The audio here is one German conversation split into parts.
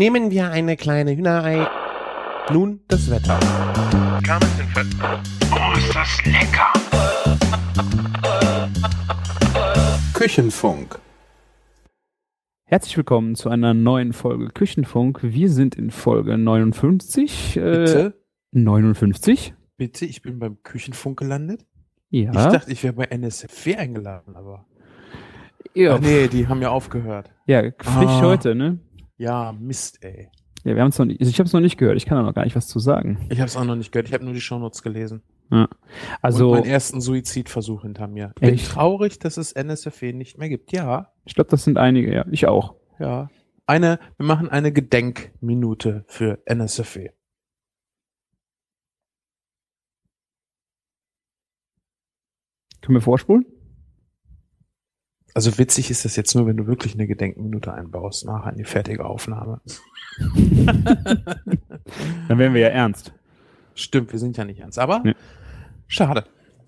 Nehmen wir eine kleine Hühnerei. Nun das Wetter. Oh, ist das lecker! Küchenfunk. Herzlich willkommen zu einer neuen Folge Küchenfunk. Wir sind in Folge 59. Äh, Bitte? 59? Bitte, ich bin beim Küchenfunk gelandet. Ja. Ich dachte, ich wäre bei NSFW eingeladen, aber. ja, Ach nee, die haben ja aufgehört. ja frisch Ah. heute, ne? Ja, Mist, ey. Ja, wir haben es noch nicht, also ich habe es noch nicht gehört. Ich kann da noch gar nicht was zu sagen. Ich habe es auch noch nicht gehört. Ich habe nur die Shownotes gelesen. Also, Und meinen ersten Suizidversuch hinter mir. Bin Echt? traurig, dass es NSFW nicht mehr gibt. Ja, ich glaube, das sind einige, ja. Ich auch. ja. Eine, wir machen eine Gedenkminute für NSFW. Können wir vorspulen? Also witzig ist das jetzt nur, wenn du wirklich eine Gedenkminute einbaust, nachher in die fertige Aufnahme. Dann wären wir ja ernst. Stimmt, wir sind ja nicht ernst. Aber Nee. schade.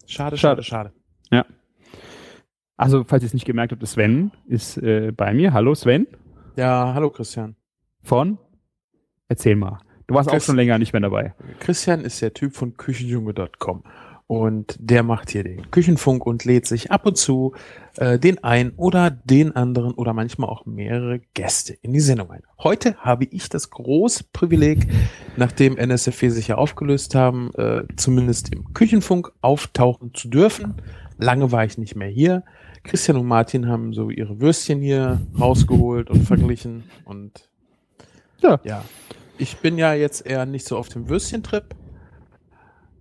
Schade, Schade. schade. Ja. Also, falls ihr es nicht gemerkt habt, Sven ist äh, bei mir. Hallo Sven Ja, hallo Christian. von Erzähl mal. Du warst auch Chris- schon länger nicht mehr dabei. Christian ist der Typ von Küchenjunge.com und der macht hier den Küchenfunk und lädt sich ab und zu äh, den ein oder den anderen oder manchmal auch mehrere Gäste in die Sendung ein. Heute habe ich das große Privileg, nachdem NSFW sich ja aufgelöst haben, äh, zumindest im Küchenfunk auftauchen zu dürfen. Lange war ich nicht mehr hier. Christian und Martin haben so ihre Würstchen hier rausgeholt und verglichen und Ja. ja. Ich bin ja jetzt eher nicht so auf dem Würstchentrip.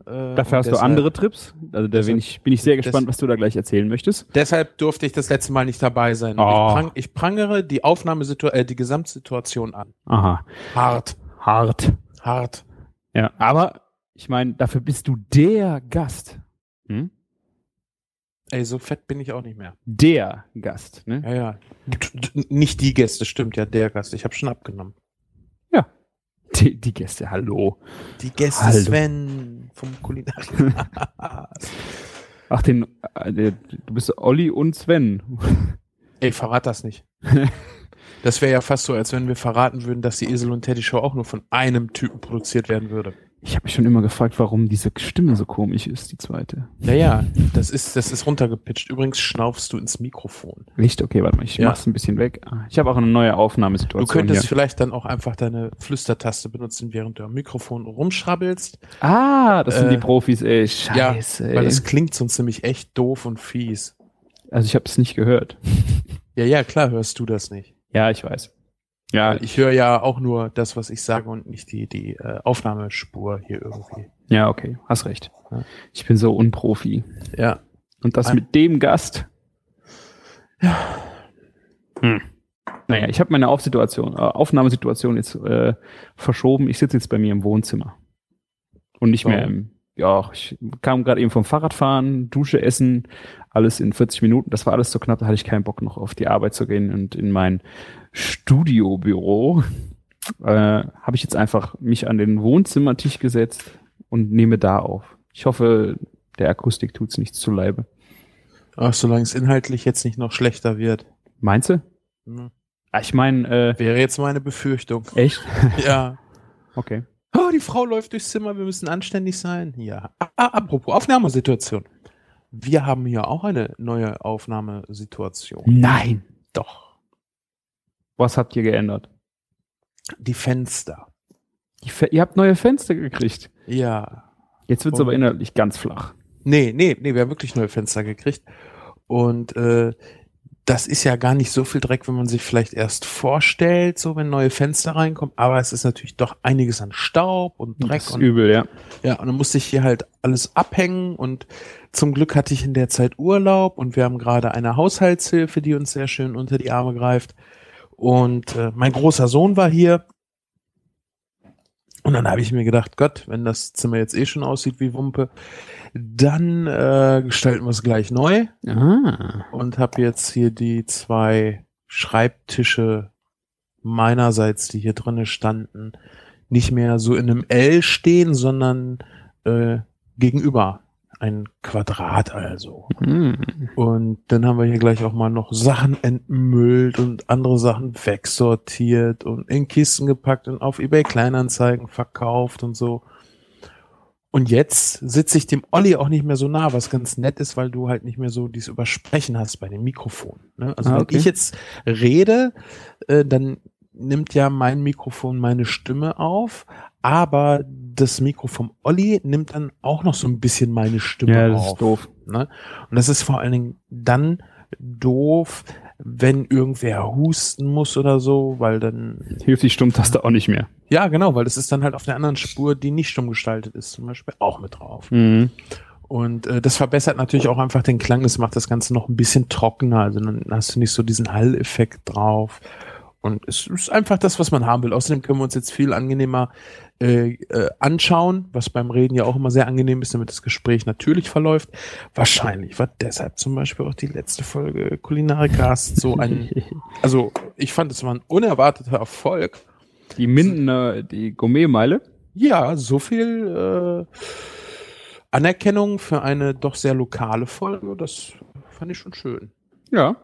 Äh, Dafür hast du andere Trips. Also da bin ich, bin ich sehr gespannt, was du da gleich erzählen möchtest. Deshalb durfte ich das letzte Mal nicht dabei sein. Oh. Ich, prang, ich prangere die Aufnahmesituation, äh, die Gesamtsituation an. Aha. Hart, Hart. hart. Ja, aber ich meine, dafür bist du der Gast. Hm? Ey, so fett bin ich auch nicht mehr. Der Gast. Ne? Ja, ja. Nicht die Gäste, stimmt ja, der Gast. Ich habe schon abgenommen. Die, die Gäste, hallo. Die Gäste Hallo. Sven vom Kulinar. Ach, den, äh, du bist Olli und Sven. Ey, verrat das nicht. Das wäre ja fast so, als wenn wir verraten würden, dass die Esel und Teddy Show auch nur von einem Typen produziert werden würde. Ich habe mich schon immer gefragt, warum diese Stimme so komisch ist, die zweite. Ja, ja, das ist, das ist runtergepitcht. Übrigens schnaufst du ins Mikrofon. Echt? Okay, warte mal, ich Ja. mach's ein bisschen weg. Ah, Ich habe auch eine neue Aufnahmesituation Du könntest hier. vielleicht dann auch einfach deine Flüstertaste benutzen, während du am Mikrofon rumschrabbelst. Ah, das sind Äh, die Profis, ey. Scheiße, Weil ey. es klingt sonst ziemlich echt doof und fies. Also ich habe es nicht gehört. Ja, ja, klar hörst du das nicht. Ja, ich weiß. Ja, ich höre ja auch nur das, was ich sage und nicht die, die äh, Aufnahmespur hier irgendwie. ja, okay, hast recht. Ich bin so unprofi. Ja. Und das mit dem Gast. Ja. Hm. Naja, ich habe meine Aufsituation, äh, Aufnahmesituation jetzt äh, verschoben. Ich sitze jetzt bei mir im Wohnzimmer. Und nicht mehr Warum? im, ja, ich kam gerade eben vom Fahrradfahren, Dusche, Essen, alles in 40 Minuten. Das war alles so knapp, da hatte ich keinen Bock noch auf die Arbeit zu gehen und in mein Studiobüro äh, habe ich jetzt einfach mich an den Wohnzimmertisch gesetzt und nehme da auf. Ich hoffe, der Akustik tut's nichts zu Leibe. Ach, solange es inhaltlich jetzt nicht noch schlechter wird. Meinst du? Hm. Ah, Ich meine, äh, Wäre jetzt meine Befürchtung. echt? Ja. Okay. Oh, die Frau läuft durchs Zimmer, wir müssen anständig sein. Ja. Ah, apropos Aufnahmesituation. Wir haben hier auch eine neue Aufnahmesituation. Nein. Doch. Was habt ihr geändert? Die Fenster. Die Fe ihr habt neue Fenster gekriegt. Ja. Jetzt wird's Oh. aber inhaltlich ganz flach. Nee, nee, nee, wir haben wirklich neue Fenster gekriegt. Und äh, das ist ja gar nicht so viel Dreck, wenn man sich vielleicht erst vorstellt, so wenn neue Fenster reinkommen. Aber es ist natürlich doch einiges an Staub und Dreck Das ist und übel, ja. Ja, und dann musste ich hier halt alles abhängen und zum Glück hatte ich in der Zeit Urlaub und wir haben gerade eine Haushaltshilfe, die uns sehr schön unter die Arme greift. Und äh, mein großer Sohn war hier. Und dann habe ich mir gedacht, Gott, wenn das Zimmer jetzt eh schon aussieht wie Wumpe, dann äh, gestalten wir es gleich neu Ah. und habe jetzt hier die zwei Schreibtische meinerseits, die hier drinnen standen, nicht mehr so in einem L stehen, sondern äh, gegenüber ein Quadrat also. Hm. Und dann haben wir hier gleich auch mal noch Sachen entmüllt und andere Sachen wegsortiert und in Kisten gepackt und auf eBay Kleinanzeigen verkauft und so. Und jetzt sitze ich dem Olli auch nicht mehr so nah, was ganz nett ist, weil du halt nicht mehr so dieses Übersprechen hast bei dem Mikrofon. Ne? Also Ah, wenn okay. ich jetzt rede, äh, dann nimmt ja mein Mikrofon meine Stimme auf, aber das Mikro vom Olli nimmt dann auch noch so ein bisschen meine Stimme Ja, das auf. ist doof. Ne? Und das ist vor allen Dingen dann doof, wenn irgendwer husten muss oder so, weil dann, Hilft die Stummtaste auch nicht mehr. ja genau, weil das ist dann halt auf der anderen Spur, die nicht stumm gestaltet ist, zum Beispiel auch mit drauf. Mhm. Und äh, das verbessert natürlich auch einfach den Klang, das macht das Ganze noch ein bisschen trockener, also dann hast du nicht so diesen Hall-Effekt drauf. Und es ist einfach das, was man haben will. Außerdem können wir uns jetzt viel angenehmer äh, äh, anschauen, was beim Reden ja auch immer sehr angenehm ist, damit das Gespräch natürlich verläuft. Wahrscheinlich war deshalb zum Beispiel auch die letzte Folge Kulinarikast so ein, also ich fand, es war ein unerwarteter Erfolg. Die Mindener, die Gourmetmeile. Ja, so viel äh, Anerkennung für eine doch sehr lokale Folge, das fand ich schon schön. Ja.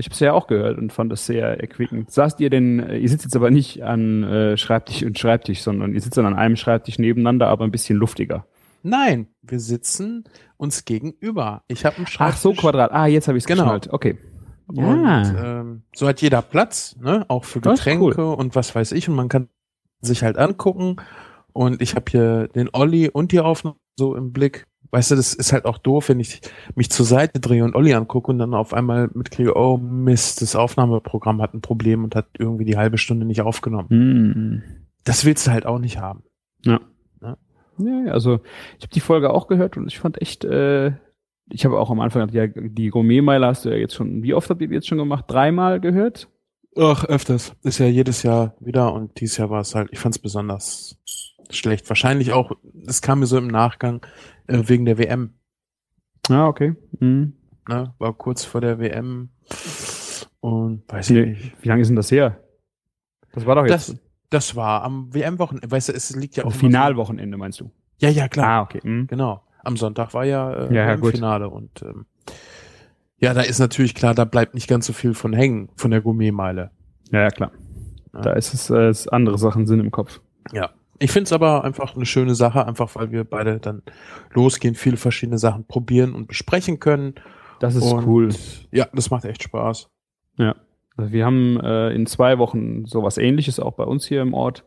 Ich habe es ja auch gehört und fand das sehr erquickend. Saßt ihr denn, äh, ihr sitzt jetzt aber nicht an äh, Schreibtisch und Schreibtisch, sondern ihr sitzt dann an einem Schreibtisch nebeneinander, aber ein bisschen luftiger. Nein, wir sitzen uns gegenüber. Ich habe einen Ach Schreibtisch. so, Quadrat. Ah, jetzt habe ich es Genau. geschnallt. Okay. Und Ja. ähm, so hat jeder Platz, ne? Auch für Getränke und was weiß ich. Und man kann sich halt angucken. Und ich habe hier den Olli und die Aufnahme so im Blick. Weißt du, das ist halt auch doof, wenn ich mich zur Seite drehe und Olli angucke und dann auf einmal mitkriege, oh Mist, das Aufnahmeprogramm hat ein Problem und hat irgendwie die halbe Stunde nicht aufgenommen. Hm. Das willst du halt auch nicht haben. Ja. Ja. Ja, also ich habe die Folge auch gehört und ich fand echt, äh, ich habe auch am Anfang gedacht, ja, die Gourmetmeile hast du ja jetzt schon, wie oft habt ihr die jetzt schon gemacht? Dreimal gehört? Ach, öfters. Ist ja jedes Jahr wieder und dieses Jahr war es halt, ich fand es besonders schlecht. Wahrscheinlich auch, es kam mir so im Nachgang wegen der WM. Ah, okay. Hm. Ne? War kurz vor der WM und weiß ich Wie, nicht. wie lange ist denn das her? Das war doch jetzt Das, das war am WM-Wochenende. Weißt du, es liegt ja auch Finalwochenende, meinst du? Ja, ja, klar. Ah, okay. Hm. Genau. Am Sonntag war ja, äh, Ja, ja. Finale und ähm, ja, da ist natürlich klar, da bleibt nicht ganz so viel von hängen, von der Gourmetmeile. Ja, ja, klar. Ja. Da ist es, äh, es andere Sachen sind im Kopf. Ja. Ich finde es aber einfach eine schöne Sache, einfach weil wir beide dann losgehen, viele verschiedene Sachen probieren und besprechen können. Das ist und, cool. Ja, das macht echt Spaß. Ja. Also wir haben äh, in zwei Wochen sowas ähnliches auch bei uns hier im Ort,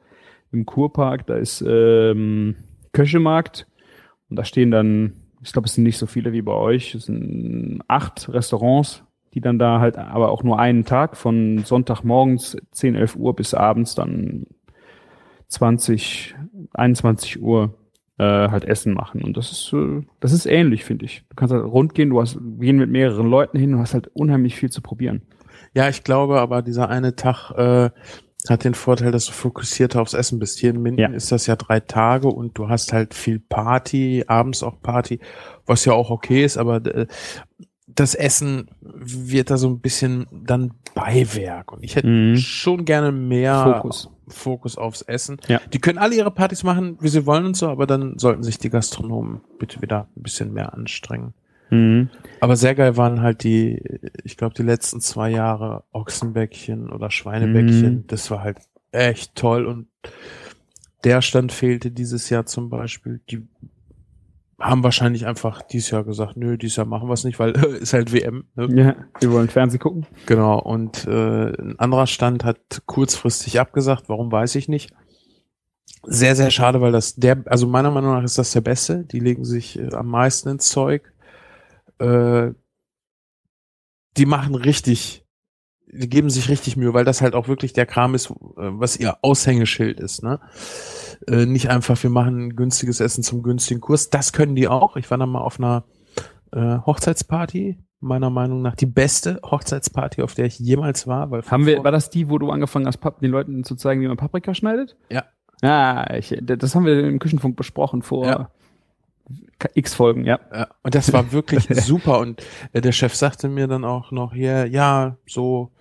im Kurpark. Da ist ähm, Köschemarkt und da stehen dann, ich glaube, es sind nicht so viele wie bei euch, es sind acht Restaurants, die dann da halt aber auch nur einen Tag von Sonntagmorgens 10, 11 Uhr bis abends dann 20, 21 Uhr äh, halt Essen machen. Und das ist, äh, das ist ähnlich, finde ich. Du kannst halt rund gehen, du hast, gehen mit mehreren Leuten hin und hast halt unheimlich viel zu probieren. Ja, ich glaube aber, dieser eine Tag äh, hat den Vorteil, dass du fokussierter aufs Essen bist. Hier in Minden Ja. ist das ja drei Tage und du hast halt viel Party, abends auch Party, was ja auch okay ist, aber äh, das Essen wird da so ein bisschen dann Beiwerk. Und ich hätte Mhm. schon gerne mehr Fokus. Fokus aufs Essen. Ja. Die können alle ihre Partys machen, wie sie wollen und so, aber dann sollten sich die Gastronomen bitte wieder ein bisschen mehr anstrengen. Mhm. Aber sehr geil waren halt die, ich glaube, die letzten zwei Jahre Ochsenbäckchen oder Schweinebäckchen. Mhm. Das war halt echt toll und der Stand fehlte dieses Jahr zum Beispiel. Die haben wahrscheinlich einfach dieses Jahr gesagt, nö, dieses Jahr machen wir es nicht, weil ist halt WM. Ne? Ja, wir wollen Fernsehen gucken. Genau. Und äh, ein anderer Stand hat kurzfristig abgesagt. Warum weiß ich nicht. Sehr, sehr schade, weil das der, also meiner Meinung nach ist das der Beste. Die legen sich äh, am meisten ins Zeug. Äh, die machen richtig, die geben sich richtig Mühe, weil das halt auch wirklich der Kram ist, äh, was ihr Aushängeschild ist, ne? Äh, nicht einfach, wir machen günstiges Essen zum günstigen Kurs. Das können die auch. Ich war da mal auf einer äh, Hochzeitsparty, meiner Meinung nach die beste Hochzeitsparty, auf der ich jemals war. Weil Haben wir, war das die, wo du angefangen hast, Pap den Leuten zu zeigen, wie man Paprika schneidet? Ja. Ja, ich, das haben wir im Küchenfunk besprochen vor Ja. x Folgen, ja. Ja, und das war wirklich super. Und äh, der Chef sagte mir dann auch noch hier, ja, so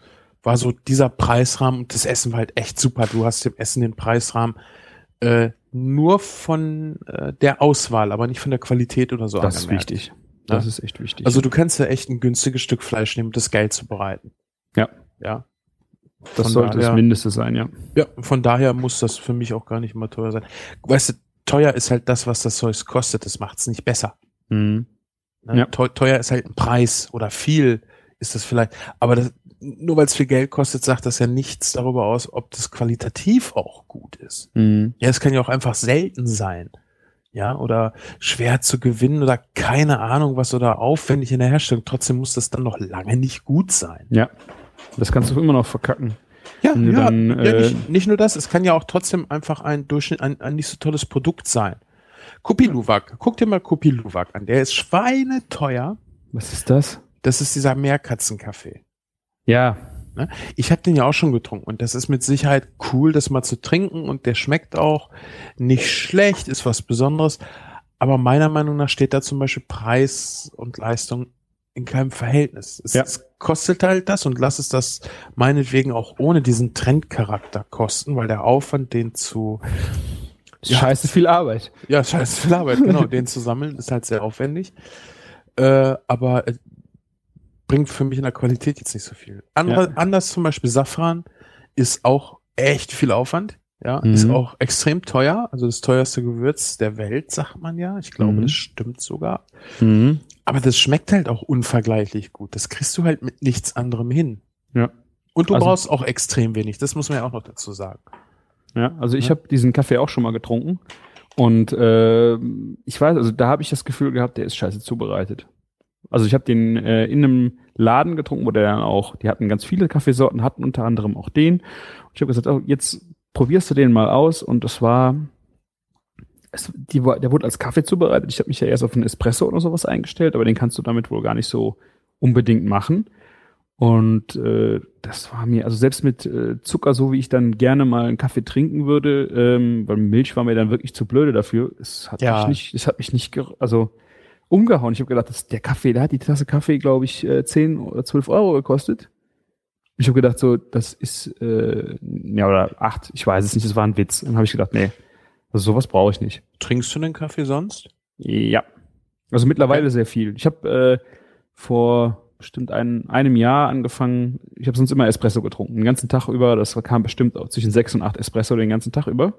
war so dieser Preisrahmen und das Essen war halt echt super. Du hast dem Essen den Preisrahmen äh, nur von äh, der Auswahl, aber nicht von der Qualität oder so. Das ist wichtig. Das Ja. ist echt wichtig. Also du kannst ja echt ein günstiges Stück Fleisch nehmen, um das geil zu bereiten. Ja. Ja. das von sollte das daher- Mindeste sein, ja. Ja, von daher muss das für mich auch gar nicht mal teuer sein. Weißt du, teuer ist halt das, was das Zeug kostet. Das macht's nicht besser. Mhm. Ne? Ja. Teu teuer ist halt ein Preis oder viel ist das vielleicht. Aber das, nur weil es viel Geld kostet, sagt das ja nichts darüber aus, ob das qualitativ auch gut ist. Mhm. Ja, es kann ja auch einfach selten sein. Ja, oder schwer zu gewinnen oder keine Ahnung was oder aufwendig in der Herstellung. Trotzdem muss das dann noch lange nicht gut sein. Ja. Das kannst du immer noch verkacken. Ja, ja, dann, ja äh, nicht, nicht nur das, es kann ja auch trotzdem einfach ein Durchschnitt, ein, ein nicht so tolles Produkt sein. Kopi Luwak, guck dir mal Kopi Luwak an. Der ist schweineteuer. Was ist das? Das ist dieser Meerkatzenkaffee. Ja. Ich habe den ja auch schon getrunken und das ist mit Sicherheit cool, das mal zu trinken und der schmeckt auch nicht schlecht, ist was Besonderes. Aber meiner Meinung nach steht da zum Beispiel Preis und Leistung in keinem Verhältnis. Es, Ja. kostet halt das und lass es das meinetwegen auch ohne diesen Trendcharakter kosten, weil der Aufwand, den zu, Ja. Scheiße viel Arbeit. ja, scheiße viel Arbeit, genau, den zu sammeln, ist halt sehr aufwendig. Äh, aber äh, bringt für mich in der Qualität jetzt nicht so viel. Andere, Ja. Anders zum Beispiel Safran ist auch echt viel Aufwand. Ja, Mhm. ist auch extrem teuer. Also das teuerste Gewürz der Welt, sagt man ja. Ich glaube, Mhm. das stimmt sogar. Mhm. Aber das schmeckt halt auch unvergleichlich gut. Das kriegst du halt mit nichts anderem hin. Ja. Und du Also- brauchst auch extrem wenig. Das muss man ja auch noch dazu sagen. Ja, also ich Ja. habe diesen Kaffee auch schon mal getrunken und äh, ich weiß, also da habe ich das Gefühl gehabt, der ist scheiße zubereitet. Also ich habe den äh, in einem Laden getrunken, wo der dann auch, die hatten ganz viele Kaffeesorten, hatten unter anderem auch den. Und ich habe gesagt, oh, jetzt probierst du den mal aus und es war, es, die, der wurde als Kaffee zubereitet. Ich habe mich ja erst auf einen Espresso oder sowas eingestellt, aber den kannst du damit wohl gar nicht so unbedingt machen. Und äh, das war mir, also selbst mit äh, Zucker, so wie ich dann gerne mal einen Kaffee trinken würde, ähm, weil Milch war mir dann wirklich zu blöde dafür. Es hat Ja. mich nicht, es hat mich nicht, also umgehauen. Ich habe gedacht, das, der Kaffee, der hat die Tasse Kaffee, glaube ich, äh, 10 oder 12 Euro gekostet. Ich habe gedacht, so, das ist, äh, ja, oder acht, ich weiß es nicht, das war ein Witz. Dann habe ich gedacht, nee, also sowas brauche ich nicht. Trinkst du den Kaffee sonst? Ja. Also mittlerweile sehr viel. Ich habe äh, vor bestimmt ein, einem Jahr angefangen, ich habe sonst immer Espresso getrunken, den ganzen Tag über. Das kam bestimmt auch zwischen sechs und acht Espresso den ganzen Tag über.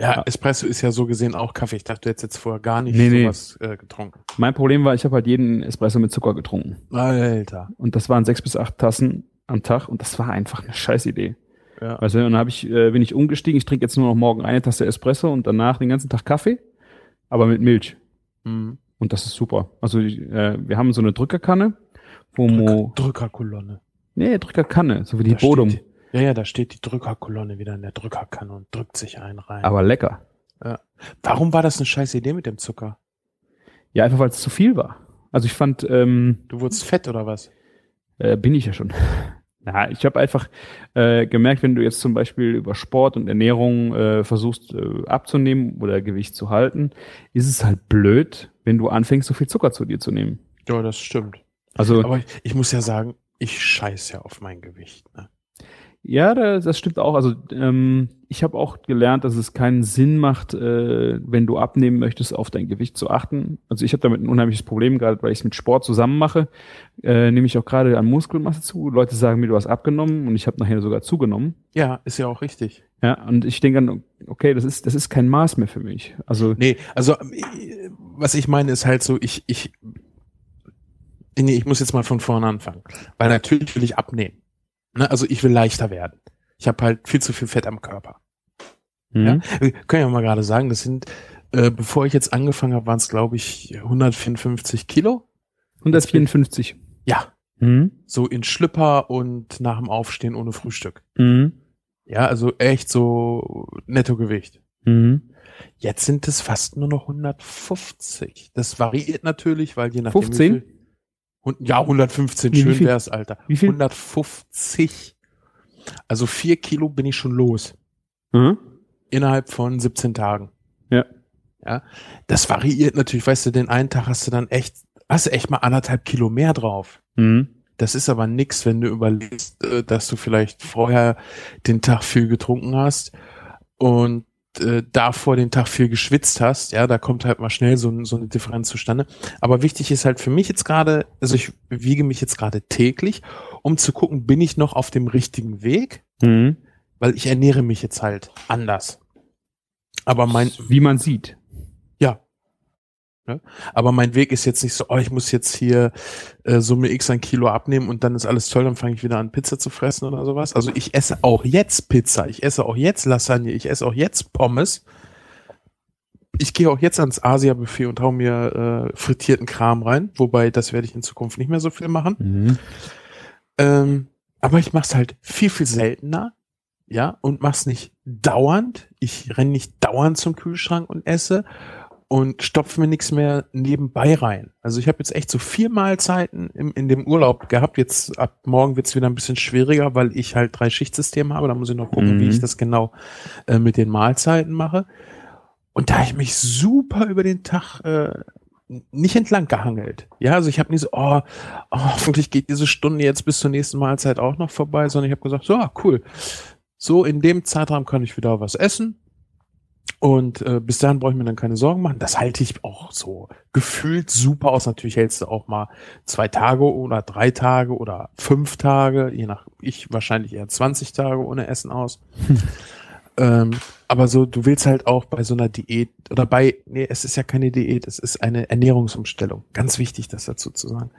Ja, Ja. Espresso ist ja so gesehen auch Kaffee. Ich dachte, du hättest jetzt vorher gar nicht Nee, nee. sowas äh, getrunken. Mein Problem war, ich habe halt jeden Espresso mit Zucker getrunken. Alter. Und das waren sechs bis acht Tassen am Tag und das war einfach eine scheiß Idee. Ja. Also dann habe ich, äh, bin ich umgestiegen, ich trinke jetzt nur noch morgen eine Tasse Espresso und danach den ganzen Tag Kaffee, aber mit Milch. Mhm. Und das ist super. Also äh, wir haben so eine Drückerkanne, wo mo, Drückerkolonne. nee, Drückerkanne, so wie die Da Bodum, steht- Ja, ja, da steht die Drückerkolonne wieder in der Drückerkanne und drückt sich einen rein. aber lecker. Warum war das eine scheiß Idee mit dem Zucker? Ja, einfach weil es zu viel war. Also ich fand, ähm, Du wurdest fett oder was? äh, bin ich ja schon. Ja, ich habe einfach äh, gemerkt, wenn du jetzt zum Beispiel über Sport und Ernährung äh, versuchst äh, abzunehmen oder Gewicht zu halten, ist es halt blöd, wenn du anfängst, so viel Zucker zu dir zu nehmen. Ja, das stimmt. Also Aber ich, ich muss ja sagen, ich scheiß ja auf mein Gewicht. Ne? Ja, da, das stimmt auch. Also ähm, ich habe auch gelernt, dass es keinen Sinn macht, äh, wenn du abnehmen möchtest, auf dein Gewicht zu achten. Also ich habe damit ein unheimliches Problem, gerade weil ich es mit Sport zusammen mache, äh, nehme ich auch gerade an Muskelmasse zu. Leute sagen mir, du hast abgenommen und ich habe nachher sogar zugenommen. Ja, ist ja auch richtig. Ja, und ich denke dann, okay, das ist, das ist kein Maß mehr für mich. Also, Nee, also äh, was ich meine ist halt so, ich, ich, nee, ich muss jetzt mal von vorne anfangen. Weil natürlich will ich abnehmen. Ne? Also ich will leichter werden. Ich habe halt viel zu viel Fett am Körper. Ja? mhm. Wir können ja mal gerade sagen, das sind, äh, bevor ich jetzt angefangen habe, waren es glaube ich 154 Kilo. 154. Ja, Mhm. so in Schlüpper und nach dem Aufstehen ohne Frühstück. Mhm. Ja, also echt so Nettogewicht. Mhm. Jetzt sind es fast nur noch 150. Das variiert natürlich, weil je nachdem. wie 15? Hun- Ja, 115, Nee, wie schön viel? wär's, Alter. Wie viel? 150. Also vier Kilo bin ich schon los. Mhm. Innerhalb von 17 Tagen. Ja. Ja. Das variiert natürlich, weißt du, den einen Tag hast du dann echt, hast du echt mal anderthalb Kilo mehr drauf. Mhm. Das ist aber nix, wenn du überlegst, äh, dass du vielleicht vorher den Tag viel getrunken hast und äh, davor den Tag viel geschwitzt hast, ja, da kommt halt mal schnell so, so eine Differenz zustande. Aber wichtig ist halt für mich jetzt gerade, also ich wiege mich jetzt gerade täglich, um zu gucken, bin ich noch auf dem richtigen Weg, Mhm. weil ich ernähre mich jetzt halt anders. Aber mein, Wie man sieht. Ja. Aber mein Weg ist jetzt nicht so, oh, ich muss jetzt hier äh, Summe X ein Kilo abnehmen und dann ist alles toll, dann fange ich wieder an, Pizza zu fressen oder sowas. Also ich esse auch jetzt Pizza, ich esse auch jetzt Lasagne, ich esse auch jetzt Pommes. Ich gehe auch jetzt ans Asia-Buffet und hau mir äh, frittierten Kram rein, wobei das werde ich in Zukunft nicht mehr so viel machen. Mhm. Ähm, aber ich mach's halt viel, viel seltener, ja, und mach's nicht dauernd. Ich renne nicht dauernd zum Kühlschrank und esse und stopfe mir nichts mehr nebenbei rein. Also ich habe jetzt echt so vier Mahlzeiten im, in dem Urlaub gehabt. Jetzt ab morgen wird's wieder ein bisschen schwieriger, weil ich halt drei Schichtsysteme habe. Da muss ich noch gucken, Mhm. wie ich das genau äh, mit den Mahlzeiten mache. Und da ich mich super über den Tag äh, nicht entlang gehangelt. Ja, also ich habe nie so, oh, oh, hoffentlich geht diese Stunde jetzt bis zur nächsten Mahlzeit auch noch vorbei, sondern ich habe gesagt, so, ah, cool. So, in dem Zeitraum kann ich wieder was essen. Und äh, bis dahin brauche ich mir dann keine Sorgen machen. Das halte ich auch so gefühlt super aus. Natürlich hältst du auch mal zwei Tage oder drei Tage oder fünf Tage, je nach, ich wahrscheinlich eher 20 Tage ohne Essen aus. ähm, aber so, du willst halt auch bei so einer Diät oder bei, nee, es ist ja keine Diät, es ist eine Ernährungsumstellung. Ganz wichtig, das dazu zu sagen.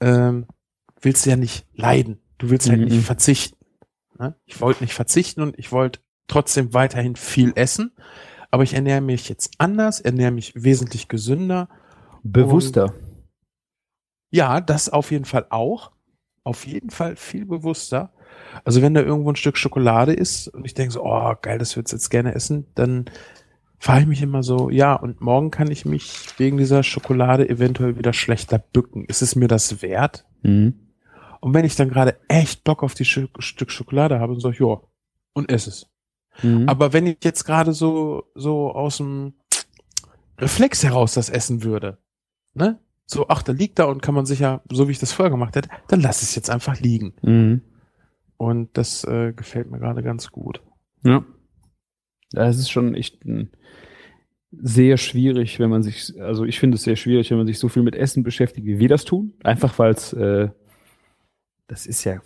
Ähm, willst du ja nicht leiden. Du willst halt Mhm. nicht verzichten. Ne? Ich wollte nicht verzichten und ich wollte trotzdem weiterhin viel essen. Aber ich ernähre mich jetzt anders, ernähre mich wesentlich gesünder. Bewusster. Ja, das auf jeden Fall auch. Auf jeden Fall viel bewusster. Also wenn da irgendwo ein Stück Schokolade ist und ich denke so, oh geil, das würdest du jetzt gerne essen, dann frage ich mich immer so, ja, und morgen kann ich mich wegen dieser Schokolade eventuell wieder schlechter bücken. Ist es mir das wert? Mhm. Und wenn ich dann gerade echt Bock auf die Sch Stück Schokolade habe, dann sage ich, ja, und ess es. Mhm. Aber wenn ich jetzt gerade so, so aus dem Reflex heraus das essen würde, ne? So, ach, da liegt da und kann man sicher, so wie ich das vorher gemacht hätte, dann lass es jetzt einfach liegen. Mhm. Und das äh, gefällt mir gerade ganz gut. Ja. Das ist schon echt ein sehr schwierig, wenn man sich, also ich finde es sehr schwierig, wenn man sich so viel mit Essen beschäftigt, wie wir das tun. Einfach weil es, äh, das ist ja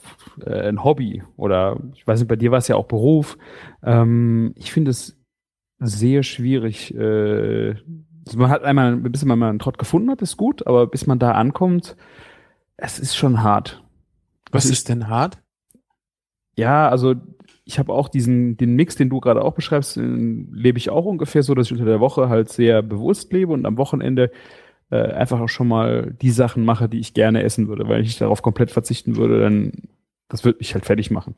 äh, ein Hobby oder ich weiß nicht, bei dir war es ja auch Beruf. Ähm, ich finde es sehr schwierig. Äh, also man hat einmal, bis man mal einen Trott gefunden hat, ist gut, aber bis man da ankommt, es ist schon hart. Was Also ist denn hart? Ja, also ich habe auch diesen, den Mix, den du gerade auch beschreibst, den lebe ich auch ungefähr so, dass ich unter der Woche halt sehr bewusst lebe und am Wochenende äh, einfach auch schon mal die Sachen mache, die ich gerne essen würde. Weil ich darauf komplett verzichten würde, dann das wird mich halt fertig machen.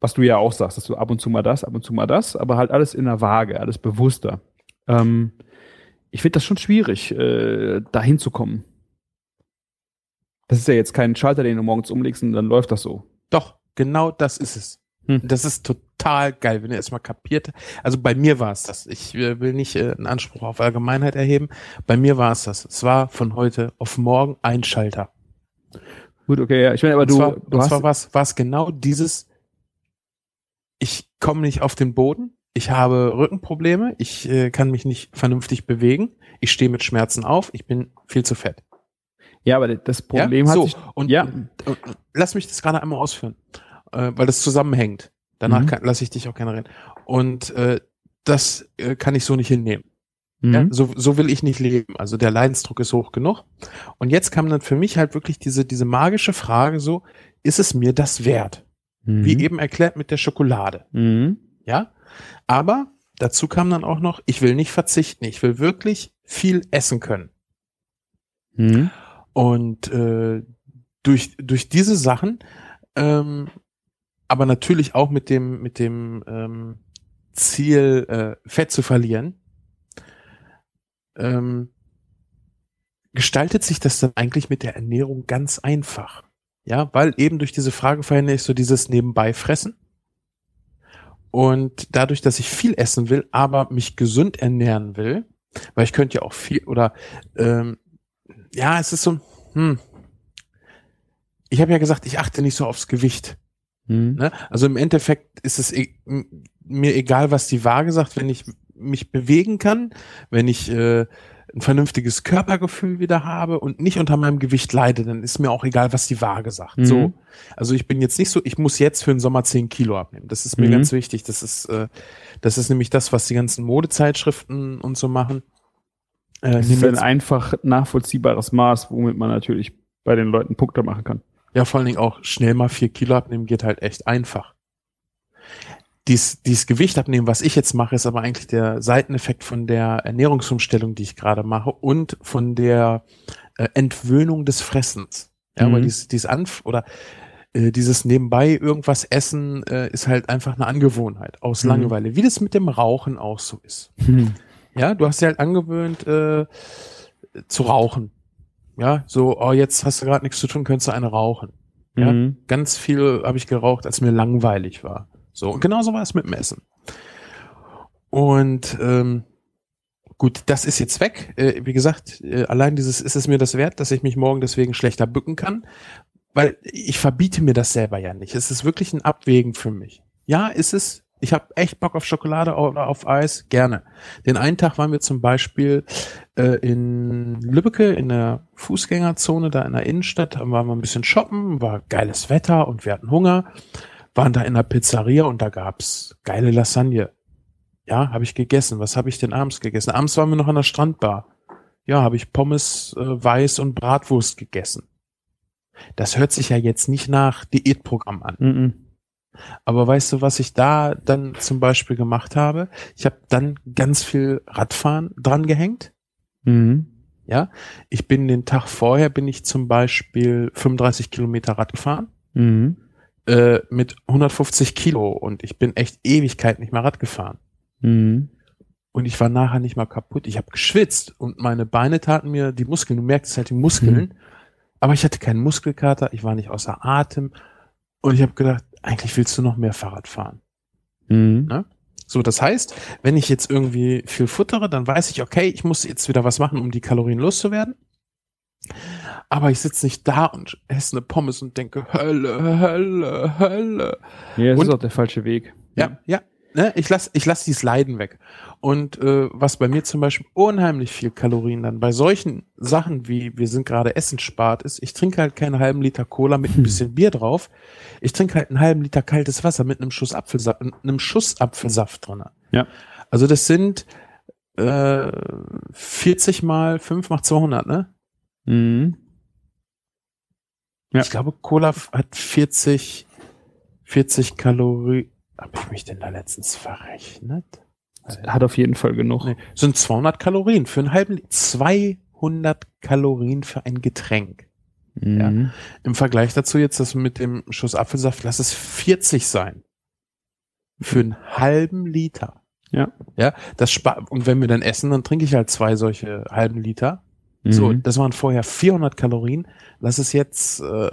Was du ja auch sagst, dass du ab und zu mal das, ab und zu mal das, aber halt alles in der Waage, alles bewusster. Ähm, ich finde das schon schwierig, äh, da hinzukommen. Das ist ja jetzt kein Schalter, den du morgens umlegst und dann läuft das so. Doch, genau das ist es. Hm. Das ist total geil, wenn ihr erstmal kapiert. Also bei mir war es das. Ich äh, will nicht äh, einen Anspruch auf Allgemeinheit erheben. Bei mir war es das. Es war von heute auf morgen ein Schalter. Gut, okay, ja. Ich meine, aber Und du, zwar, du und hast. zwar war's, war's genau dieses, ich komme nicht auf den Boden, ich habe Rückenprobleme, ich äh, kann mich nicht vernünftig bewegen, ich stehe mit Schmerzen auf, ich bin viel zu fett. ja, aber das Problem ja? hat so, sich. und, ja. und, und lass mich das gerade einmal ausführen, äh, weil das zusammenhängt. Danach Mhm. lasse ich dich auch gerne reden. Und äh, das äh, kann ich so nicht hinnehmen. Mhm. Ja, so, so will ich nicht leben. Also der Leidensdruck ist hoch genug. Und jetzt kam dann für mich halt wirklich diese, diese magische Frage so, ist es mir das wert? Mhm. Wie eben erklärt mit der Schokolade. Mhm. Ja. Aber dazu kam dann auch noch, ich will nicht verzichten. Ich will wirklich viel essen können. Mhm. Und äh, durch, durch diese Sachen, ähm, aber natürlich auch mit dem, mit dem ähm, Ziel, äh, Fett zu verlieren, ähm, gestaltet sich das dann eigentlich mit der Ernährung ganz einfach. Ja, weil eben durch diese Frage verhindere ich so dieses Nebenbeifressen. Und dadurch, dass ich viel essen will, aber mich gesund ernähren will, weil ich könnte ja auch viel oder ähm, ja, es ist so, hm. Ich habe ja gesagt, ich achte nicht so aufs Gewicht. Mhm. Ne? Also im Endeffekt ist es e mir egal, was die Waage sagt, wenn ich mich bewegen kann, wenn ich äh, ein vernünftiges Körpergefühl wieder habe und nicht unter meinem Gewicht leide, dann ist mir auch egal, was die Waage sagt. Mhm. So. Also ich bin jetzt nicht so, ich muss jetzt für den Sommer 10 Kilo abnehmen. Das ist mir Mhm. ganz wichtig. Das ist, äh, das ist nämlich das, was die ganzen Modezeitschriften und so machen. Äh, Das ist ein einfach nachvollziehbares Maß, womit man natürlich bei den Leuten Punkte machen kann. Ja, vor allen Dingen auch schnell mal vier Kilo abnehmen geht halt echt einfach. Dies, dieses Gewicht abnehmen, was ich jetzt mache, ist aber eigentlich der Seiteneffekt von der Ernährungsumstellung, die ich gerade mache und von der äh, Entwöhnung des Fressens. Ja, Mhm. weil dieses, dieses Anf oder äh, dieses nebenbei irgendwas essen äh, ist halt einfach eine Angewohnheit aus Mhm. Langeweile, wie das mit dem Rauchen auch so ist. Ja, du hast dir halt angewöhnt äh, zu rauchen. Ja, so, oh, jetzt hast du gerade nichts zu tun, könntest du eine rauchen. Ja. Mhm. Ganz viel habe ich geraucht, als mir langweilig war. So, und genauso war es mit dem Essen. Und ähm, gut, das ist jetzt weg. Äh, wie gesagt, äh, allein dieses ist es mir das wert, dass ich mich morgen deswegen schlechter bücken kann, weil ich verbiete mir das selber ja nicht. Es ist wirklich ein Abwägen für mich. Ja, ist es. Ich habe echt Bock auf Schokolade oder auf Eis, gerne. Den einen Tag waren wir zum Beispiel äh, in Lübbecke in der Fußgängerzone, da in der Innenstadt, da waren wir ein bisschen shoppen, war geiles Wetter und wir hatten Hunger, waren da in der Pizzeria und da gab's geile Lasagne. Ja, habe ich gegessen. Was habe ich denn abends gegessen? Abends waren wir noch an der Strandbar. Ja, habe ich Pommes, äh, Weiß und Bratwurst gegessen. Das hört sich ja jetzt nicht nach Diätprogramm an. Mhm. Aber weißt du, was ich da dann zum Beispiel gemacht habe? Ich habe dann ganz viel Radfahren dran gehängt. Mhm. Ja, ich bin den Tag vorher bin ich zum Beispiel 35 Kilometer Rad gefahren Mhm. äh, mit 150 Kilo und ich bin echt Ewigkeit nicht mehr Rad gefahren. Mhm. Und ich war nachher nicht mal kaputt. Ich habe geschwitzt und meine Beine taten mir die Muskeln. Du merkst halt die Muskeln, aber ich hatte keinen Muskelkater. Ich war nicht außer Atem und ich habe gedacht, eigentlich willst du noch mehr Fahrrad fahren. Mhm. Ne? So, das heißt, wenn ich jetzt irgendwie viel futtere, dann weiß ich, okay, ich muss jetzt wieder was machen, um die Kalorien loszuwerden. Aber ich sitze nicht da und esse eine Pommes und denke, Hölle, Hölle, Hölle. Ja, das Und- ist auch der falsche Weg. Ja, ja. Ne, ich lass, ich lass dieses Leiden weg. Und äh, was bei mir zum Beispiel unheimlich viel Kalorien dann bei solchen Sachen wie wir sind gerade Essen spart ist, ich trinke halt keinen halben Liter Cola mit ein bisschen Bier drauf. Ich trinke halt einen halben Liter kaltes Wasser mit einem Schuss Apfelsaft, einem Schuss Apfelsaft drin. Ja. Also das sind äh, 40 mal 5 macht 200, ne? Mhm. Ja. Ich glaube, Cola hat 40, 40 Kalorien. Habe ich mich denn da letztens verrechnet? Hat auf jeden Fall genug. Nee, sind 200 Kalorien für einen halben Liter. 200 Kalorien für ein Getränk. Mhm. Im Vergleich dazu jetzt das mit dem Schuss Apfelsaft, lass es 40 sein. Für einen halben Liter. Ja. Ja, das spart, und wenn wir dann essen, dann trinke ich halt zwei solche halben Liter. So, Mhm. das waren vorher 400 Kalorien. Lass es jetzt äh,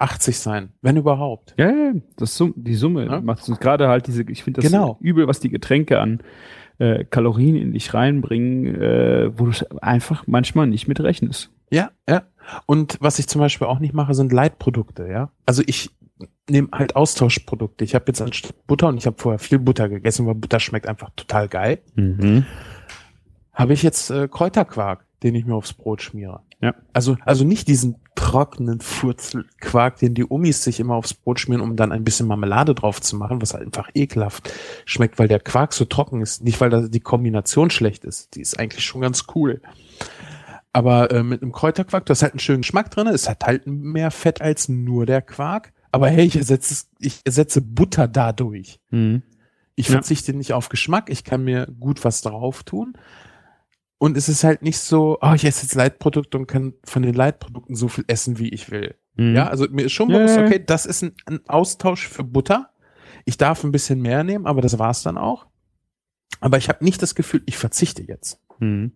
80 sein, wenn überhaupt. Ja, ja, das Sum die Summe Ja. macht uns gerade halt diese, ich finde das Genau. übel, was die Getränke an äh, Kalorien in dich reinbringen, äh, wo du einfach manchmal nicht mit rechnest. Ja, ja. Und was ich zum Beispiel auch nicht mache, sind Leitprodukte, ja. Also ich nehme halt Austauschprodukte. Ich habe jetzt anstatt Butter und ich habe vorher viel Butter gegessen, weil Butter schmeckt einfach total geil. Mhm. Habe ich jetzt äh, Kräuterquark, den ich mir aufs Brot schmiere. Ja. Also, also nicht diesen trockenen Furzelquark, den die Omis sich immer aufs Brot schmieren, um dann ein bisschen Marmelade drauf zu machen, was halt einfach ekelhaft schmeckt, weil der Quark so trocken ist. Nicht, weil da die Kombination schlecht ist. Die ist eigentlich schon ganz cool. Aber äh, mit einem Kräuterquark, du hast halt einen schönen Geschmack drin. Es hat halt mehr Fett als nur der Quark. Aber hey, ich ersetze, ich ersetze Butter dadurch. Mhm. Ich Ja. verzichte nicht auf Geschmack, ich kann mir gut was drauf tun. Und es ist halt nicht so, oh, ich esse jetzt Leitprodukte und kann von den Leitprodukten so viel essen, wie ich will. Mhm. Ja, also mir ist schon bewusst, ja. okay, das ist ein, ein Austausch für Butter. Ich darf ein bisschen mehr nehmen, aber das war's dann auch. Aber ich habe nicht das Gefühl, ich verzichte jetzt. Mhm.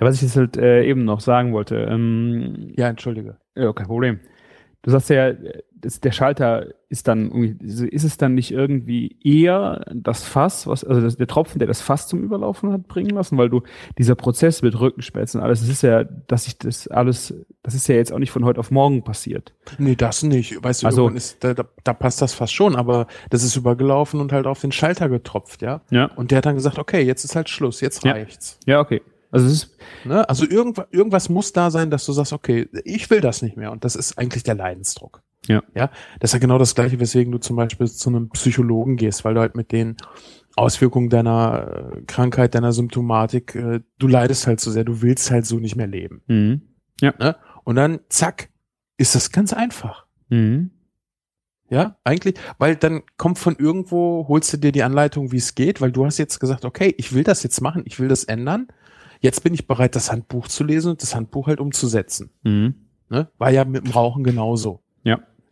Ja, was ich jetzt halt äh, eben noch sagen wollte, ähm, Ja, entschuldige. ja, kein Problem. Du sagst ja, das, der Schalter ist dann irgendwie, ist es dann nicht irgendwie eher das Fass, was, also das, der Tropfen, der das Fass zum Überlaufen hat bringen lassen, weil du dieser Prozess mit Rückenschmerzen alles, das ist ja, dass ich das alles, das ist ja jetzt auch nicht von heute auf morgen passiert. Nee, das nicht. Weißt du, Also- ist, da, da, da passt das fast schon, aber das ist übergelaufen und halt auf den Schalter getropft, ja. Ja. Und der hat dann gesagt, okay, jetzt ist halt Schluss, jetzt Ja. reicht's. Ja, okay. Also ist, Ne? Also irgendwas, irgendwas muss da sein, dass du sagst, okay, ich will das nicht mehr. Und das ist eigentlich der Leidensdruck. Ja. Ja. Das ist ja genau das Gleiche, weswegen du zum Beispiel zu einem Psychologen gehst, weil du halt mit den Auswirkungen deiner äh, Krankheit, deiner Symptomatik, äh, du leidest halt so sehr, du willst halt so nicht mehr leben. mhm. Ne? Und dann, zack, ist das ganz einfach. Mhm. Ja, eigentlich, weil dann kommt von irgendwo, holst du dir die Anleitung, wie es geht, weil du hast jetzt gesagt, okay, ich will das jetzt machen, ich will das ändern. Jetzt bin ich bereit, das Handbuch zu lesen und das Handbuch halt umzusetzen. Mhm. Ne? War ja mit dem Rauchen genauso.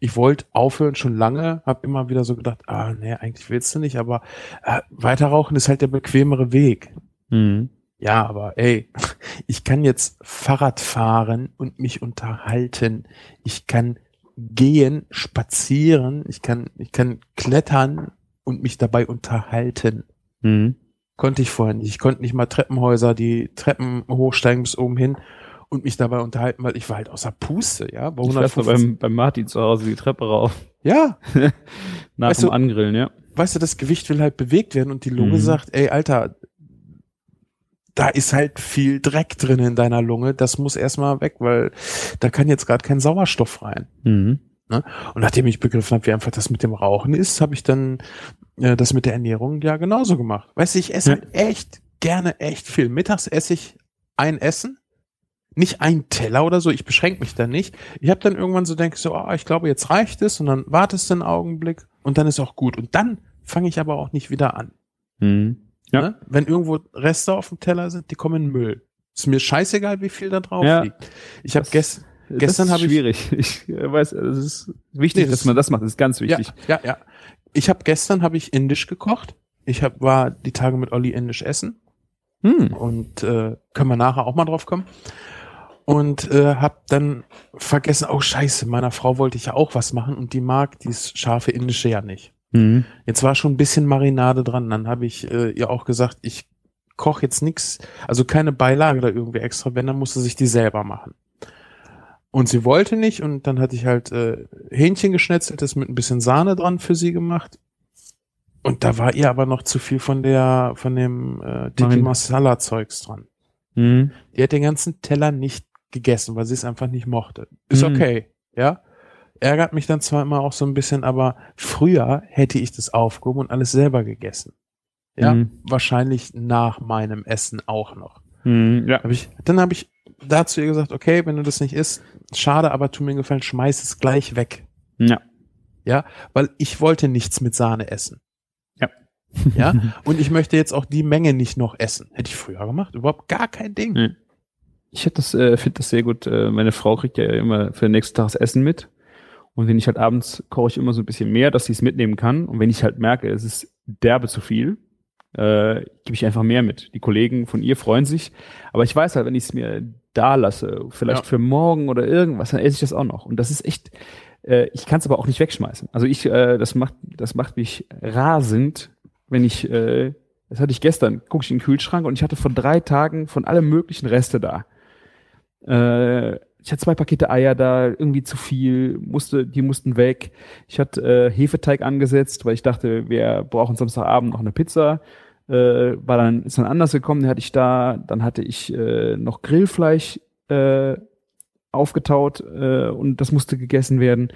Ich wollte aufhören schon lange, habe immer wieder so gedacht, ah, nee, eigentlich willst du nicht, aber äh, weiter rauchen ist halt der bequemere Weg. Mhm. Ja, aber ey, ich kann jetzt Fahrrad fahren und mich unterhalten. Ich kann gehen, spazieren, ich kann, ich kann klettern und mich dabei unterhalten. Mhm. Konnte ich vorher nicht. Ich konnte nicht mal Treppenhäuser, die Treppen hochsteigen bis oben hin und mich dabei unterhalten, weil ich war halt außer Puste, ja. Bei Ich weiß noch 150 beim, beim Martin zu Hause die Treppe rauf. ja, Nach Weißt dem du- Angrillen, ja. weißt du, das Gewicht will halt bewegt werden und die Lunge Mhm. sagt, ey, Alter, da ist halt viel Dreck drin in deiner Lunge, das muss erstmal weg, weil da kann jetzt gerade kein Sauerstoff rein. Mhm. Und nachdem ich begriffen habe, wie einfach das mit dem Rauchen ist, habe ich dann äh, das mit der Ernährung ja genauso gemacht. Weißt du, ich esse Ja. halt echt gerne echt viel. Mittags esse ich ein Essen, nicht ein Teller oder so, ich beschränke mich da nicht. Ich habe dann irgendwann so denke so, ah, ich glaube, jetzt reicht es und dann wartest du einen Augenblick und dann ist auch gut. Und dann fange ich aber auch nicht wieder an. Mhm. Ja. Ne? Wenn irgendwo Reste auf dem Teller sind, die kommen in Müll. Ist mir scheißegal, wie viel da drauf Ja. liegt. Ich habe gestern Gestern das hab ist ich- schwierig. Ich äh, weiß, es ist wichtig, Nee, das- dass man das macht. Das ist ganz Ja, wichtig. ja, ja. Ich habe gestern habe ich indisch gekocht. Ich hab, war die Tage mit Olli indisch essen Hm. und äh, können wir nachher auch mal drauf kommen. Und äh, habe dann vergessen, oh scheiße, meiner Frau wollte ich ja auch was machen und die mag dieses scharfe indische ja nicht. Mhm. Jetzt war schon ein bisschen Marinade dran. Dann habe ich äh, ihr auch gesagt, ich koche jetzt nix, also keine Beilage da irgendwie extra, wenn, dann musste sich die selber machen. Und sie wollte nicht und dann hatte ich halt äh, Hähnchen geschnetzeltes mit ein bisschen Sahne dran für sie gemacht. Und da war ihr aber noch zu viel von der, von dem äh, Marin- Masala Zeugs dran. Mhm. Die hat den ganzen Teller nicht gegessen, weil sie es einfach nicht mochte. Ist Mhm. okay, ja. Ärgert mich dann zwar immer auch so ein bisschen, aber früher hätte ich das aufgehoben und alles selber gegessen. Ja, Mhm. wahrscheinlich nach meinem Essen auch noch. Mhm. Ja. Hab ich, dann habe ich dazu ihr gesagt, okay, wenn du das nicht isst, schade, aber tu mir einen Gefallen, schmeiß es gleich weg. Ja. Ja, weil ich wollte nichts mit Sahne essen. Ja. Ja, und ich möchte jetzt auch die Menge nicht noch essen. Hätte ich früher gemacht, überhaupt gar kein Ding. Mhm. Ich hätte das, äh, finde das sehr gut. Äh, meine Frau kriegt ja immer für den nächsten Tag das Essen mit. Und wenn ich halt abends koche ich immer so ein bisschen mehr, dass sie es mitnehmen kann. Und wenn ich halt merke, es ist derbe zu viel, äh, gebe ich einfach mehr mit. Die Kollegen von ihr freuen sich. Aber ich weiß halt, wenn ich es mir da lasse, vielleicht Ja. für morgen oder irgendwas, dann esse ich das auch noch. Und das ist echt, äh, ich kann es aber auch nicht wegschmeißen. Also ich, äh, das macht, das macht mich rasend, wenn ich, äh, das hatte ich gestern, gucke ich in den Kühlschrank und ich hatte vor drei Tagen von allem möglichen Reste da. Äh, ich hatte zwei Pakete Eier da, irgendwie zu viel, musste, die mussten weg. Ich hatte äh, Hefeteig angesetzt, weil ich dachte, wir brauchen Samstagabend noch eine Pizza. Äh, war dann, ist dann anders gekommen, den hatte ich da. Dann hatte ich äh, noch Grillfleisch äh, aufgetaut äh, und das musste gegessen werden.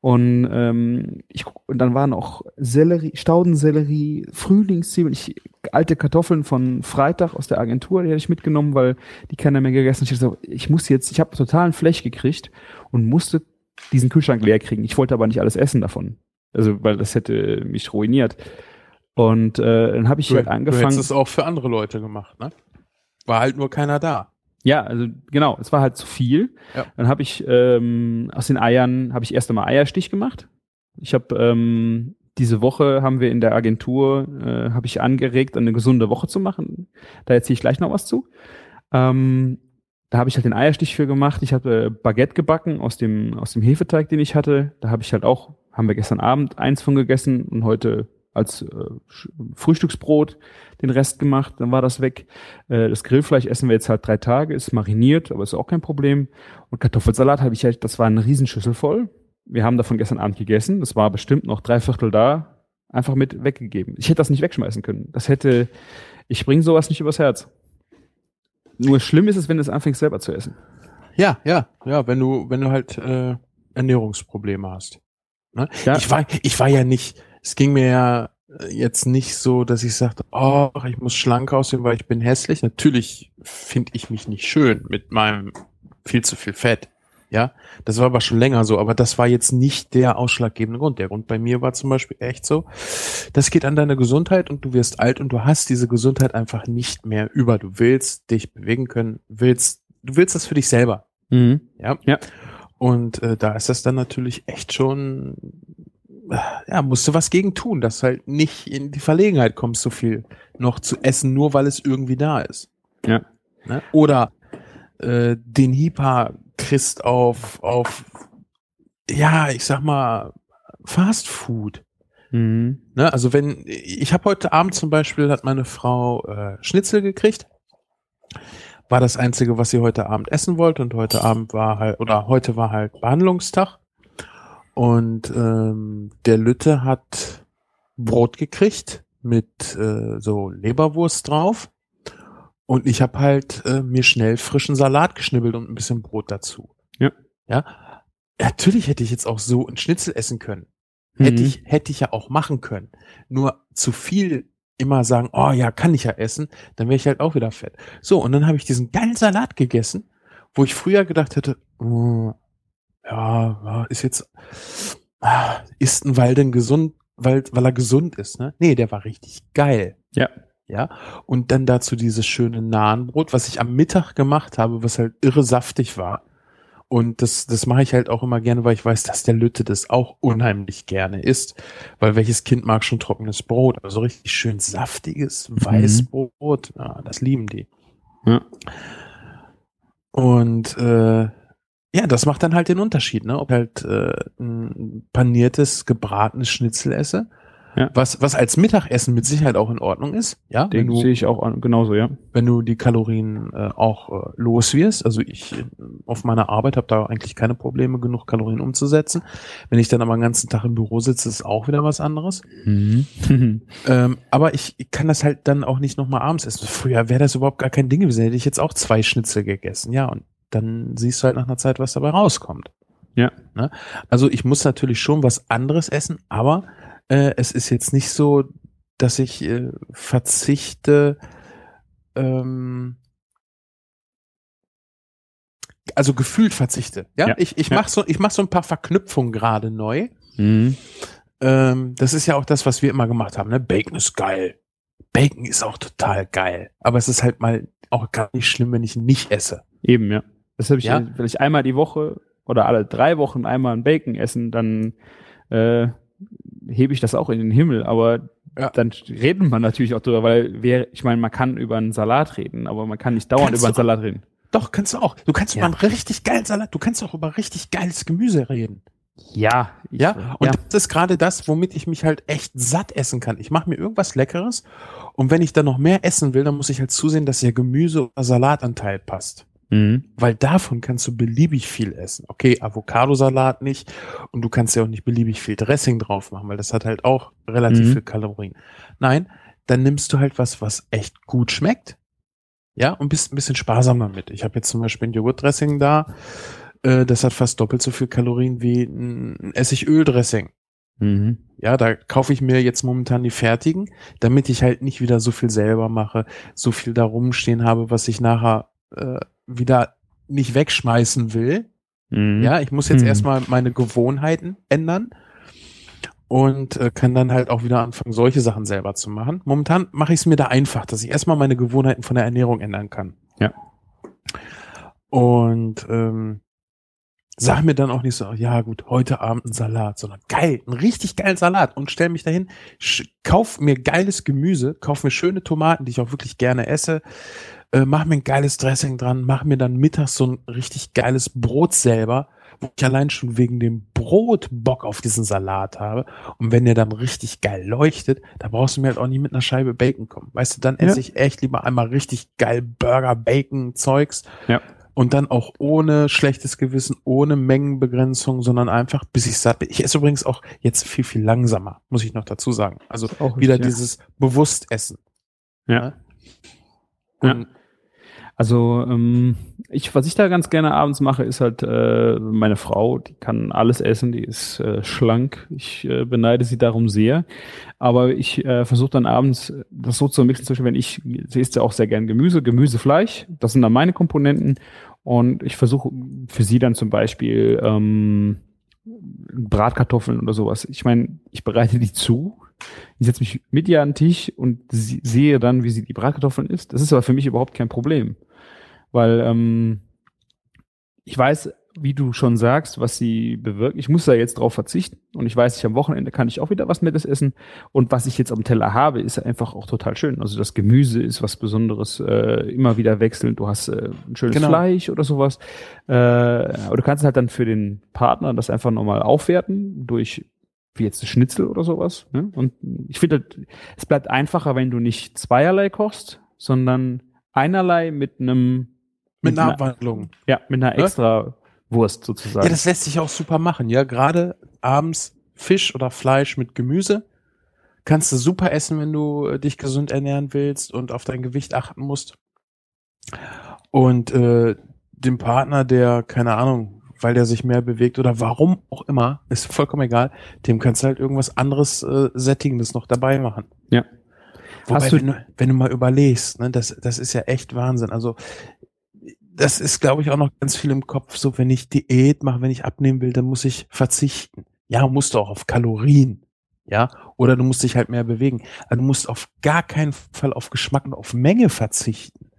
Und, ähm, ich, und dann waren auch Sellerie, Staudensellerie, Frühlingszwiebeln, ich, alte Kartoffeln von Freitag aus der Agentur, die hatte ich mitgenommen, weil die keiner mehr gegessen hat. Ich, so, ich muss jetzt, ich habe totalen Flech gekriegt und musste diesen Kühlschrank leer kriegen. Ich wollte aber nicht alles essen davon. Also, weil das hätte mich ruiniert. Und äh, dann habe ich Du, halt du angefangen. hättest es auch für andere Leute gemacht, ne? War halt nur keiner da. Ja, also genau, es war halt zu viel. Ja. Dann habe ich ähm, aus den Eiern habe ich erst einmal Eierstich gemacht. Ich habe ähm, diese Woche haben wir in der Agentur äh, habe ich angeregt, eine gesunde Woche zu machen. Da erzähle ich gleich noch was zu. Ähm, da habe ich halt den Eierstich für gemacht. Ich hatte Baguette gebacken aus dem, aus dem Hefeteig, den ich hatte. Da habe ich halt auch, haben wir gestern Abend eins von gegessen und heute als äh, Frühstücksbrot den Rest gemacht, dann war das weg. Äh, das Grillfleisch essen wir jetzt halt drei Tage, ist mariniert, aber ist auch kein Problem. Und Kartoffelsalat habe ich halt, das war eine Riesenschüssel voll. Wir haben davon gestern Abend gegessen. Das war bestimmt noch drei Viertel da, einfach mit weggegeben. Ich hätte das nicht wegschmeißen können. Das hätte, ich bringe sowas nicht übers Herz. Nur schlimm ist es, wenn du es anfängst selber zu essen. Ja, ja, ja, wenn du, wenn du halt äh, Ernährungsprobleme hast. Ne? Ja. Ich war, ich war ja nicht, es ging mir ja äh, jetzt nicht so, dass ich sagte, oh, ich muss schlank aussehen, weil ich bin hässlich. Natürlich finde ich mich nicht schön mit meinem viel zu viel Fett. Ja, das war aber schon länger so, aber das war jetzt nicht der ausschlaggebende Grund. Der Grund bei mir war zum Beispiel echt so, das geht an deine Gesundheit und du wirst alt und du hast diese Gesundheit einfach nicht mehr über. Du willst dich bewegen können, willst, du willst das für dich selber. Mhm. Ja. Ja. Und äh, da ist das dann natürlich echt schon, ja, musst du was gegen tun, dass du halt nicht in die Verlegenheit kommst, so viel noch zu essen, nur weil es irgendwie da ist. Ja. Ne? Oder äh, den Hipa kriegst auf, auf, ja, ich sag mal, Fast Food. Mhm. Ne? Also wenn, ich habe heute Abend zum Beispiel, hat meine Frau äh, Schnitzel gekriegt. War das Einzige, was sie heute Abend essen wollte. Und heute Abend war halt, oder heute war halt Behandlungstag. Und ähm, der Lütte hat Brot gekriegt mit äh, so Leberwurst drauf. Und ich habe halt äh, mir schnell frischen Salat geschnibbelt und ein bisschen Brot dazu. Ja. Ja. Natürlich hätte ich jetzt auch so ein Schnitzel essen können. Hätte Mhm. ich, hätte ich ja auch machen können. Nur zu viel immer sagen, oh ja, kann ich ja essen, dann wäre ich halt auch wieder fett. So, und dann habe ich diesen geilen Salat gegessen, wo ich früher gedacht hätte, oh, ja, ist jetzt, ah, ist ein Weil denn gesund, weil, weil er gesund ist, ne? Nee, der war richtig geil. Ja. Ja. Und dann dazu dieses schöne Nahenbrot, was ich am Mittag gemacht habe, was halt irre saftig war. Und das, das mache ich halt auch immer gerne, weil ich weiß, dass der Lütte das auch unheimlich gerne isst. Weil welches Kind mag schon trockenes Brot? Also richtig schön saftiges Weißbrot. Ja, das lieben die. Ja. Und äh, ja, das macht dann halt den Unterschied, ne? Ob halt äh, ein paniertes, gebratenes Schnitzel esse, Ja. was, was als Mittagessen mit Sicherheit auch in Ordnung ist, ja, Den sehe ich auch an, genauso, ja. wenn du die Kalorien äh, auch äh, los wirst. Also ich äh, auf meiner Arbeit habe da eigentlich keine Probleme, genug Kalorien umzusetzen. Wenn ich dann aber den ganzen Tag im Büro sitze, ist auch wieder was anderes. Mhm. Ähm, aber ich, ich kann das halt dann auch nicht nochmal abends essen. Früher wäre das überhaupt gar kein Ding gewesen. Hätte ich jetzt auch zwei Schnitzel gegessen. Ja, und dann siehst du halt nach einer Zeit, was dabei rauskommt. Ja. Ne? Also ich muss natürlich schon was anderes essen, aber äh, es ist jetzt nicht so, dass ich äh, verzichte. Ähm, also gefühlt verzichte. Ja, Ja. ich, ich Ja. mache so, ich mach so ein paar Verknüpfungen gerade neu. Mhm. Ähm, das ist ja auch das, was wir immer gemacht haben. Ne? Bacon ist geil. Bacon ist auch total geil. Aber es ist halt mal auch gar nicht schlimm, wenn ich nicht esse. Eben, ja. Das habe ich, Ja. äh, vielleicht einmal die Woche oder alle drei Wochen einmal ein Bacon essen, dann äh, hebe ich das auch in den Himmel. Aber Ja. dann reden man natürlich auch drüber, weil wer, ich meine, man kann über einen Salat reden, aber man kann nicht dauernd Kannst über einen Salat reden. Doch, kannst du auch. Du kannst Ja. über einen richtig geilen Salat, du kannst auch über richtig geiles Gemüse reden. Ja, ich, Ja, und ja. das ist gerade das, womit ich mich halt echt satt essen kann. Ich mache mir irgendwas Leckeres und wenn ich dann noch mehr essen will, dann muss ich halt zusehen, dass der Gemüse- oder Salatanteil passt. Mhm. Weil davon kannst du beliebig viel essen. Okay, Avocadosalat nicht und du kannst ja auch nicht beliebig viel Dressing drauf machen, weil das hat halt auch relativ Mhm. viel Kalorien. Nein, dann nimmst du halt was, was echt gut schmeckt. Ja, und bist ein bisschen sparsam damit. Ich habe jetzt zum Beispiel ein Joghurtdressing da, äh, das hat fast doppelt so viel Kalorien wie ein ein Essigöldressing. Mhm. Ja, da kaufe ich mir jetzt momentan die fertigen, damit ich halt nicht wieder so viel selber mache, so viel da rumstehen habe, was ich nachher äh, wieder nicht wegschmeißen will. Mhm. Ja, ich muss jetzt Mhm. erstmal meine Gewohnheiten ändern und äh, kann dann halt auch wieder anfangen, solche Sachen selber zu machen. Momentan mache ich es mir da einfach, dass ich erstmal meine Gewohnheiten von der Ernährung ändern kann. Ja. Und ähm, sag mir dann auch nicht so, ja gut, heute Abend ein Salat, sondern geil, einen richtig geilen Salat und stell mich dahin, kauf mir geiles Gemüse, kauf mir schöne Tomaten, die ich auch wirklich gerne esse, äh, mach mir ein geiles Dressing dran, mach mir dann mittags so ein richtig geiles Brot selber, wo ich allein schon wegen dem Brot Bock auf diesen Salat habe. Und wenn der dann richtig geil leuchtet, da brauchst du mir halt auch nicht mit einer Scheibe Bacon kommen. Weißt du, dann esse Ja. ich echt lieber einmal richtig geil Burger, Bacon, Zeugs. Ja. Und dann auch ohne schlechtes Gewissen, ohne Mengenbegrenzung, sondern einfach, bis ich satt bin. Ich esse übrigens auch jetzt viel, viel langsamer, muss ich noch dazu sagen. Also Auch wieder ja. dieses Bewusstessen. Ja. Und Ja. Also ähm, ich, was ich da ganz gerne abends mache, ist halt äh, meine Frau, die kann alles essen, die ist äh, schlank. Ich äh, beneide sie darum sehr. Aber ich äh, versuche dann abends äh, das so zu mixen, zum Beispiel, wenn ich, sie isst ja auch sehr gern Gemüse, Gemüse, Fleisch, das sind dann meine Komponenten. Und ich versuche für sie dann zum Beispiel ähm, Bratkartoffeln oder sowas. Ich meine, ich bereite die zu. Ich setze mich mit ihr an den Tisch und sehe dann, wie sie die Bratkartoffeln isst. Das ist aber für mich überhaupt kein Problem. Weil ähm, ich weiß, wie du schon sagst, was sie bewirkt. Ich muss da jetzt drauf verzichten und ich weiß, ich am Wochenende kann ich auch wieder was Nettes essen. Und was ich jetzt am Teller habe, ist einfach auch total schön. Also das Gemüse ist was Besonderes, äh, immer wieder wechselnd. Du hast äh, ein schönes Genau. Fleisch oder sowas. Äh, aber du kannst halt dann für den Partner das einfach nochmal aufwerten durch wie jetzt ein Schnitzel oder sowas. Ne? Und ich finde, halt, es bleibt einfacher, wenn du nicht zweierlei kochst, sondern einerlei mit einem mit einer einer- Abwandlung. ja, mit einer extra Wurst sozusagen. Ja, das lässt sich auch super machen, ja. Gerade abends Fisch oder Fleisch mit Gemüse kannst du super essen, wenn du äh, dich gesund ernähren willst und auf dein Gewicht achten musst. Und äh, dem Partner, der, keine Ahnung, weil der sich mehr bewegt oder warum auch immer, ist vollkommen egal, dem kannst du halt irgendwas anderes äh, Sättigendes noch dabei machen. Ja. Wobei, Hast du- wenn, du, wenn du mal überlegst, ne, das, das ist ja echt Wahnsinn. Also das ist, glaube ich, auch noch ganz viel im Kopf. So, wenn ich Diät mache, wenn ich abnehmen will, dann muss ich verzichten. Ja, musst du auch auf Kalorien. Ja, oder du musst dich halt mehr bewegen. Aber du musst auf gar keinen Fall auf Geschmack und auf Menge verzichten.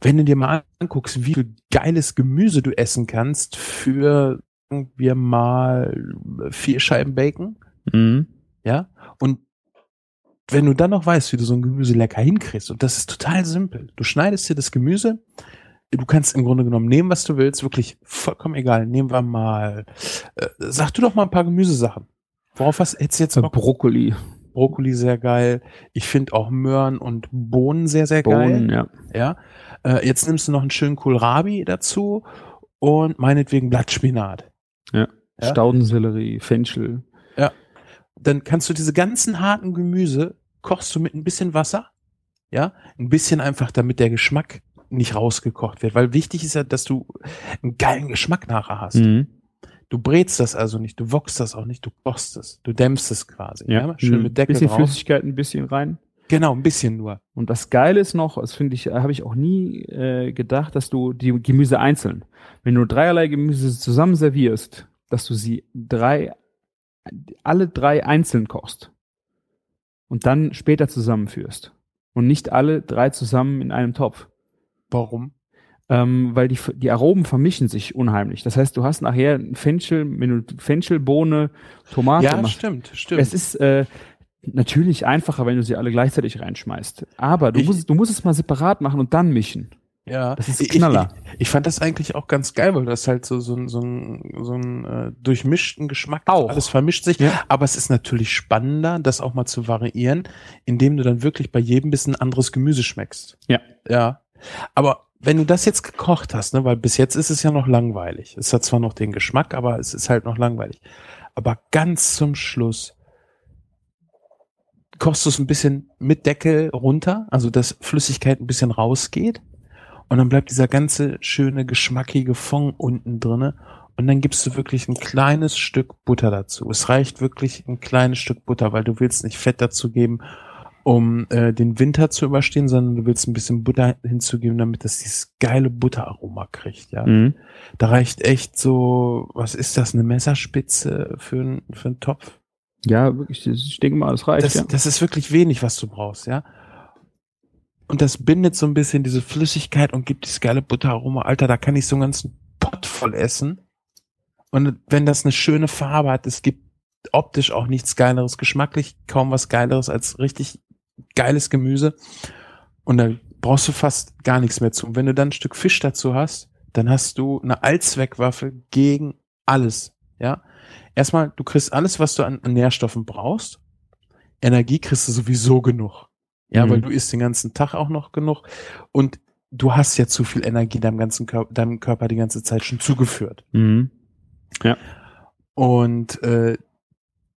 Wenn du dir mal anguckst, wie viel geiles Gemüse du essen kannst für, sagen wir mal, vier Scheiben Bacon, Mhm. ja, und wenn du dann noch weißt, wie du so ein Gemüse lecker hinkriegst, und das ist total simpel. Du schneidest dir das Gemüse, du kannst im Grunde genommen nehmen, was du willst, wirklich vollkommen egal. Nehmen wir mal, äh, sag du doch mal ein paar Gemüsesachen. Worauf was du jetzt Bock? Brokkoli, Brokkoli sehr geil. Ich finde auch Möhren und Bohnen sehr, sehr Bohnen, geil. ja. Ja. Äh, jetzt nimmst du noch einen schönen Kohlrabi dazu und meinetwegen Blattspinat. Ja? Staudensellerie, Fenchel. dann kannst du diese ganzen harten Gemüse kochst du mit ein bisschen Wasser, ja, ein bisschen einfach, damit der Geschmack nicht rausgekocht wird, weil wichtig ist ja, dass du einen geilen Geschmack nachher hast. Mhm. Du brätst das also nicht, du wokst das auch nicht, du kochst es, du dämpfst es quasi, ja, schön Mhm. mit Deckel bisschen drauf. Flüssigkeit, ein bisschen rein. Genau, ein bisschen nur. Und das Geile ist noch, das finde ich, habe ich auch nie äh, gedacht, dass du die Gemüse einzeln, wenn du dreierlei Gemüse zusammen servierst, dass du sie drei, alle drei einzeln kochst und dann später zusammenführst und nicht alle drei zusammen in einem Topf. Warum? Ähm, weil die, die Aromen vermischen sich unheimlich. Das heißt, du hast nachher Fenchel, wenn du Fenchel, Bohne, Tomate Ja, machst. stimmt, stimmt. Es ist äh, natürlich einfacher, wenn du sie alle gleichzeitig reinschmeißt. Aber du, Ich- musst, du musst es mal separat machen und dann mischen. Ja, Das ist ich- Knaller. Ich, ich fand das eigentlich auch ganz geil, weil das halt so so ein so ein, so ein äh, durchmischten Geschmack. Auch. alles vermischt sich. Ja. Aber es ist natürlich spannender, das auch mal zu variieren, indem du dann wirklich bei jedem bisschen anderes Gemüse schmeckst. Ja. Ja. Aber wenn du das jetzt gekocht hast, ne, weil bis jetzt ist es ja noch langweilig. Es hat zwar noch den Geschmack, aber es ist halt noch langweilig. Aber ganz zum Schluss kochst du es ein bisschen mit Deckel runter, also dass Flüssigkeit ein bisschen rausgeht. Und dann bleibt dieser ganze schöne, geschmackige Fond unten drinne. Und dann gibst du wirklich ein kleines Stück Butter dazu. Es reicht wirklich ein kleines Stück Butter, weil du willst nicht Fett dazu geben, um äh, den Winter zu überstehen, sondern du willst ein bisschen Butter hinzugeben, damit das dieses geile Butteraroma kriegt, ja. Mhm. Da reicht echt so, was ist das, eine Messerspitze für, ein, für einen Topf? Ja, wirklich, ich denke mal, das reicht. Das, ja. das ist wirklich wenig, was du brauchst, ja. Und das bindet so ein bisschen diese Flüssigkeit und gibt dieses geile Butteraroma. Alter, da kann ich so einen ganzen Pott voll essen. Und wenn das eine schöne Farbe hat, es gibt optisch auch nichts Geileres, geschmacklich kaum was Geileres als richtig geiles Gemüse. Und dann brauchst du fast gar nichts mehr zu. Und wenn du dann ein Stück Fisch dazu hast, dann hast du eine Allzweckwaffe gegen alles. Ja, erstmal, du kriegst alles, was du an, an Nährstoffen brauchst. Energie kriegst du sowieso genug. Ja, Mhm. weil du isst den ganzen Tag auch noch genug. Und du hast ja zu viel Energie deinem ganzen Körper, deinem Körper die ganze Zeit schon zugeführt. Mhm. Und äh,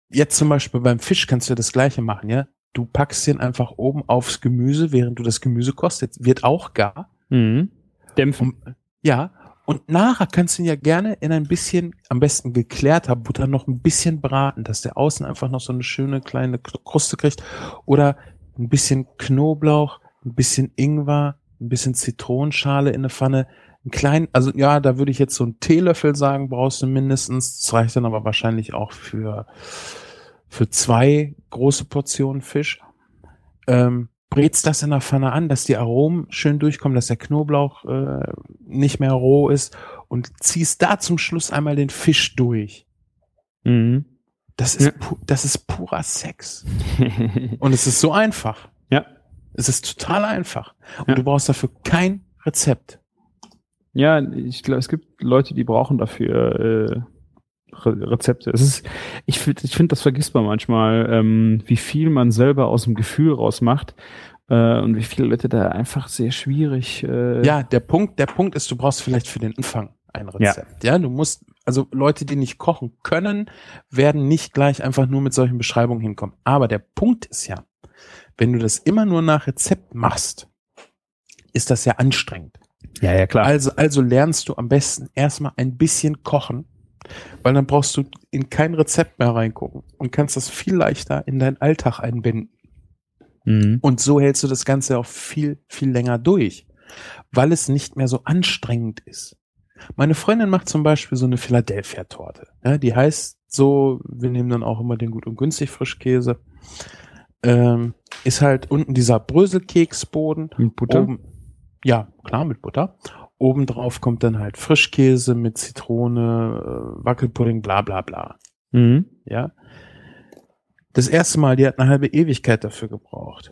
jetzt zum Beispiel beim Fisch kannst du ja das Gleiche machen, ja. Du packst den einfach oben aufs Gemüse, während du das Gemüse kostet, wird auch gar. Mhm. Dämpfen. Um, ja. Und nachher kannst du ihn ja gerne in ein bisschen, am besten geklärter Butter noch ein bisschen braten, dass der außen einfach noch so eine schöne kleine Kruste kriegt. Oder ein bisschen Knoblauch, ein bisschen Ingwer, ein bisschen Zitronenschale in eine Pfanne. Ein kleinen, also ja, da würde ich jetzt so einen Teelöffel sagen, brauchst du mindestens. Das reicht dann aber wahrscheinlich auch für, für zwei große Portionen Fisch. Ähm, brätst das in der Pfanne an, dass die Aromen schön durchkommen, dass der Knoblauch äh, nicht mehr roh ist und ziehst da zum Schluss einmal den Fisch durch. Mhm. Das ist, Ja. das ist purer Sex. Und es ist so einfach. ja. Es ist total einfach. Und Ja. du brauchst dafür kein Rezept. Ja, ich glaube, es gibt Leute, die brauchen dafür äh, Re Rezepte. Es ist, ich finde, ich finde, das vergisst man manchmal, ähm, wie viel man selber aus dem Gefühl rausmacht äh, und wie viele Leute da einfach sehr schwierig. Äh, Ja, der Punkt, der Punkt ist, du brauchst vielleicht für den Anfang ein Rezept. Ja, du musst, also Leute, die nicht kochen können, werden nicht gleich einfach nur mit solchen Beschreibungen hinkommen. Aber der Punkt ist ja, wenn du das immer nur nach Rezept machst, ist das ja anstrengend. ja, ja, klar. Also, also lernst du am besten erstmal ein bisschen kochen, weil dann brauchst du in kein Rezept mehr reingucken und kannst das viel leichter in deinen Alltag einbinden. Mhm. Und so hältst du das Ganze auch viel, viel länger durch, weil es nicht mehr so anstrengend ist. Meine Freundin macht zum Beispiel so eine Philadelphia-Torte. Ja, die heißt so, wir nehmen dann auch immer den gut und günstig Frischkäse. Ähm, ist halt unten dieser Bröselkeksboden. Mit Butter. Oben, ja, klar, mit Butter. Obendrauf kommt dann halt Frischkäse mit Zitrone, äh, Wackelpudding, bla bla bla. Mhm. Ja. Das erste Mal, die hat eine halbe Ewigkeit dafür gebraucht.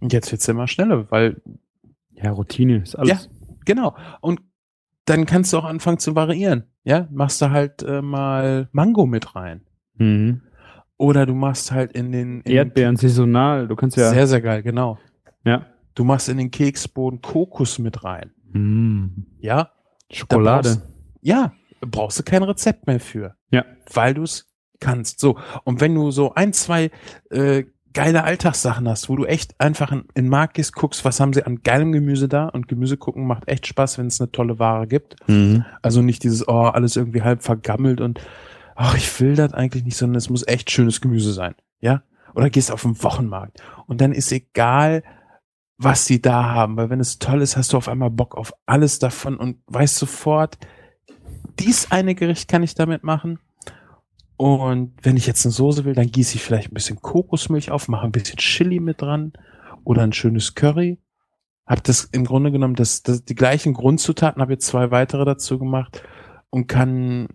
Und jetzt wird's immer schneller, weil, Ja, Routine ist alles. genau. Und dann kannst du auch anfangen zu variieren. Ja, machst du halt äh, mal Mango mit rein. Mhm. Oder du machst halt in den, in Erdbeeren saisonal. Du kannst ja. sehr, sehr geil, genau. ja. Du machst in den Keksboden Kokos mit rein. Mhm. Ja, Schokolade. brauchst- ja, brauchst du kein Rezept mehr für. Ja. Weil du es kannst. So. Und wenn du so ein, zwei äh, geile Alltagssachen hast, wo du echt einfach in, in den Markt gehst, guckst, was haben sie an geilem Gemüse da und Gemüse gucken macht echt Spaß, wenn es eine tolle Ware gibt. Mhm. Also nicht dieses, oh, alles irgendwie halb vergammelt und ach, ich will das eigentlich nicht, sondern es muss echt schönes Gemüse sein. Ja? Oder gehst auf den Wochenmarkt und dann ist egal, was sie da haben, weil wenn es toll ist, hast du auf einmal Bock auf alles davon und weißt sofort, dies eine Gericht kann ich damit machen. Und wenn ich jetzt eine Soße will, dann gieße ich vielleicht ein bisschen Kokosmilch auf, mache ein bisschen Chili mit dran oder ein schönes Curry. Hab das im Grunde genommen das, das die gleichen Grundzutaten, habe jetzt zwei weitere dazu gemacht und kann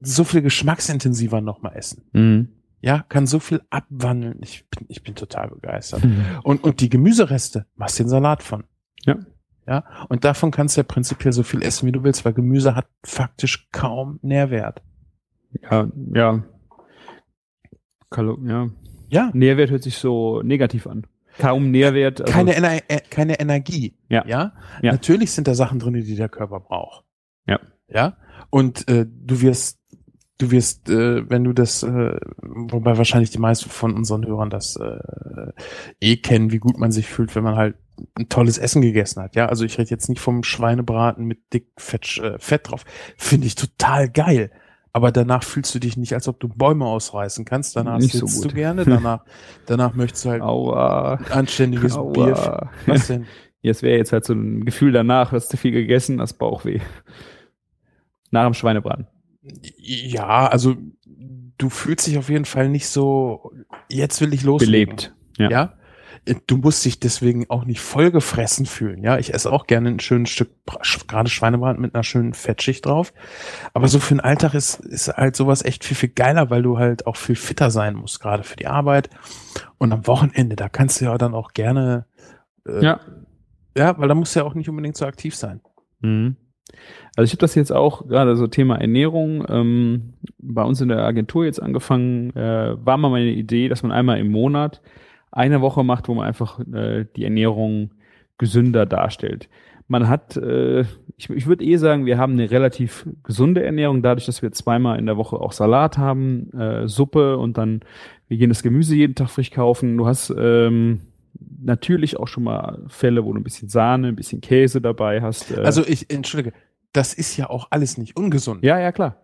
so viel geschmacksintensiver nochmal essen. Mhm. Ja, kann so viel abwandeln. Ich bin, ich bin total begeistert. Mhm. Und, und die Gemüsereste, machst den Salat von. Ja. Ja, und davon kannst du ja prinzipiell so viel essen, wie du willst, weil Gemüse hat faktisch kaum Nährwert. Ja, ja. Kalo ja. Ja, Nährwert hört sich so negativ an. Kaum Nährwert. Also, keine, Ener äh, keine Energie. Ja. ja. Ja. Natürlich sind da Sachen drin, die der Körper braucht. Ja. Ja. Und äh, du wirst, du wirst, äh, wenn du das, äh, wobei wahrscheinlich die meisten von unseren Hörern das äh, eh kennen, wie gut man sich fühlt, wenn man halt ein tolles Essen gegessen hat. Ja, also ich rede jetzt nicht vom Schweinebraten mit dick Fett, äh, Fett drauf. Finde ich total geil. Aber danach fühlst du dich nicht, als ob du Bäume ausreißen kannst. Danach Nicht so sitzt gut. du gerne. Danach, danach möchtest du halt Aua. ein anständiges Aua. Bier. Was denn? Ja, es wäre jetzt halt so ein Gefühl danach, hast du viel gegessen, das Bauchweh. Nach dem Schweinebraten. Ja, also du fühlst dich auf jeden Fall nicht so, jetzt will ich loslegen. Belebt. Ja. Ja. äh, du musst dich deswegen auch nicht vollgefressen fühlen. Ja, ich esse auch gerne ein schönes Stück, gerade Schweinebraten mit einer schönen Fettschicht drauf. Aber so für den Alltag ist, ist halt sowas echt viel, viel geiler, weil du halt auch viel fitter sein musst, gerade für die Arbeit. Und am Wochenende, da kannst du ja dann auch gerne, äh, Ja. ja, weil da musst du ja auch nicht unbedingt so aktiv sein. Mhm. Also ich habe das jetzt auch gerade so Thema Ernährung ähm, bei uns in der Agentur jetzt angefangen. Äh, war mal meine Idee, dass man einmal im Monat eine Woche macht, wo man einfach äh, die Ernährung gesünder darstellt. Man hat, äh, ich, ich würde eh sagen, wir haben eine relativ gesunde Ernährung, dadurch, dass wir zweimal in der Woche auch Salat haben, äh, Suppe und dann wir gehen das Gemüse jeden Tag frisch kaufen. Du hast ähm, natürlich auch schon mal Fälle, wo du ein bisschen Sahne, ein bisschen Käse dabei hast. Äh, Also ich, entschuldige, das ist ja auch alles nicht ungesund. ja, ja, klar.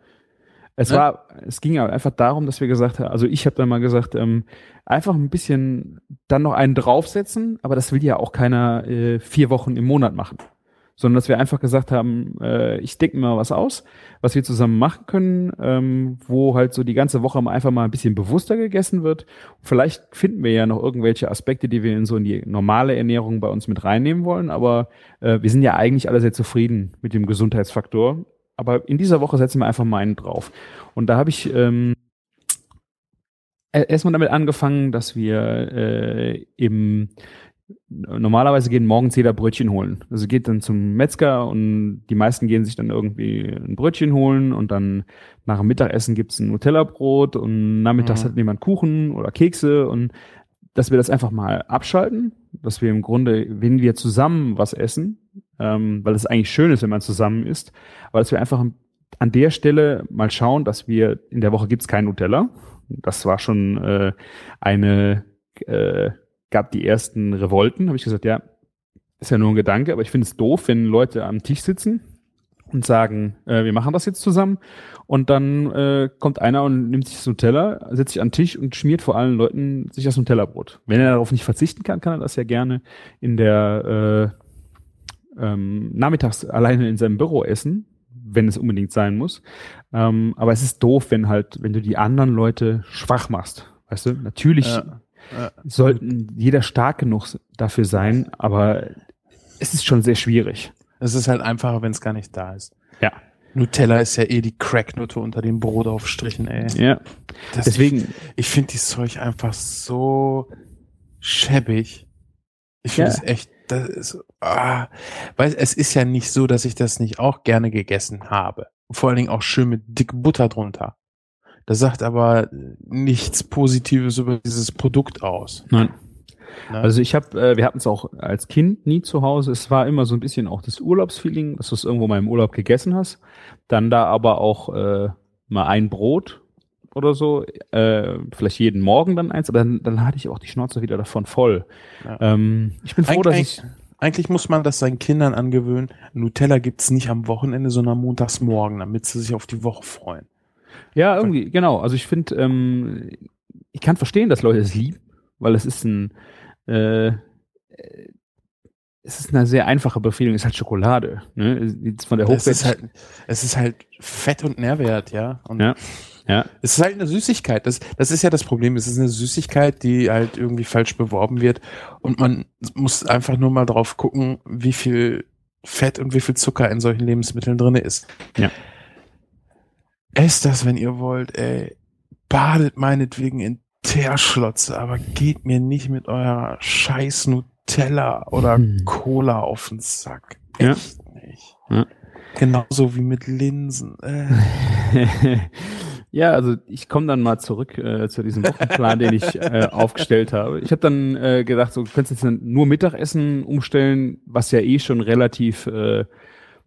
Es Ne? war, es ging ja einfach darum, dass wir gesagt haben, also ich habe dann mal gesagt, ähm, einfach ein bisschen dann noch einen draufsetzen, aber das will ja auch keiner äh, vier Wochen im Monat machen. Sondern dass wir einfach gesagt haben, äh, ich denke mal was aus, was wir zusammen machen können, ähm, wo halt so die ganze Woche einfach mal ein bisschen bewusster gegessen wird. Vielleicht finden wir ja noch irgendwelche Aspekte, die wir in so in die normale Ernährung bei uns mit reinnehmen wollen, aber äh, wir sind ja eigentlich alle sehr zufrieden mit dem Gesundheitsfaktor. Aber in dieser Woche setzen wir einfach mal einen drauf. Und da habe ich ähm, erstmal damit angefangen, dass wir äh, im normalerweise gehen morgens jeder Brötchen holen. Also geht dann zum Metzger und die meisten gehen sich dann irgendwie ein Brötchen holen und dann nach dem Mittagessen gibt's ein Nutella-Brot und nachmittags Mhm. hat jemand Kuchen oder Kekse und dass wir das einfach mal abschalten, dass wir im Grunde, wenn wir zusammen was essen, ähm, weil es eigentlich schön ist, wenn man zusammen isst, aber dass wir einfach an der Stelle mal schauen, dass wir in der Woche gibt's kein Nutella. Das war schon äh, eine äh, gab die ersten Revolten, habe ich gesagt, ja, ist ja nur ein Gedanke, aber ich finde es doof, wenn Leute am Tisch sitzen und sagen, äh, wir machen das jetzt zusammen und dann äh, kommt einer und nimmt sich das Nutella, setzt sich an den Tisch und schmiert vor allen Leuten sich das Nutella-Brot. Wenn er darauf nicht verzichten kann, kann er das ja gerne in der äh, ähm, nachmittags alleine in seinem Büro essen, wenn es unbedingt sein muss. Ähm, aber es ist doof, wenn halt, wenn du die anderen Leute schwach machst. Weißt du, natürlich Ja. Ja. sollten jeder stark genug dafür sein, aber es ist schon sehr schwierig. Es ist halt einfacher, wenn es gar nicht da ist. Ja. Nutella ist ja eh die Cracknote unter den Brotaufstrichen, ey. Ja. Das, Deswegen, Ich, ich finde dieses Zeug einfach so schäbig. Ich Ja. finde es echt, das ist, ah, weil es ist ja nicht so, dass ich das nicht auch gerne gegessen habe. Vor allen Dingen auch schön mit dick Butter drunter. Das sagt aber nichts Positives über dieses Produkt aus. nein. Ne? Also ich habe, äh, wir hatten es auch als Kind nie zu Hause. Es war immer so ein bisschen auch das Urlaubsfeeling, dass du es irgendwo mal im Urlaub gegessen hast. Dann da aber auch äh, mal ein Brot oder so, äh, vielleicht jeden Morgen dann eins, aber dann, dann hatte ich auch die Schnauze wieder davon voll. Ja. Ähm, ich bin froh, dass Eig- ich Eigentlich muss man das seinen Kindern angewöhnen. Nutella gibt's nicht am Wochenende, sondern montags morgen, damit sie sich auf die Woche freuen. Ja, irgendwie, genau. Also ich finde, ähm, ich kann verstehen, dass Leute es lieben, weil es ist ein, äh, es ist eine sehr einfache Befriedigung, es ist halt Schokolade. Ne? Von der Es ist Hochwertigkeit. halt, es ist halt Fett und Nährwert, ja. Und Ja, ja. Es ist halt eine Süßigkeit. Das, das ist ja das Problem. Es ist eine Süßigkeit, die halt irgendwie falsch beworben wird. Und man muss einfach nur mal drauf gucken, wie viel Fett und wie viel Zucker in solchen Lebensmitteln drin ist. Ja. Esst das, wenn ihr wollt, ey. Badet meinetwegen in Teerschlotze, aber geht mir nicht mit eurer scheiß Nutella oder Hm. Cola auf den Sack. Ja. Echt nicht. Ja. Genauso wie mit Linsen. Äh. ja, also ich komme dann mal zurück äh, zu diesem Wochenplan, den ich äh, aufgestellt habe. Ich habe dann äh, gedacht, so du könntest jetzt nur Mittagessen umstellen, was ja eh schon relativ äh,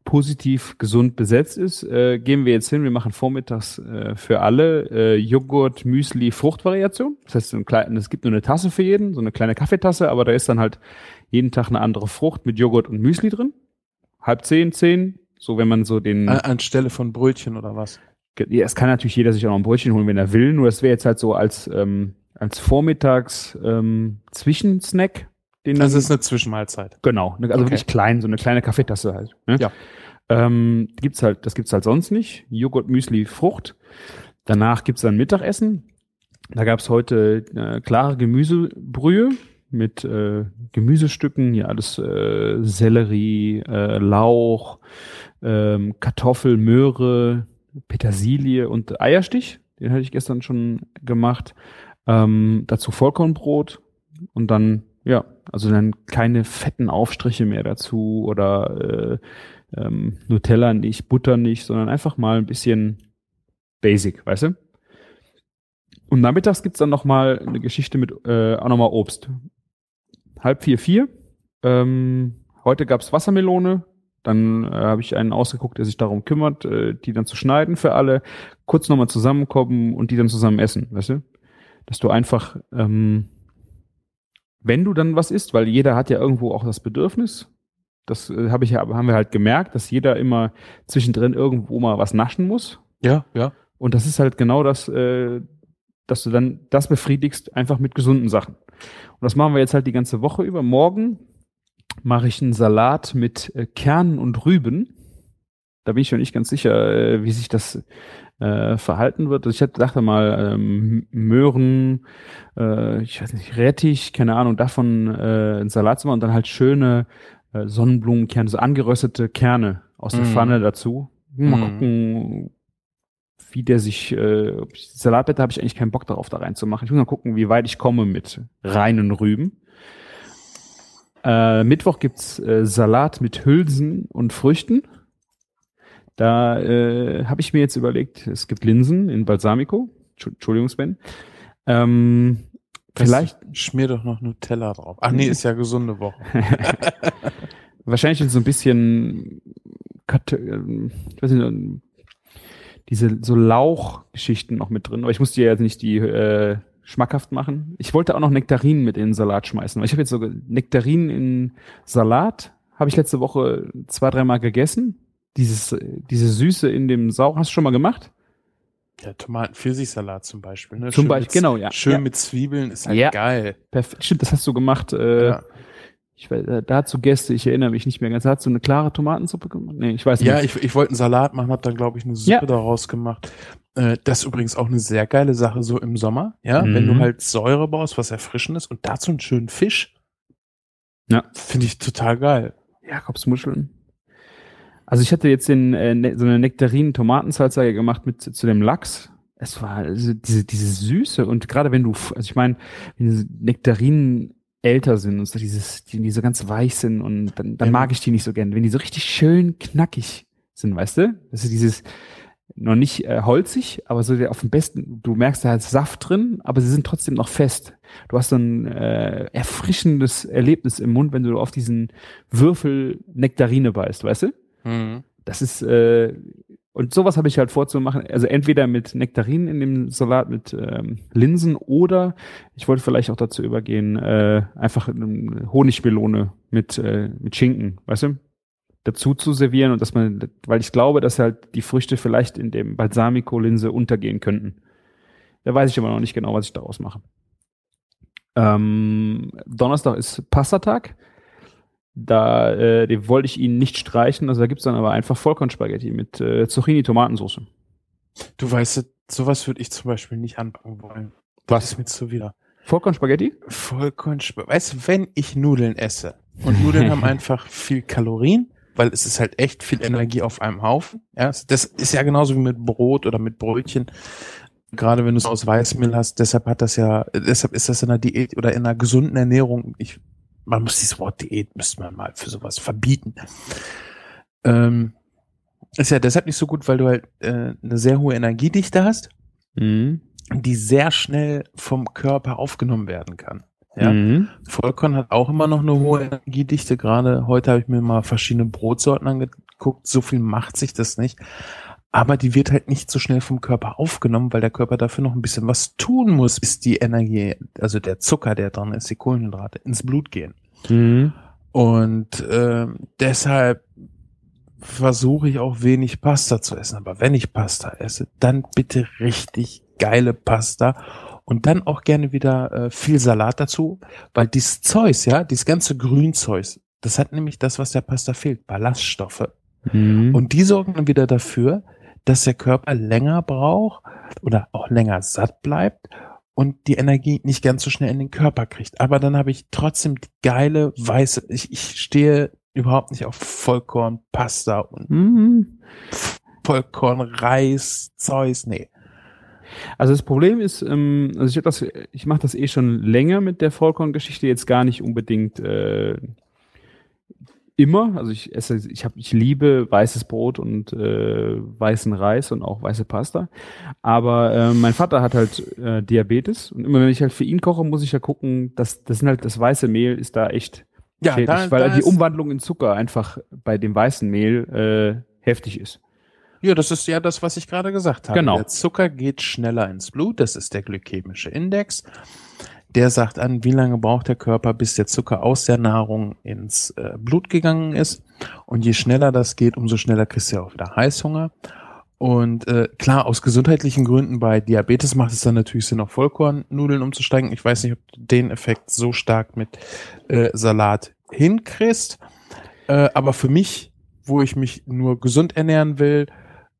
positiv gesund besetzt ist. Äh, gehen wir jetzt hin, wir machen vormittags äh, für alle äh, Joghurt, Müsli, Fruchtvariation. Das heißt, ein klein, es gibt nur eine Tasse für jeden, so eine kleine Kaffeetasse, aber da ist dann halt jeden Tag eine andere Frucht mit Joghurt und Müsli drin. Halb zehn, zehn, so wenn man so den An, anstelle von Brötchen oder was? Ja, es kann natürlich jeder sich auch noch ein Brötchen holen, wenn er will. Nur das wäre jetzt halt so als, ähm, als Vormittags ähm, Zwischensnack. Den Das ist eine Zwischenmahlzeit. genau, ne, also Okay. wirklich klein, so eine kleine Kaffeetasse halt. Ne? Ja. Ähm, gibt's halt, das gibt's halt sonst nicht. Joghurt, Müsli, Frucht. Danach gibt's dann Mittagessen. Da gab's heute äh, klare Gemüsebrühe mit äh, Gemüsestücken, hier alles äh, Sellerie, äh, Lauch, ähm, Kartoffel, Möhre, Petersilie und Eierstich. Den hatte ich gestern schon gemacht. Ähm, dazu Vollkornbrot und dann, ja, also dann keine fetten Aufstriche mehr dazu oder äh, ähm, Nutella nicht, Butter nicht, sondern einfach mal ein bisschen basic, weißt du? Und nachmittags gibt's dann noch mal eine Geschichte mit äh, auch nochmal Obst. Halb vier, vier. Ähm, heute gab's Wassermelone. Dann äh, habe ich einen ausgeguckt, der sich darum kümmert, äh, die dann zu schneiden für alle. Kurz nochmal zusammenkommen und die dann zusammen essen, weißt du? Dass du einfach, ähm, wenn du dann was isst, weil jeder hat ja irgendwo auch das Bedürfnis, das äh, habe ich ja, haben wir halt gemerkt, dass jeder immer zwischendrin irgendwo mal was naschen muss. Ja, ja. Und das ist halt genau das, äh, dass du dann das befriedigst, einfach mit gesunden Sachen. Und das machen wir jetzt halt die ganze Woche über. Morgen mache ich einen Salat mit äh, Kernen und Rüben. Da bin ich schon nicht ganz sicher, äh, wie sich das äh, verhalten wird. Also ich dachte mal ähm, Möhren, äh, ich weiß nicht, Rettich, keine Ahnung, davon äh, einen Salat zu machen und dann halt schöne äh, Sonnenblumenkerne, so angeröstete Kerne aus der Mhm. Pfanne dazu. Mal Mhm. gucken, wie der sich, äh, Salatblätter habe ich eigentlich keinen Bock darauf, da reinzumachen. Ich muss mal gucken, wie weit ich komme mit reinen Rüben. Äh, Mittwoch gibt's äh, Salat mit Hülsen und Früchten. Da äh, habe ich mir jetzt überlegt, es gibt Linsen in Balsamico. Entschu- Entschuldigung, Sven. Ähm, vielleicht, Schmier doch noch Nutella drauf. Ach nee, ist ja gesunde Woche. wahrscheinlich so ein bisschen, ähm, ich weiß nicht, diese so Lauchgeschichten noch mit drin. Aber ich musste ja jetzt nicht die äh, schmackhaft machen. Ich wollte auch noch Nektarinen mit in den Salat schmeißen. Weil ich habe jetzt so Nektarinen in Salat, habe ich letzte Woche zwei, dreimal gegessen. Dieses, äh, diese Süße in dem Sau, hast du schon mal gemacht? Ja, Tomaten-Pfirsichsalat zum Beispiel. Ne? Zum Schön Beispiel, mit, genau, ja. Schön Ja. mit Zwiebeln ist halt Ja. geil. Perfekt. Stimmt, das hast du gemacht. Äh, Ja. Ich weiß, äh, dazu Gäste, ich erinnere mich nicht mehr ganz. Hast du eine klare Tomatensuppe gemacht? Nee, ich weiß nicht. Ja, ich, ich wollte einen Salat machen, habe dann, glaube ich, eine Suppe Ja. daraus gemacht. Äh, das ist übrigens auch eine sehr geile Sache so im Sommer. Ja, Mhm. wenn du halt Säure brauchst, was Erfrischendes und dazu einen schönen Fisch. Ja. Finde ich total geil. Jakobsmuscheln. Also ich hatte jetzt den, äh, ne, so eine Nektarinen-Tomatensalsa gemacht mit zu dem Lachs. Es war also diese, diese Süße und gerade wenn du, also ich meine, wenn diese Nektarinen älter sind und so dieses, die, die so ganz weich sind und dann, dann Ja. mag ich die nicht so gern. Wenn die so richtig schön knackig sind, weißt du? Das ist dieses, noch nicht äh, holzig, aber so auf dem besten, du merkst da halt Saft drin, aber sie sind trotzdem noch fest. Du hast so ein äh, erfrischendes Erlebnis im Mund, wenn du auf diesen Würfel Nektarine beißt, weißt du? Mhm. Das ist, äh, und sowas habe ich halt vorzumachen. Also entweder mit Nektarinen in dem Salat mit ähm, Linsen oder ich wollte vielleicht auch dazu übergehen, äh, einfach eine Honigmelone mit, äh, mit Schinken, weißt du? Dazu zu servieren und dass man, weil ich glaube, dass halt die Früchte vielleicht in dem Balsamico-Linse untergehen könnten. Da weiß ich aber noch nicht genau, was ich daraus mache. Ähm, Donnerstag ist Passtatag. Da äh, den wollte ich ihn nicht streichen, also da gibt's dann aber einfach Vollkornspaghetti mit äh, Zucchini-Tomatensauce. Du weißt, sowas würde ich zum Beispiel nicht anbauen wollen. Was? Das ist mir zu wieder. Vollkornspaghetti? Vollkorn. Weißt du, wenn ich Nudeln esse und Nudeln haben einfach viel Kalorien, weil es ist halt echt viel Energie auf einem Haufen. Ja, das ist ja genauso wie mit Brot oder mit Brötchen. Gerade wenn du es aus Weißmehl hast, deshalb hat das ja, deshalb ist das in einer Diät oder in einer gesunden Ernährung. Ich, man muss dieses Wort Diät müsste man mal für sowas verbieten. Ähm, ist ja deshalb nicht so gut, weil du halt äh, eine sehr hohe Energiedichte hast, Mhm. die sehr schnell vom Körper aufgenommen werden kann. Ja. Mhm. Vollkorn hat auch immer noch eine hohe Energiedichte. Gerade heute habe ich mir mal verschiedene Brotsorten angeguckt. So viel macht sich das nicht. Aber die wird halt nicht so schnell vom Körper aufgenommen, weil der Körper dafür noch ein bisschen was tun muss, bis die Energie, also der Zucker, der drin ist, die Kohlenhydrate, ins Blut gehen. Mhm. Und ähm, deshalb versuche ich auch wenig Pasta zu essen. Aber wenn ich Pasta esse, dann bitte richtig geile Pasta und dann auch gerne wieder äh, viel Salat dazu, weil dieses Zeus, ja, dieses ganze Grünzeus, das hat nämlich das, was der Pasta fehlt, Ballaststoffe. Mhm. Und die sorgen dann wieder dafür, dass der Körper länger braucht oder auch länger satt bleibt und die Energie nicht ganz so schnell in den Körper kriegt. Aber dann habe ich trotzdem die geile weiße, ich, ich stehe überhaupt nicht auf Vollkorn, Pasta und Mhm. Vollkorn, Reis, Zeus, nee. Also das Problem ist, ähm, also ich, das, ich mache das eh schon länger mit der Vollkorngeschichte, jetzt gar nicht unbedingt äh, immer. Also ich esse, ich habe, ich liebe weißes Brot und äh, weißen Reis und auch weiße Pasta. Aber äh, mein Vater hat halt äh, Diabetes und immer wenn ich halt für ihn koche, muss ich ja gucken, dass das sind halt das weiße Mehl ist da echt Ja, schädlich, da- weil da die Umwandlung in Zucker einfach bei dem weißen Mehl äh, heftig ist. Ja, das ist ja das, was ich gerade gesagt habe. Genau. Der Zucker geht schneller ins Blut, das ist der glykämische Index. Der sagt an, wie lange braucht der Körper, bis der Zucker aus der Nahrung ins äh, Blut gegangen ist. Und je schneller das geht, umso schneller kriegst du ja auch wieder Heißhunger. Und äh, klar, aus gesundheitlichen Gründen bei Diabetes macht es dann natürlich Sinn, auf Vollkornnudeln umzusteigen. Ich weiß nicht, ob du den Effekt so stark mit äh, Salat hinkriegst. Äh, aber für mich, wo ich mich nur gesund ernähren will,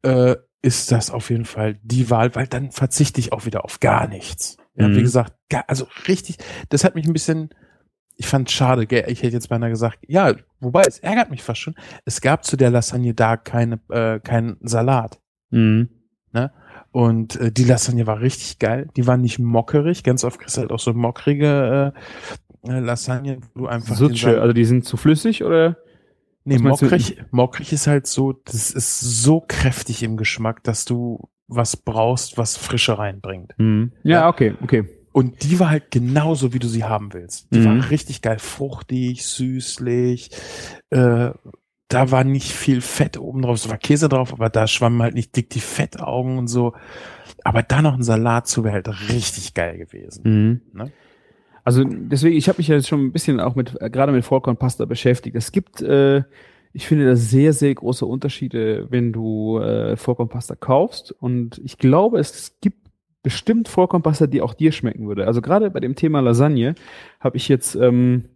äh, ist das auf jeden Fall die Wahl, weil dann verzichte ich auch wieder auf gar nichts. Ja, Mhm. wie gesagt, also richtig, das hat mich ein bisschen, ich fand schade, gell, ich hätte jetzt beinahe gesagt, ja, wobei es ärgert mich fast schon, es gab zu der Lasagne da keine, äh, keinen Salat. Mhm. Und äh, die Lasagne war richtig geil. Die war nicht mockerig. Ganz oft kriegst du halt auch so mockrige äh, äh, Lasagne, wo du einfach Sutsche, also die sind zu flüssig oder? Nee, mockrig, mockrig ist halt so, das ist so kräftig im Geschmack, dass du was brauchst, was Frische reinbringt. Mhm. Ja, Ja. okay, okay. Und die war halt genauso, wie du sie haben willst. Die Mhm. war richtig geil, fruchtig, süßlich. Äh, da war nicht viel Fett oben drauf, es war Käse drauf, aber da schwammen halt nicht dick die Fettaugen und so. Aber da noch ein Salat zu wäre halt richtig geil gewesen. Mhm. Ne? Also deswegen, ich habe mich ja jetzt schon ein bisschen auch mit, äh, gerade mit Vollkornpasta beschäftigt. Es gibt, äh, ich finde da sehr, sehr große Unterschiede, wenn du äh, Vollkornpasta kaufst. Und ich glaube, es gibt bestimmt Vollkornpasta, die auch dir schmecken würde. Also gerade bei dem Thema Lasagne habe ich jetzt, ähm,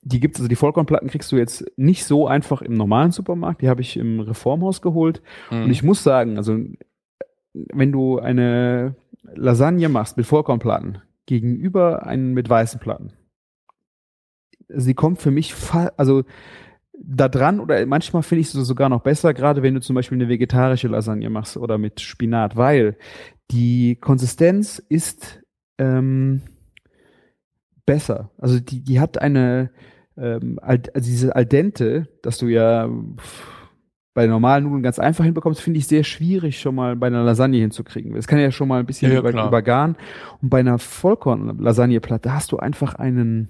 die gibt's also die Vollkornplatten kriegst du jetzt nicht so einfach im normalen Supermarkt. Die habe ich im Reformhaus geholt. Und ich muss sagen, also wenn du eine Lasagne machst mit Vollkornplatten gegenüber einen mit weißen Platten, sie kommt für mich, also da dran oder manchmal finde ich sie sogar noch besser, gerade wenn du zum Beispiel eine vegetarische Lasagne machst oder mit Spinat, weil die Konsistenz ist ähm, besser. Also die, die hat eine, ähm, al- also diese Al dente, dass du ja bei normalen Nudeln ganz einfach hinbekommst, finde ich sehr schwierig schon mal bei einer Lasagne hinzukriegen. Das kann ja schon mal ein bisschen Ja, über, übergaren. Und bei einer Vollkorn-Lasagneplatte hast du einfach einen,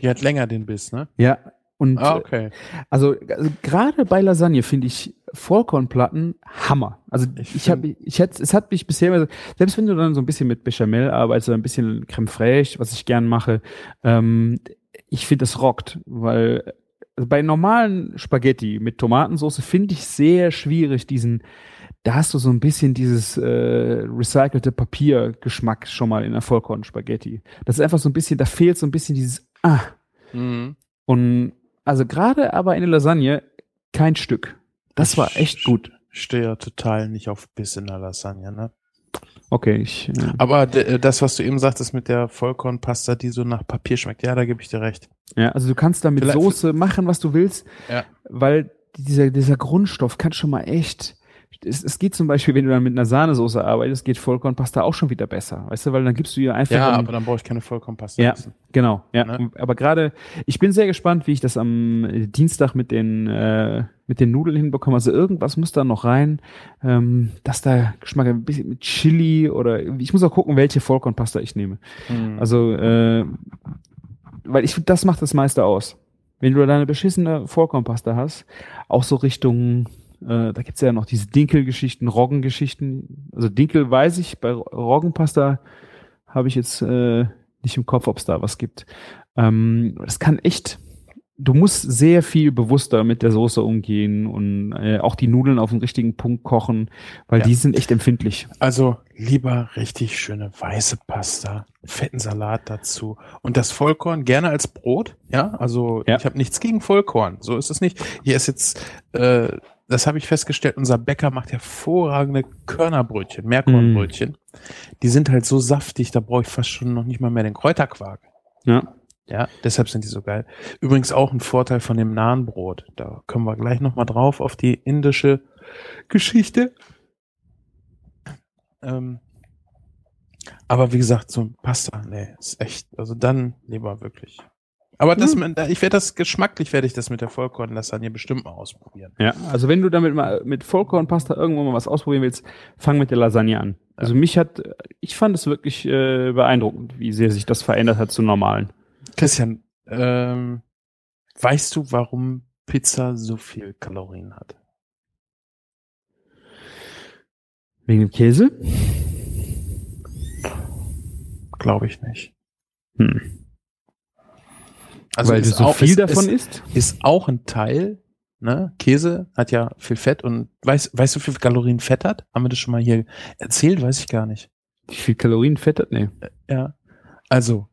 Die hat länger den Biss, ne? ja, und Ah, okay. also, also gerade bei Lasagne finde ich Vollkornplatten Hammer. Also Ich ich, habe, ich hätte, es hat mich bisher, immer selbst wenn du dann so ein bisschen mit Bechamel arbeitest, oder ein bisschen Creme fraiche, was ich gern mache, ähm, ich finde das rockt, weil also bei normalen Spaghetti mit Tomatensauce finde ich sehr schwierig diesen, da hast du so ein bisschen dieses äh, recycelte Papiergeschmack schon mal in der Vollkornspaghetti. Das ist einfach so ein bisschen, da fehlt so ein bisschen dieses ah Mhm. und also gerade aber in der Lasagne kein Stück. Das war echt gut. Ich stehe ja total nicht auf Biss in der Lasagne, ne? Okay, ich. Äh, Aber äh, das, was du eben sagtest mit der Vollkornpasta, die so nach Papier schmeckt, ja, da gebe ich dir recht. ja, also du kannst da mit Soße machen, was du willst, Ja. weil dieser, dieser Grundstoff kann schon mal echt. Es, es geht zum Beispiel, wenn du dann mit einer Sahnesoße arbeitest, geht Vollkornpasta auch schon wieder besser, weißt du, weil dann gibst du ihr einfach Ja, ein- aber dann brauche ich keine Vollkornpasta. Ja. essen. Genau, ja. Ne? Aber gerade, ich bin sehr gespannt, wie ich das am äh, Dienstag mit den äh, mit den Nudeln hinbekomme. Also irgendwas muss da noch rein, ähm, dass da Geschmack ein bisschen mit Chili oder ich muss auch gucken, welche Vollkornpasta ich nehme. Mhm. Also, äh, weil ich das macht das meiste aus. Wenn du da eine beschissene Vollkornpasta hast, auch so Richtung, äh, da gibt's ja noch diese Dinkelgeschichten, Roggengeschichten. Also Dinkel weiß ich, bei Roggenpasta habe ich jetzt äh, nicht im Kopf, ob es da was gibt. Ähm, das kann echt, du musst sehr viel bewusster mit der Soße umgehen und äh, auch die Nudeln auf den richtigen Punkt kochen, weil Ja. die sind echt empfindlich. Also lieber richtig schöne weiße Pasta, fetten Salat dazu und das Vollkorn gerne als Brot. Ja, also Ja. ich habe nichts gegen Vollkorn. So ist es nicht. Hier ist jetzt äh, das habe ich festgestellt, unser Bäcker macht hervorragende Körnerbrötchen, Meerkornbrötchen. Die sind halt so saftig, da brauche ich fast schon noch nicht mal mehr den Kräuterquark. Ja. Ja, deshalb sind die so geil. Übrigens auch ein Vorteil von dem Nahenbrot. Da kommen wir gleich nochmal drauf auf die indische Geschichte. Ähm, aber wie gesagt, so ein Pasta, nee, ist echt, also dann lieber wirklich. Aber das, Hm. ich werde das geschmacklich, werde ich das mit der Vollkornlasagne bestimmt mal ausprobieren. Ja, also wenn du damit mal mit Vollkornpasta irgendwo mal was ausprobieren willst, fang mit der Lasagne an. Also mich hat, ich fand es wirklich äh, beeindruckend, wie sehr sich das verändert hat zum Normalen. Christian, ähm, weißt du, warum Pizza so viel Kalorien hat? Wegen dem Käse? Glaube ich nicht. Hm. Also Weil ist so auch- viel ist- davon ist, isst? ist auch ein Teil. Ne? Käse hat ja viel Fett und weißt, weißt du, wie viel Kalorien Fett hat? Haben wir das schon mal hier erzählt? Weiß ich gar nicht. Wie viel Kalorien Fett hat? Nee. Ja. Also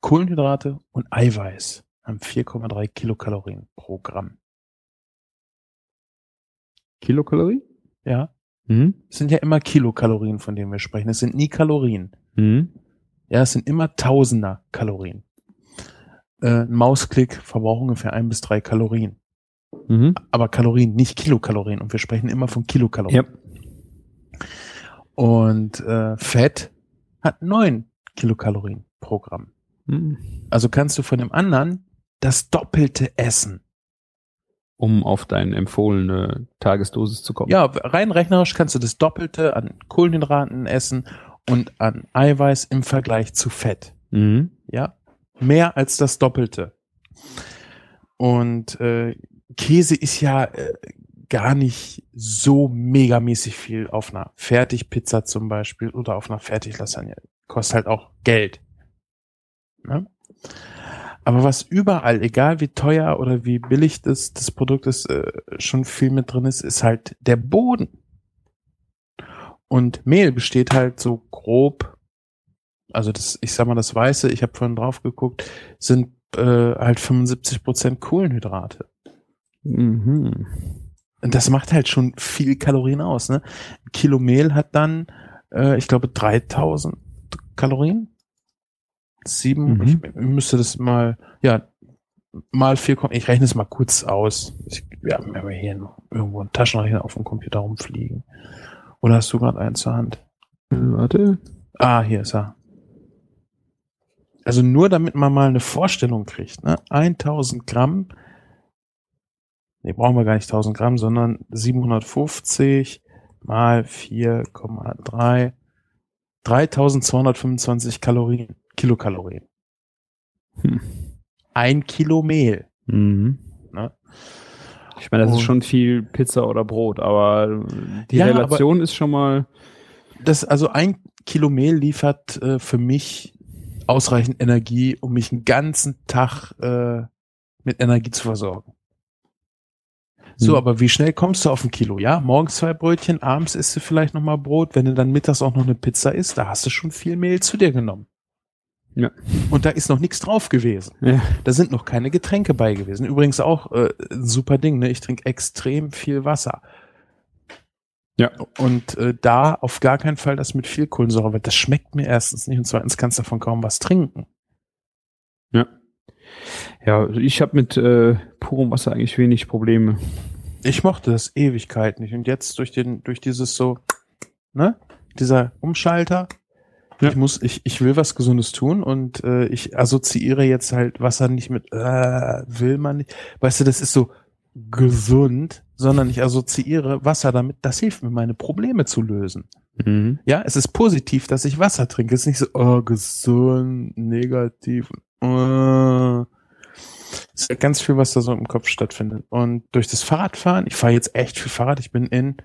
Kohlenhydrate und Eiweiß haben 4,3 Kilokalorien pro Gramm. Kilokalorien? Ja. Mhm. Es sind ja immer Kilokalorien, von denen wir sprechen. Es sind nie Kalorien. Mhm. Ja, es sind immer Tausender Kalorien. Äh, ein Mausklick verbraucht ungefähr ein bis drei Kalorien. Mhm. Aber Kalorien, nicht Kilokalorien. Und wir sprechen immer von Kilokalorien. Ja. Und äh, Fett hat neun Kilokalorien pro Gramm. Mhm. Also kannst du von dem anderen das Doppelte essen. Um auf deine empfohlene Tagesdosis zu kommen. Ja, rein rechnerisch kannst du das Doppelte an Kohlenhydraten essen und an Eiweiß im Vergleich zu Fett. Mhm. Ja, mehr als das Doppelte. Und äh, Käse ist ja äh, gar nicht so megamäßig viel auf einer Fertigpizza zum Beispiel oder auf einer Fertiglasagne. Kostet halt auch Geld. Ne? Aber was überall, egal wie teuer oder wie billig das, das Produkt ist, äh, schon viel mit drin ist, ist halt der Boden. Und Mehl besteht halt so grob, also das, ich sag mal, das Weiße, ich habe vorhin drauf geguckt, sind äh, halt 75 Prozent Kohlenhydrate. Mhm. Und das macht halt schon viel Kalorien aus. Ne? Ein Kilo Mehl hat dann, äh, ich glaube, 3000 Kalorien. Sieben, Mhm. ich, ich müsste das mal, ja, mal vier, ich rechne es mal kurz aus. Ich, ja, wir hier noch irgendwo einen Taschenrechner auf dem Computer rumfliegen. Oder hast du gerade einen zur Hand? Äh, Warte. Ah, hier ist er. Also nur damit man mal eine Vorstellung kriegt, ne? 1000 Gramm, nee, brauchen wir gar nicht 1000 Gramm, sondern 750 mal 4,3, 3225 Kalorien, Kilokalorien. Hm. Ein Kilo Mehl. Mhm. Ne? Ich meine, das ist schon viel Pizza oder Brot, aber die Ja, Relation ist schon mal. Das, also ein Kilo Mehl liefert äh, für mich ausreichend Energie, um mich einen ganzen Tag äh, mit Energie zu versorgen. So, Hm. aber wie schnell kommst du auf ein Kilo? Ja, morgens zwei Brötchen, abends isst du vielleicht noch mal Brot. Wenn du dann mittags auch noch eine Pizza isst, da hast du schon viel Mehl zu dir genommen. Ja. Und da ist noch nichts drauf gewesen. Ja. Da sind noch keine Getränke bei gewesen. Übrigens auch äh, ein super Ding, ne? Ich trinke extrem viel Wasser. Ja. Und äh, da auf gar keinen Fall das mit viel Kohlensäure, weil das schmeckt mir erstens nicht und zweitens kannst du davon kaum was trinken. Ja. Ja, ich habe mit äh, purem Wasser eigentlich wenig Probleme. Ich mochte das Ewigkeit nicht und jetzt durch den durch dieses so ne dieser Umschalter Ja. ich muss ich ich will was Gesundes tun und äh, ich assoziiere jetzt halt Wasser nicht mit äh, will man nicht weißt du das ist so gesund sondern ich assoziiere Wasser damit das hilft mir meine Probleme zu lösen Mhm. ja es ist positiv dass ich Wasser trinke es ist nicht so oh gesund negativ äh. Es ist halt ganz viel, was da so im Kopf stattfindet. Und durch das Fahrradfahren, ich fahre jetzt echt viel Fahrrad, ich bin in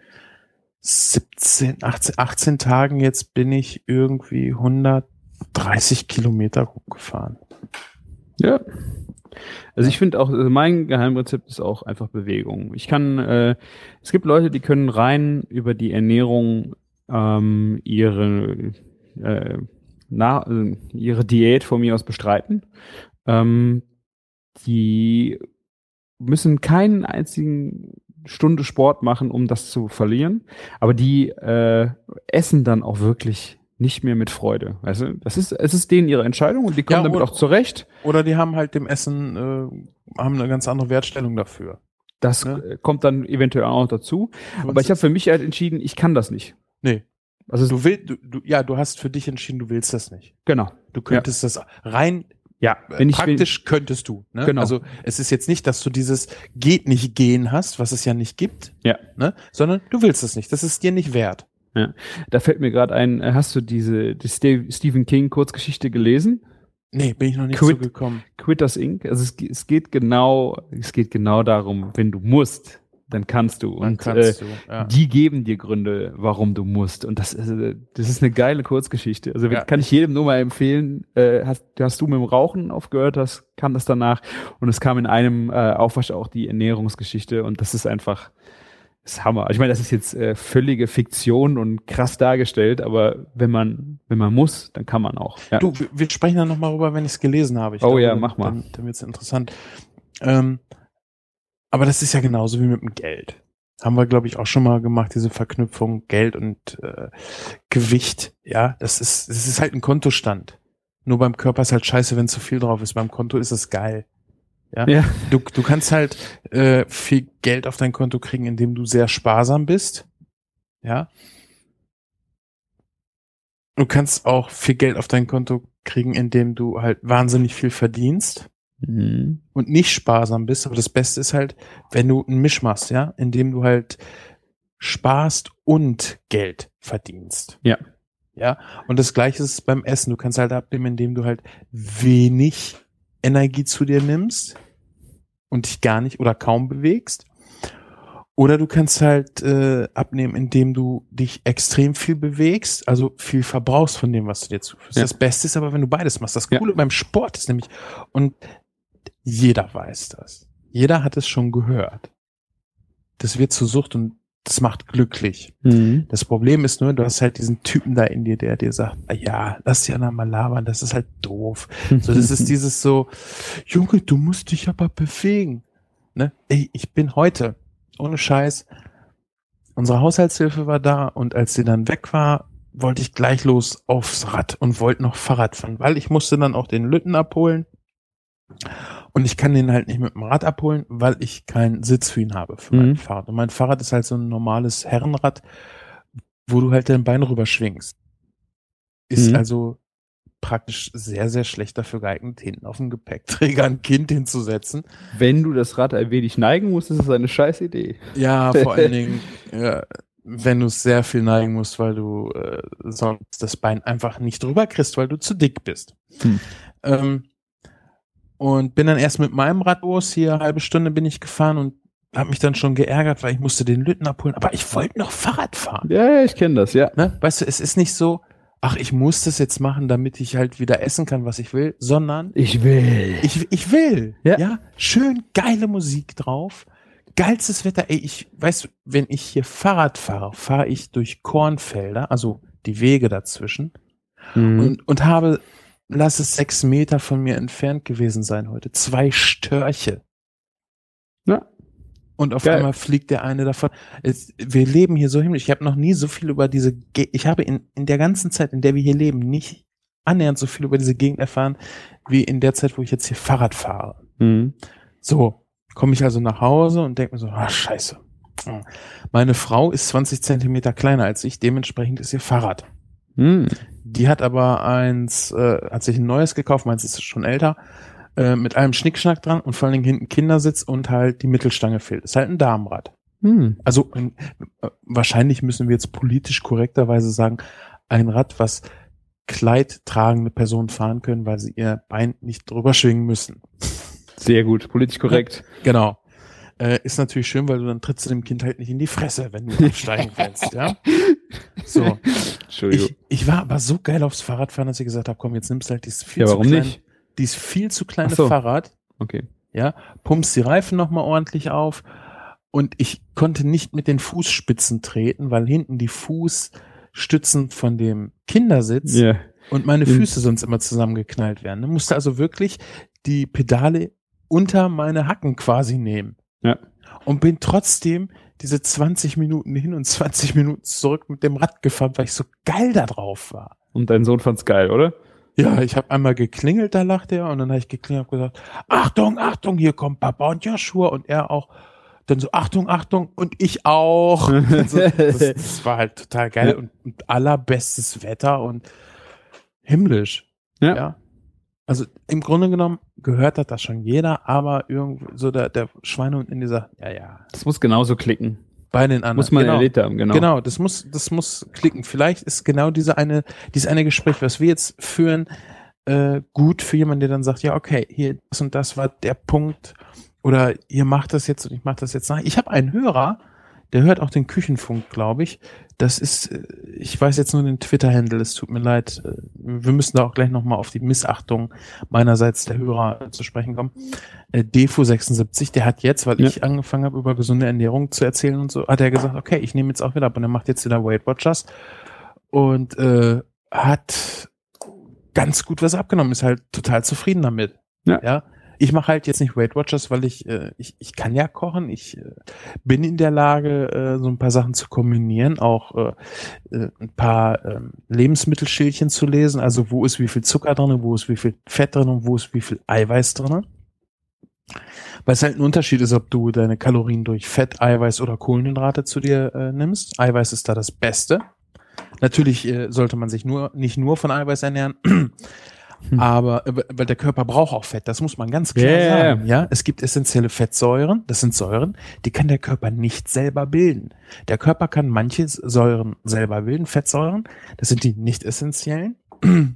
17, 18, 18 Tagen jetzt bin ich irgendwie 130 Kilometer hochgefahren. Ja. Also ich finde auch, also mein Geheimrezept ist auch einfach Bewegung. Ich kann, äh, es gibt Leute, die können rein über die Ernährung ähm, ihre, äh, na, äh, ihre Diät von mir aus bestreiten. Ähm, die müssen keinen einzigen Stunde Sport machen, um das zu verlieren. Aber die äh, essen dann auch wirklich nicht mehr mit Freude. Weißt du? Das ist, es ist denen ihre Entscheidung und die kommen Ja, damit oder- auch zurecht. Oder die haben halt dem Essen, äh, haben eine ganz andere Wertstellung dafür. Das Ne? äh, kommt dann eventuell auch noch dazu. Aber ich habe für mich halt entschieden, ich kann das nicht. Nee. Also Du willst, du, du, ja, du hast für dich entschieden, du willst das nicht. genau. Du könntest das rein Ja, äh, wenn ich praktisch könntest du. Ne? Genau. Also es ist jetzt nicht, dass du dieses geht nicht gehen hast, was es ja nicht gibt, Ja. ne? sondern du willst es nicht. Das ist dir nicht wert. Da fällt mir gerade ein, äh, hast du diese die Ste Stephen King Kurzgeschichte gelesen? Nee, bin ich noch nicht Quit. so gekommen. Quitters Inc. Also es, es geht genau, es geht genau darum, wenn du musst, dann kannst du. Dann Und kannst äh, du. Ja. die geben dir Gründe, warum du musst. Und das ist, äh, das ist eine geile Kurzgeschichte. Also Ja. kann ich jedem nur mal empfehlen. Äh, hast, hast du mit dem Rauchen aufgehört, hast, kam das danach. Und es kam in einem äh, Aufwasch auch die Ernährungsgeschichte. Und das ist einfach, das ist Hammer. Ich meine, das ist jetzt äh, völlige Fiktion und krass dargestellt, aber wenn man, wenn man muss, dann kann man auch. Ja. Du, wir- sprechen dann nochmal rüber, wenn ich es gelesen habe. Ich Oh ja, dann- mach mal. Dann, dann wird es interessant. Ähm, aber das ist ja genauso wie mit dem Geld. Haben wir, glaube ich, auch schon mal gemacht, diese Verknüpfung Geld und äh, Gewicht. Ja, das ist, das ist halt ein Kontostand. Nur beim Körper ist halt scheiße, wenn zu viel drauf ist. Beim Konto ist es geil. Ja. Ja. Du, du kannst halt äh, viel Geld auf dein Konto kriegen, indem du sehr sparsam bist. Ja. Du kannst auch viel Geld auf dein Konto kriegen, indem du halt wahnsinnig viel verdienst Mhm. und nicht sparsam bist. Aber das Beste ist halt, wenn du einen Misch machst, ja, indem du halt sparst und Geld verdienst. Ja. Ja. Und das Gleiche ist beim Essen. Du kannst halt abnehmen, indem du halt wenig Energie zu dir nimmst und dich gar nicht oder kaum bewegst. Oder du kannst halt äh, abnehmen, indem du dich extrem viel bewegst, also viel verbrauchst von dem, was du dir zuführst. Ja. Das Beste ist aber, wenn du beides machst. Das Ja. Coole beim Sport ist nämlich, und jeder weiß das. Jeder hat es schon gehört. Das wird zur Sucht und das macht glücklich. Mhm. Das Problem ist nur, du hast halt diesen Typen da in dir, der dir sagt, ah ja, lass ja mal labern, das ist halt doof. So, das ist dieses so, Junge, du musst dich aber bewegen. Ne? Ey, ich bin heute, ohne Scheiß, unsere Haushaltshilfe war da und als sie dann weg war, wollte ich gleich los aufs Rad und wollte noch Fahrrad fahren, weil ich musste dann auch den Lütten abholen. Und ich kann den halt nicht mit dem Rad abholen, weil ich keinen Sitz für ihn habe für mein Mhm. Fahrrad. Und mein Fahrrad ist halt so ein normales Herrenrad, wo du halt dein Bein rüber schwingst. Ist Mhm. also praktisch sehr, sehr schlecht dafür geeignet, hinten auf dem Gepäckträger ein Kind hinzusetzen. Wenn du das Rad ein wenig neigen musst, ist es eine scheiß Idee. Ja, vor allen Dingen, ja, wenn du es sehr viel neigen musst, weil du äh, sonst das Bein einfach nicht drüber kriegst, weil du zu dick bist. Hm. Ähm, und bin dann erst mit meinem Rad los, hier eine halbe Stunde bin ich gefahren und habe mich dann schon geärgert, weil ich musste den Lütten abholen, aber ich wollte noch Fahrrad fahren. Ja, ja, ich kenne das, ja. Ne? Weißt du, es ist nicht so, ach, ich muss das jetzt machen, damit ich halt wieder essen kann, was ich will, sondern Ich will. ich, ich will. Ja. Ja. Schön geile Musik drauf. Geilstes Wetter. Ey, ich, weißt du, wenn ich hier Fahrrad fahre, fahre ich durch Kornfelder, also die Wege dazwischen Mhm. und, und habe, lass es sechs Meter von mir entfernt gewesen sein heute, zwei Störche. Ja. Und auf Geil. einmal fliegt der eine davon. Es, wir leben hier so himmlisch. Ich habe noch nie so viel über diese, Ge ich habe in, in der ganzen Zeit, in der wir hier leben, nicht annähernd so viel über diese Gegend erfahren, wie in der Zeit, wo ich jetzt hier Fahrrad fahre. Mhm. So, komme ich also nach Hause und denke mir so, ah, scheiße. Meine Frau ist 20 Zentimeter kleiner als ich, dementsprechend ist ihr Fahrrad. Mhm. Die hat aber eins, äh, hat sich ein neues gekauft, meins ist schon älter, äh, mit allem Schnickschnack dran und vor allen Dingen hinten Kindersitz und halt die Mittelstange fehlt. Ist halt ein Damenrad. Mhm. Also äh, wahrscheinlich müssen wir jetzt politisch korrekterweise sagen, ein Rad, was kleidtragende Personen fahren können, weil sie ihr Bein nicht drüber schwingen müssen. Sehr gut, politisch korrekt. Genau. Äh, ist natürlich schön, weil du dann trittst du dem Kind halt nicht in die Fresse, wenn du absteigen willst, ja. So. Entschuldigung. Ich, ich war aber so geil aufs Fahrradfahren, dass ich gesagt habe, komm, jetzt nimmst du halt dieses viel ja, zu warum kleine, nicht? dieses viel zu kleine so. Fahrrad, Okay. ja, pumpst die Reifen nochmal ordentlich auf und ich konnte nicht mit den Fußspitzen treten, weil hinten die Fußstützen von dem Kindersitz Ja. und meine Mhm. Füße sonst immer zusammengeknallt werden. Ne? Musste also wirklich die Pedale unter meine Hacken quasi nehmen. Ja. und bin trotzdem diese 20 Minuten hin und 20 Minuten zurück mit dem Rad gefahren, weil ich so geil da drauf war. Und dein Sohn fand's geil, oder? Ja, ich habe einmal geklingelt, da lachte er und dann habe ich geklingelt und gesagt, Achtung, Achtung, hier kommt Papa und Joshua und er auch. Dann so, Achtung, Achtung und ich auch. so, das, das, war halt total geil ja. und, und, allerbestes Wetter und himmlisch. Ja. ja. Also im Grunde genommen gehört hat das schon jeder, aber irgendwie so der, der Schweinehund in dieser, ja, ja. Das muss genauso klicken. Bei den anderen. Muss man genau. erlebt haben, genau. Genau, das muss, das muss klicken. Vielleicht ist genau diese eine, dieses eine Gespräch, was wir jetzt führen, äh, gut für jemanden, der dann sagt, ja, okay, hier, das und das war der Punkt, oder ihr macht das jetzt und ich mache das jetzt nach. Ich habe einen Hörer, der hört auch den Küchenfunk, glaube ich. Das ist, äh, ich weiß jetzt nur den Twitter-Handle, es tut mir leid. Äh, wir müssen da auch gleich nochmal auf die Missachtung meinerseits der Hörer zu sprechen kommen. Äh, Defo76, der hat jetzt, weil ja. ich angefangen habe, über gesunde Ernährung zu erzählen und so, hat er gesagt, okay, ich nehme jetzt auch wieder ab und er macht jetzt wieder Weight Watchers und äh, hat ganz gut was abgenommen, ist halt total zufrieden damit. Ja. ja? Ich mache halt jetzt nicht Weight Watchers, weil ich, äh, ich, ich kann ja kochen. Ich äh, bin in der Lage, äh, so ein paar Sachen zu kombinieren, auch äh, äh, ein paar äh, Lebensmittelschildchen zu lesen. Also wo ist wie viel Zucker drin, wo ist wie viel Fett drin und wo ist wie viel Eiweiß drin. Weil es halt ein Unterschied ist, ob du deine Kalorien durch Fett, Eiweiß oder Kohlenhydrate zu dir äh, nimmst. Eiweiß ist da das Beste. Natürlich äh, sollte man sich nur nicht nur von Eiweiß ernähren. Hm. Aber äh, weil der Körper braucht auch Fett, das muss man ganz klar yeah. sagen. Ja, es gibt essentielle Fettsäuren, das sind Säuren, die kann der Körper nicht selber bilden. Der Körper kann manche Säuren selber bilden, Fettsäuren, das sind die nicht essentiellen.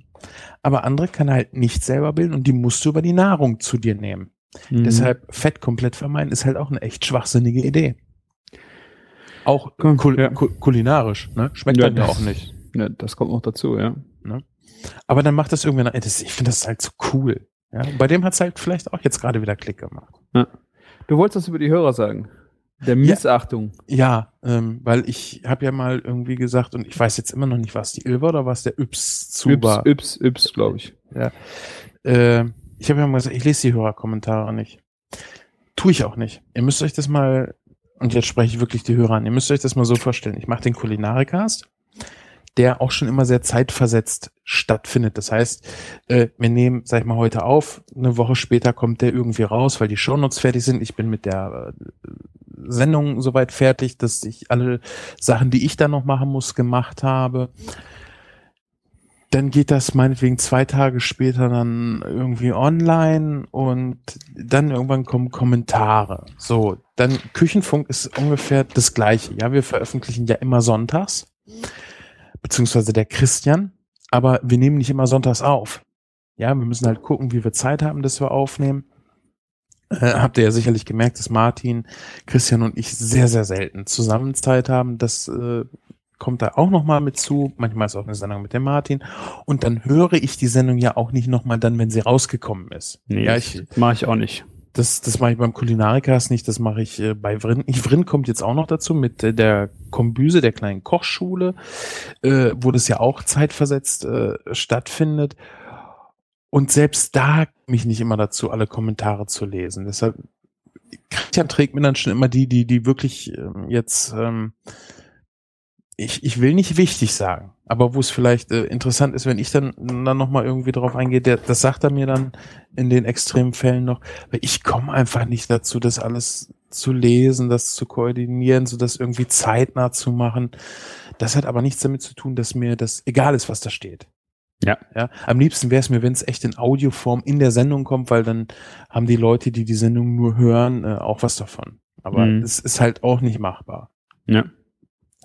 Aber andere kann er halt nicht selber bilden und die musst du über die Nahrung zu dir nehmen. Mhm. Deshalb Fett komplett vermeiden ist halt auch eine echt schwachsinnige Idee. Auch kul ja. kulinarisch, ne? Schmeckt ja, dann ja auch nicht. Ja, das kommt noch dazu, ja. Ne? Aber dann macht das irgendwann, ich finde das halt so cool. Ja? bei dem hat es halt vielleicht auch jetzt gerade wieder Klick gemacht. Ja. Du wolltest das über die Hörer sagen. Der Missachtung. Ja, ja ähm, weil ich habe ja mal irgendwie gesagt, und ich weiß jetzt immer noch nicht, was die Ilva oder was der Yps zu Yps, war. Yps, Yps, glaube ich. Ja. Äh, ich habe ja mal gesagt, ich lese die Hörerkommentare nicht. Tue ich auch nicht. Ihr müsst euch das mal, und jetzt spreche ich wirklich die Hörer an, ihr müsst euch das mal so vorstellen. Ich mache den Kulinarikast der auch schon immer sehr zeitversetzt stattfindet. Das heißt, äh, wir nehmen, sag ich mal, heute auf, eine Woche später kommt der irgendwie raus, weil die Shownotes fertig sind. Ich bin mit der äh, Sendung soweit fertig, dass ich alle Sachen, die ich da noch machen muss, gemacht habe. Dann geht das meinetwegen zwei Tage später dann irgendwie online und dann irgendwann kommen Kommentare. So, dann Küchenfunk ist ungefähr das gleiche. Ja, wir veröffentlichen ja immer sonntags beziehungsweise der Christian, aber wir nehmen nicht immer sonntags auf. Ja, wir müssen halt gucken, wie wir Zeit haben, dass wir aufnehmen. Äh, habt ihr ja sicherlich gemerkt, dass Martin, Christian und ich sehr, sehr selten zusammen Zeit haben. Das äh, kommt da auch nochmal mit zu. Manchmal ist auch eine Sendung mit dem Martin. Und dann höre ich die Sendung ja auch nicht nochmal dann, wenn sie rausgekommen ist. Nee, ja, ich, mache ich auch nicht. Das, das mache ich beim Kulinarikast nicht, das mache ich äh, bei Vrin. Ich, Vrin kommt jetzt auch noch dazu mit äh, der Kombüse, der kleinen Kochschule, äh, wo das ja auch zeitversetzt äh, stattfindet. Und selbst da mich nicht immer dazu, alle Kommentare zu lesen. Deshalb, Christian trägt mir dann schon immer die, die, die wirklich ähm, jetzt, ähm, ich, ich will nicht wichtig sagen, aber wo es vielleicht äh, interessant ist, wenn ich dann, dann nochmal irgendwie drauf eingehe, der, das sagt er mir dann in den extremen Fällen noch, weil ich komme einfach nicht dazu, das alles zu lesen, das zu koordinieren, so das irgendwie zeitnah zu machen. Das hat aber nichts damit zu tun, dass mir das egal ist, was da steht. Ja. ja. Am liebsten wäre es mir, wenn es echt in Audioform in der Sendung kommt, weil dann haben die Leute, die die Sendung nur hören, äh, auch was davon. Aber mhm. es ist halt auch nicht machbar. Ja.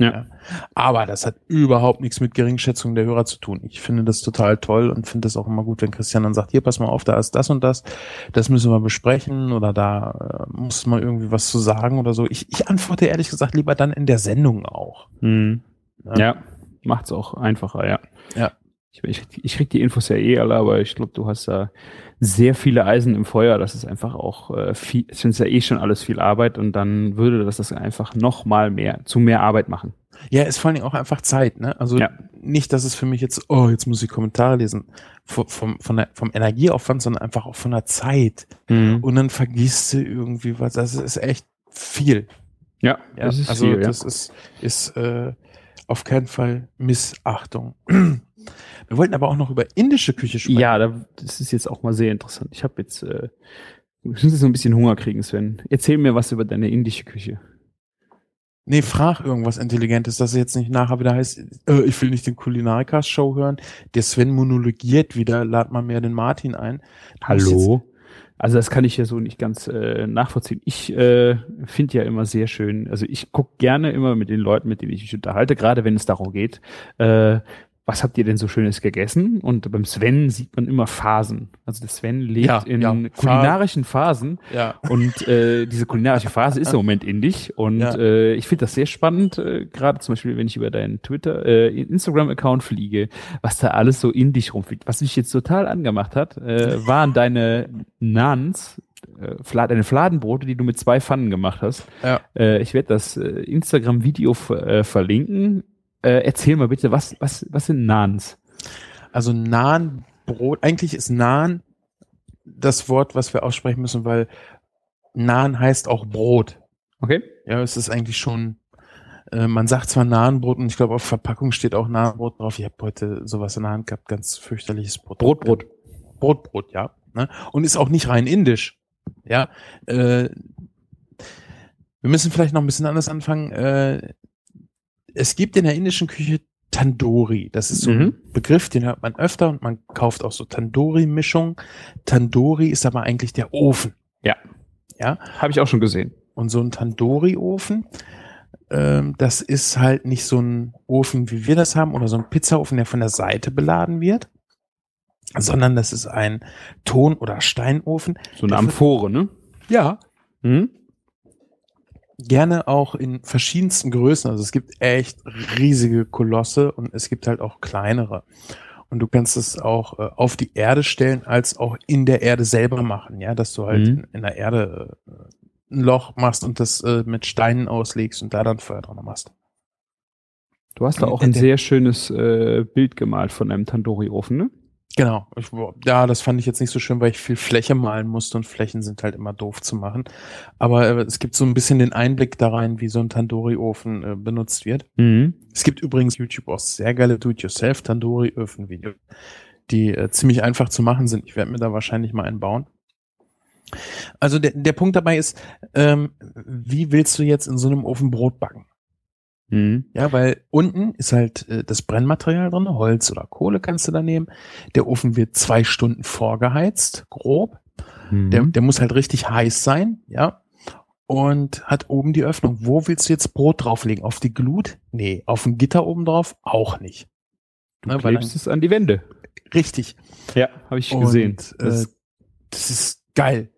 Ja. ja. Aber das hat überhaupt nichts mit Geringschätzung der Hörer zu tun. Ich finde das total toll und finde das auch immer gut, wenn Christian dann sagt, hier, pass mal auf, da ist das und das, das müssen wir besprechen oder da äh, muss man irgendwie was zu sagen oder so. Ich, ich antworte ehrlich gesagt lieber dann in der Sendung auch. Mhm. Ja, ja macht's auch einfacher, ja. Ja. Ich, ich, ich krieg die Infos ja eh alle, aber ich glaube, du hast da sehr viele Eisen im Feuer. Das ist einfach auch äh, viel, es ist ja eh schon alles viel Arbeit und dann würde das das einfach noch mal mehr, zu mehr Arbeit machen. Ja, ist vor allen Dingen auch einfach Zeit, ne? Also ja. nicht, dass es für mich jetzt, oh, jetzt muss ich Kommentare lesen, vom, vom, von der, vom Energieaufwand, sondern einfach auch von der Zeit. Mhm. Und dann vergisst du irgendwie was. Das ist echt viel. Ja, Ja, das ist also viel, ja. das ist, ist äh, auf keinen Fall Missachtung. Wir wollten aber auch noch über indische Küche sprechen. Ja, da, das ist jetzt auch mal sehr interessant. Ich habe jetzt, äh, ich muss jetzt so ein bisschen Hunger kriegen, Sven. Erzähl mir was über deine indische Küche. Nee, frag irgendwas Intelligentes, dass es jetzt nicht nachher wieder heißt, äh, ich will nicht den Kulinarikas-Show hören. Der Sven monologiert wieder, lad mal mehr den Martin ein. Du musst Hallo? Also das kann ich ja so nicht ganz äh, nachvollziehen. Ich äh, finde ja immer sehr schön, also ich gucke gerne immer mit den Leuten, mit denen ich mich unterhalte, gerade wenn es darum geht, äh, was habt ihr denn so Schönes gegessen? Und beim Sven sieht man immer Phasen. Also der Sven lebt Ja, in ja. kulinarischen Phasen ja. und äh, diese kulinarische Phase ist im Moment indisch und Ja. äh, ich finde das sehr spannend, äh, gerade zum Beispiel, wenn ich über deinen Twitter, äh, Instagram-Account fliege, was da alles so indisch rumfliegt. Was mich jetzt total angemacht hat, äh, waren deine Nans, äh, deine Fladenbrote, die du mit zwei Pfannen gemacht hast. Ja. Äh, ich werde das äh, Instagram-Video äh, verlinken. Äh, erzähl mal bitte, was, was, was sind Nans? Also Naan Brot, eigentlich ist Naan das Wort, was wir aussprechen müssen, weil Naan heißt auch Brot. Okay? Ja, es ist eigentlich schon, äh, man sagt zwar Nahenbrot und ich glaube auf Verpackung steht auch Nahenbrot drauf. Ich habe heute sowas in der Hand gehabt, ganz fürchterliches Brot. Brotbrot. Brotbrot, ja. Ne? Und ist auch nicht rein indisch. Ja. Äh, wir müssen vielleicht noch ein bisschen anders anfangen. Äh, es gibt in der indischen Küche Tandoori. Das ist so Mhm. ein Begriff, den hört man öfter und man kauft auch so Tandoori-Mischung. Tandoori ist aber eigentlich der Ofen. Ja. Ja. Habe ich auch schon gesehen. Und so ein Tandoori-Ofen, ähm, das ist halt nicht so ein Ofen, wie wir das haben, oder so ein Pizzaofen, der von der Seite beladen wird, sondern das ist ein Ton- oder Steinofen. So eine Amphore, ne? Ja. Mhm. Gerne auch in verschiedensten Größen. Also es gibt echt riesige Kolosse und es gibt halt auch kleinere. Und du kannst es auch äh, auf die Erde stellen, als auch in der Erde selber machen, ja, dass du halt Mhm. in, in der Erde äh, ein Loch machst und das äh, mit Steinen auslegst und da dann Feuer dran machst. Du hast da auch In ein sehr schönes äh, Bild gemalt von einem Tandoori-Ofen, ne? Genau. Ich, ja, das fand ich jetzt nicht so schön, weil ich viel Fläche malen musste und Flächen sind halt immer doof zu machen. Aber äh, es gibt so ein bisschen den Einblick da rein, wie so ein Tandoori-Ofen äh, benutzt wird. Mhm. Es gibt übrigens YouTube auch sehr geile Do-it-yourself Tandoori-Öfen-Videos, die äh, ziemlich einfach zu machen sind. Ich werde mir da wahrscheinlich mal einen bauen. Also der, der Punkt dabei ist, ähm, wie willst du jetzt in so einem Ofen Brot backen? Mhm. Ja, weil unten ist halt äh, das Brennmaterial drin, Holz oder Kohle kannst du da nehmen. Der Ofen wird zwei Stunden vorgeheizt, grob. Mhm. Der, der muss halt richtig heiß sein, ja. Und hat oben die Öffnung. Wo willst du jetzt Brot drauflegen? Auf die Glut? Nee. Auf ein Gitter oben drauf? Auch nicht. du Ne, weil klebst es an die Wände. richtig. Ja, habe ich Und, gesehen. Äh, Das, das ist geil.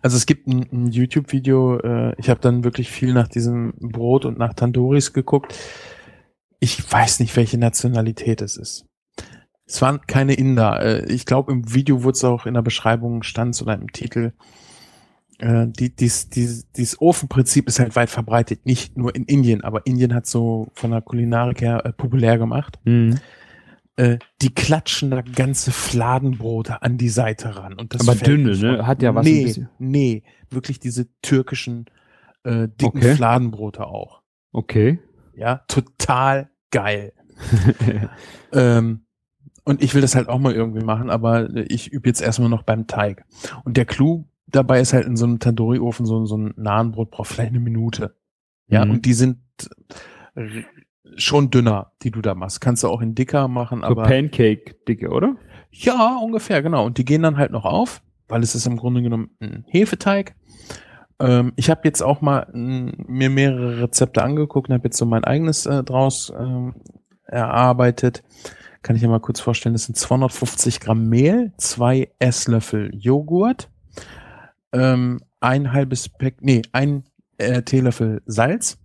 Also es gibt ein, ein YouTube-Video, äh, ich habe dann wirklich viel nach diesem Brot und nach Tandoris geguckt. Ich weiß nicht, welche Nationalität es ist. Es waren keine Inder. Äh, ich glaube, im Video wurde es auch in der Beschreibung stand oder im Titel. Äh, die, dies, dies, dieses Ofenprinzip ist halt weit verbreitet, nicht nur in Indien, aber Indien hat so von der Kulinarik her äh, populär gemacht. Mhm. Äh, die klatschen da ganze Fladenbrote an die Seite ran. Und das Aber dünne, ne? Hat ja was Nee, nee, wirklich diese türkischen äh, dicken Okay. Fladenbrote auch. Okay. Ja, total geil. Ähm, und ich will das halt auch mal irgendwie machen, aber ich übe jetzt erstmal noch beim Teig. Und der Clou dabei ist halt in so einem Tandoori-Ofen so, so ein Nahenbrot braucht vielleicht eine Minute. Ja, Mhm. und die sind schon dünner, die du da machst. Kannst du auch in dicker machen, so aber Pancake-Dicke, oder? ja, ungefähr, genau. Und die gehen dann halt noch auf, weil es ist im Grunde genommen ein Hefeteig. Ähm, ich habe jetzt auch mal mm, mir mehrere Rezepte angeguckt und habe jetzt so mein eigenes äh, draus ähm, erarbeitet. Kann ich ja mal kurz vorstellen, das sind 250 Gramm Mehl, zwei Esslöffel Joghurt, ähm, ein halbes Pack, nee, ein äh, Teelöffel Salz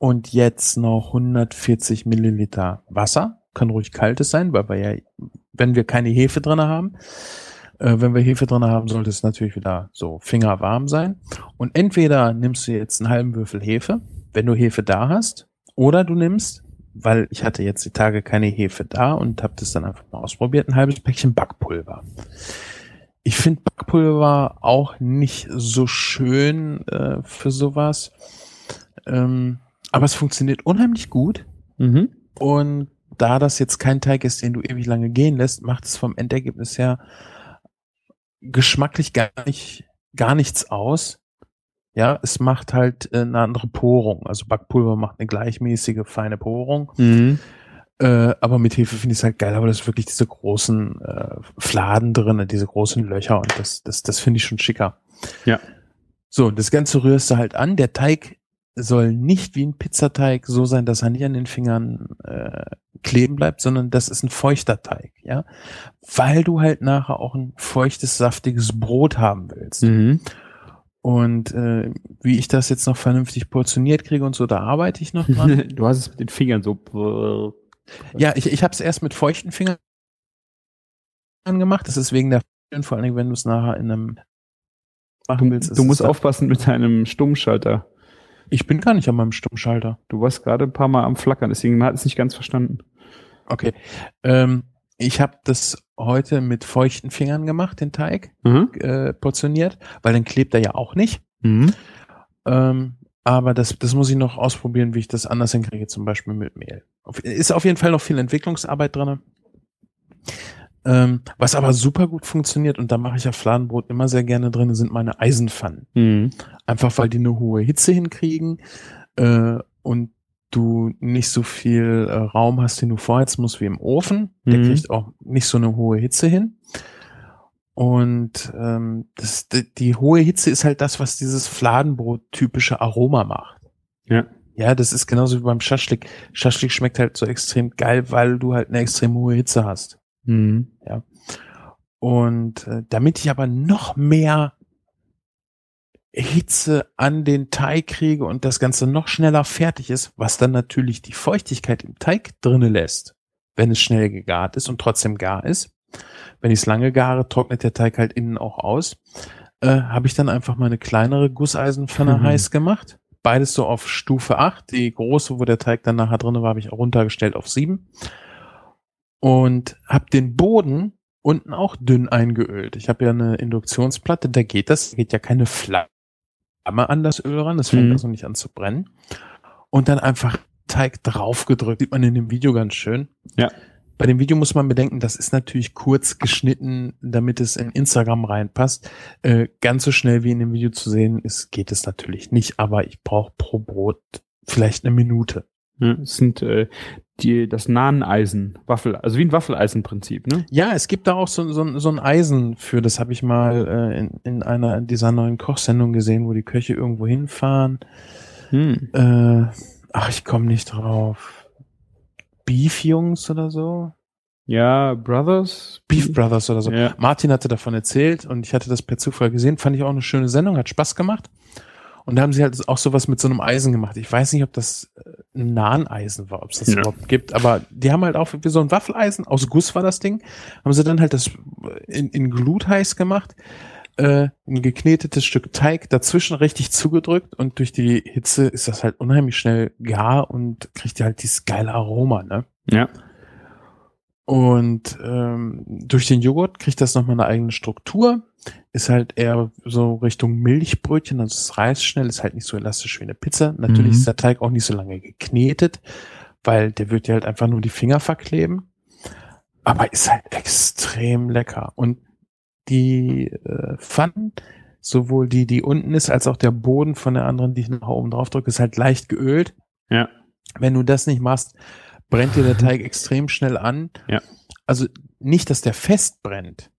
und jetzt noch 140 Milliliter Wasser. Kann ruhig kaltes sein, weil wir ja, wenn wir keine Hefe drinne haben, äh, wenn wir Hefe drinne haben, sollte es natürlich wieder so fingerwarm sein. Und entweder nimmst du jetzt einen halben Würfel Hefe, wenn du Hefe da hast, oder du nimmst, weil ich hatte jetzt die Tage keine Hefe da und habe das dann einfach mal ausprobiert, ein halbes Päckchen Backpulver. Ich finde Backpulver auch nicht so schön äh, für sowas. Ähm, aber es funktioniert unheimlich gut. Mhm. Und da das jetzt kein Teig ist, den du ewig lange gehen lässt, macht es vom Endergebnis her geschmacklich gar nicht, gar nichts aus. Ja, es macht halt äh, eine andere Porung. Also Backpulver macht eine gleichmäßige, feine Porung. Mhm. Äh, aber mit Hefe finde ich es halt geil, aber das ist wirklich diese großen äh, Fladen drin, diese großen Löcher und das, das, das finde ich schon schicker. Ja. So, das Ganze rührst du halt an. Der Teig soll nicht wie ein Pizzateig so sein, dass er nicht an den Fingern äh, kleben bleibt, sondern das ist ein feuchter Teig, ja, weil du halt nachher auch ein feuchtes, saftiges Brot haben willst. Mhm. Und äh, wie ich das jetzt noch vernünftig portioniert kriege und so, da arbeite ich noch dran. Du hast es mit den Fingern so. ja, ich, ich habe es erst mit feuchten Fingern gemacht. Das ist wegen der vor allen Dingen, wenn du es nachher in einem machen Du, willst. du musst aufpassen mit deinem Stummschalter. Ich bin gar nicht an meinem Stummschalter. Du warst gerade ein paar Mal am Flackern, deswegen man hat es nicht ganz verstanden. Okay. Ähm, ich habe das heute mit feuchten Fingern gemacht, den Teig, Mhm. äh, portioniert, weil dann klebt er ja auch nicht. Mhm. Ähm, aber das, das muss ich noch ausprobieren, wie ich das anders hinkriege, zum Beispiel mit Mehl. Ist auf jeden Fall noch viel Entwicklungsarbeit drin. Ähm, was aber super gut funktioniert, und da mache ich ja Fladenbrot immer sehr gerne drin, sind meine Eisenpfannen. Mhm. Einfach weil die eine hohe Hitze hinkriegen äh, und du nicht so viel äh, Raum hast, den du vorheizen musst wie im Ofen. Der Mhm. kriegt auch nicht so eine hohe Hitze hin. Und ähm, das, die, die hohe Hitze ist halt das, was dieses Fladenbrot-typische Aroma macht. Ja. Ja, das ist genauso wie beim Schaschlik. Schaschlik schmeckt halt so extrem geil, weil du halt eine extrem hohe Hitze hast. Mhm. Und äh, damit ich aber noch mehr Hitze an den Teig kriege und das Ganze noch schneller fertig ist, was dann natürlich die Feuchtigkeit im Teig drinne lässt, wenn es schnell gegart ist und trotzdem gar ist. Wenn ich es lange gare, trocknet der Teig halt innen auch aus. Äh, Habe ich dann einfach mal eine kleinere Gusseisenpfanne Mhm. heiß gemacht. Beides so auf Stufe 8. Die große, wo der Teig dann nachher drinne war, habe ich auch runtergestellt auf 7. Und habe den Boden unten auch dünn eingeölt. Ich habe ja eine Induktionsplatte, da geht das, da geht ja keine Flamme an das Öl ran, das fängt Mhm. also nicht an zu brennen. Und dann einfach Teig draufgedrückt, sieht man in dem Video ganz schön. Ja. Bei dem Video muss man bedenken, das ist natürlich kurz geschnitten, damit es in Instagram reinpasst. Äh, ganz so schnell wie in dem Video zu sehen ist, geht es natürlich nicht, aber ich brauche pro Brot vielleicht eine Minute. Ja, es sind äh, die, das Nahneisen, Waffel, also wie ein Waffeleisen-Prinzip, ne? Ja, es gibt da auch so, so, so ein Eisen für, das habe ich mal äh, in, in einer dieser neuen Kochsendungen gesehen, wo die Köche irgendwo hinfahren. Hm. Äh, ach, ich komme nicht drauf. Beef Jungs oder so? Ja, Brothers. Beef Brothers oder so. Ja. Martin hatte davon erzählt und ich hatte das per Zufall gesehen. Fand ich auch eine schöne Sendung, hat Spaß gemacht. Und da haben sie halt auch sowas mit so einem Eisen gemacht. Ich weiß nicht, ob das äh, ein Nahneisen war, ob es das Ja. überhaupt gibt, aber die haben halt auch wie so ein Waffeleisen, aus Guss war das Ding, haben sie dann halt das in, in Glut heiß gemacht, äh, ein geknetetes Stück Teig dazwischen richtig zugedrückt und durch die Hitze ist das halt unheimlich schnell gar und kriegt ja halt dieses geile Aroma, ne? Ja. Und ähm, durch den Joghurt kriegt das nochmal eine eigene Struktur. Ist halt eher so Richtung Milchbrötchen, also es reißt schnell, ist halt nicht so elastisch wie eine Pizza. Natürlich Mhm. ist der Teig auch nicht so lange geknetet, weil der wird ja halt einfach nur die Finger verkleben. Aber ist halt extrem lecker. Und die äh, Pfannen, sowohl die, die unten ist, als auch der Boden von der anderen, die ich nach oben drauf drücke, ist halt leicht geölt. Ja. Wenn du das nicht machst, brennt dir der Teig extrem schnell an. Ja. Also nicht, dass der fest brennt.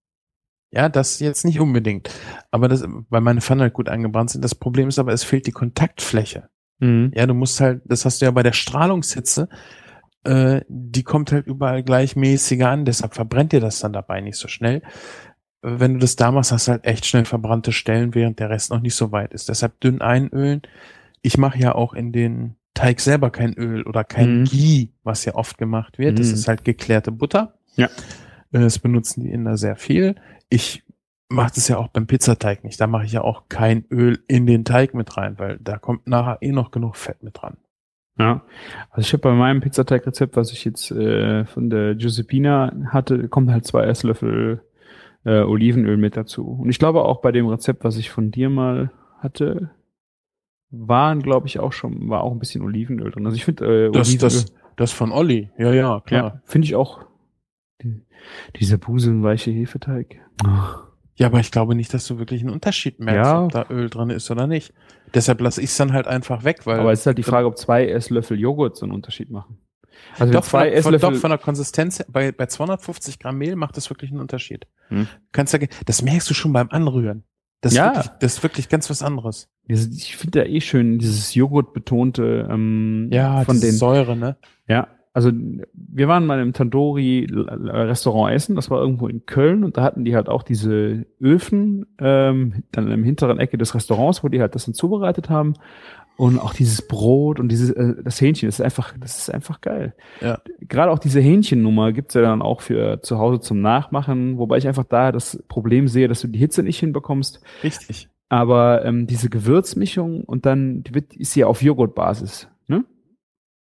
Ja, das jetzt nicht unbedingt. Aber das, weil meine Pfannen halt gut eingebrannt sind. Das Problem ist aber, es fehlt die Kontaktfläche. Mhm. Ja, du musst halt, das hast du ja bei der Strahlungshitze, äh, die kommt halt überall gleichmäßiger an, deshalb verbrennt dir das dann dabei nicht so schnell. Wenn du das da machst, hast du halt echt schnell verbrannte Stellen, während der Rest noch nicht so weit ist. Deshalb dünn einölen. Ich mache ja auch in den Teig selber kein Öl oder kein Mhm. Ghee, was ja oft gemacht wird. Das Mhm. ist halt geklärte Butter. Ja. Äh, Das benutzen die Inder sehr viel. Ich mache das ja auch beim Pizzateig nicht. Da mache ich ja auch kein Öl in den Teig mit rein, weil da kommt nachher eh noch genug Fett mit dran. Ja. Also ich habe bei meinem Pizzateigrezept, was ich jetzt äh, von der Giuseppina hatte, kommen halt zwei Esslöffel äh, Olivenöl mit dazu. Und ich glaube auch bei dem Rezept, was ich von dir mal hatte, waren, glaube ich, auch schon, war auch ein bisschen Olivenöl drin. Also ich finde äh, Das, Olivenöl, das, das von Olli. Ja, ja, klar. ja, finde ich auch. Die, dieser buselnweiche Hefeteig. Ja, aber ich glaube nicht, dass du wirklich einen Unterschied merkst, Ja. ob da Öl drin ist oder nicht. Deshalb lasse ich es dann halt einfach weg, weil. Aber es ist halt die Frage, ob zwei Esslöffel Joghurt so einen Unterschied machen. Also doch, von zwei der, von, Esslöffel. doch von der Konsistenz, her- bei, bei 250 Gramm Mehl macht das wirklich einen Unterschied. Hm. Kannst ja, das merkst du schon beim Anrühren. Das, Ja. ist wirklich, das ist wirklich ganz was anderes. Ich finde ja eh schön dieses Joghurt betonte ähm, Ja, von den Säure, ne? Ja, also wir waren mal im Tandoori-Restaurant essen, das war irgendwo in Köln und da hatten die halt auch diese Öfen ähm, dann im hinteren Ecke des Restaurants, wo die halt das dann zubereitet haben und auch dieses Brot und dieses äh, das Hähnchen, das ist einfach, das ist einfach geil. Ja. Gerade auch diese Hähnchennummer gibt's ja dann auch für zu Hause zum Nachmachen, wobei ich einfach da das Problem sehe, dass du die Hitze nicht hinbekommst. Richtig. Aber ähm, diese Gewürzmischung und dann wird, ist ja auf Joghurtbasis, ne?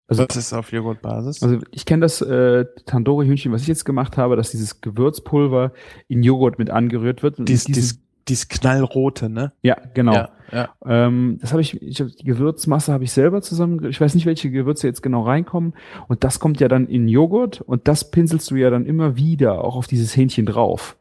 Also Das ist auf Joghurtbasis. also ich kenne das äh, Tandoori-Hühnchen, was ich jetzt gemacht habe, dass dieses Gewürzpulver in Joghurt mit angerührt wird. Und dies, dieses- dies, dies knallrote, ne? ja, genau. Ja, ja. Ähm, das habe ich, ich hab, die Gewürzmasse habe ich selber zusammen. Ich weiß nicht, welche Gewürze jetzt genau reinkommen. Und das kommt ja dann in Joghurt und das pinselst du ja dann immer wieder auch auf dieses Hähnchen drauf.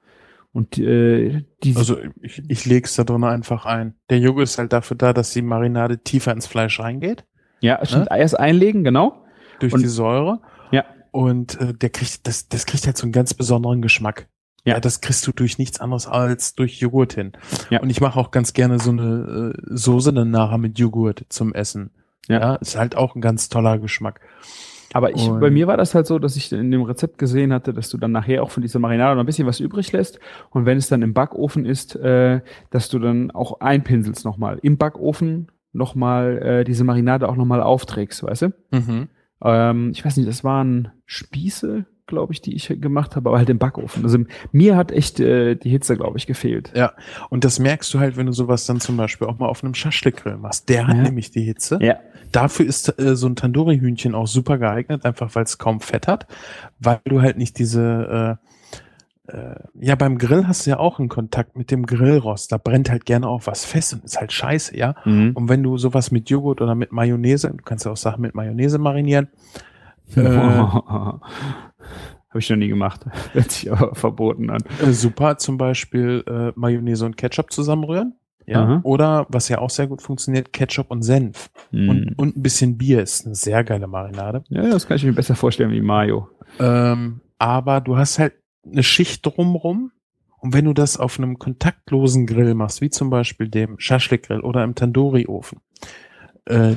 Und äh, die, Also ich, ich lege es da drin einfach ein. Der Joghurt ist halt dafür da, dass die Marinade tiefer ins Fleisch reingeht, ja, stimmt, erst einlegen, genau. durch Und- die Säure. Ja. Und äh, der kriegt, das, das kriegt halt so einen ganz besonderen Geschmack. Ja. Ja, das kriegst du durch nichts anderes als durch Joghurt hin. Ja. Und ich mache auch ganz gerne so eine äh, Soße dann nachher mit Joghurt zum Essen. Ja. Ja. ist halt auch ein ganz toller Geschmack. Aber ich, Und- bei mir war das halt so, dass ich in dem Rezept gesehen hatte, dass du dann nachher auch von dieser Marinade noch ein bisschen was übrig lässt. Und wenn es dann im Backofen ist, äh, dass du dann auch einpinselst nochmal. Im Backofen nochmal äh, diese Marinade auch nochmal aufträgst, weißt du? Mhm. Ähm, ich weiß nicht, das waren Spieße, glaube ich, die ich gemacht habe, aber halt im Backofen. Also mir hat echt äh, die Hitze, glaube ich, gefehlt. Ja, und das merkst du halt, wenn du sowas dann zum Beispiel auch mal auf einem Schaschlikgrill machst. Der hat Ja. nämlich die Hitze. Ja. Dafür ist äh, so ein Tandoori-Hühnchen auch super geeignet, einfach weil es kaum Fett hat, weil du halt nicht diese, äh, äh, ja, beim Grill hast du ja auch einen Kontakt mit dem Grillrost. Da brennt halt gerne auch was fest und ist halt scheiße, ja. Mhm. Und wenn du sowas mit Joghurt oder mit Mayonnaise, du kannst ja auch Sachen mit Mayonnaise marinieren, äh, Habe ich noch nie gemacht. Hört sich aber verboten an. äh, super zum Beispiel äh, Mayonnaise und Ketchup zusammenrühren. Ja. Aha. Oder was ja auch sehr gut funktioniert, Ketchup und Senf. Mhm. Und, und ein bisschen Bier ist eine sehr geile Marinade. ja, das kann ich mir besser vorstellen wie Mayo. Ähm, aber du hast halt eine Schicht drumrum. Und wenn du das auf einem kontaktlosen Grill machst, wie zum Beispiel dem Schaschlik-Grill oder im Tandoori-Ofen, äh,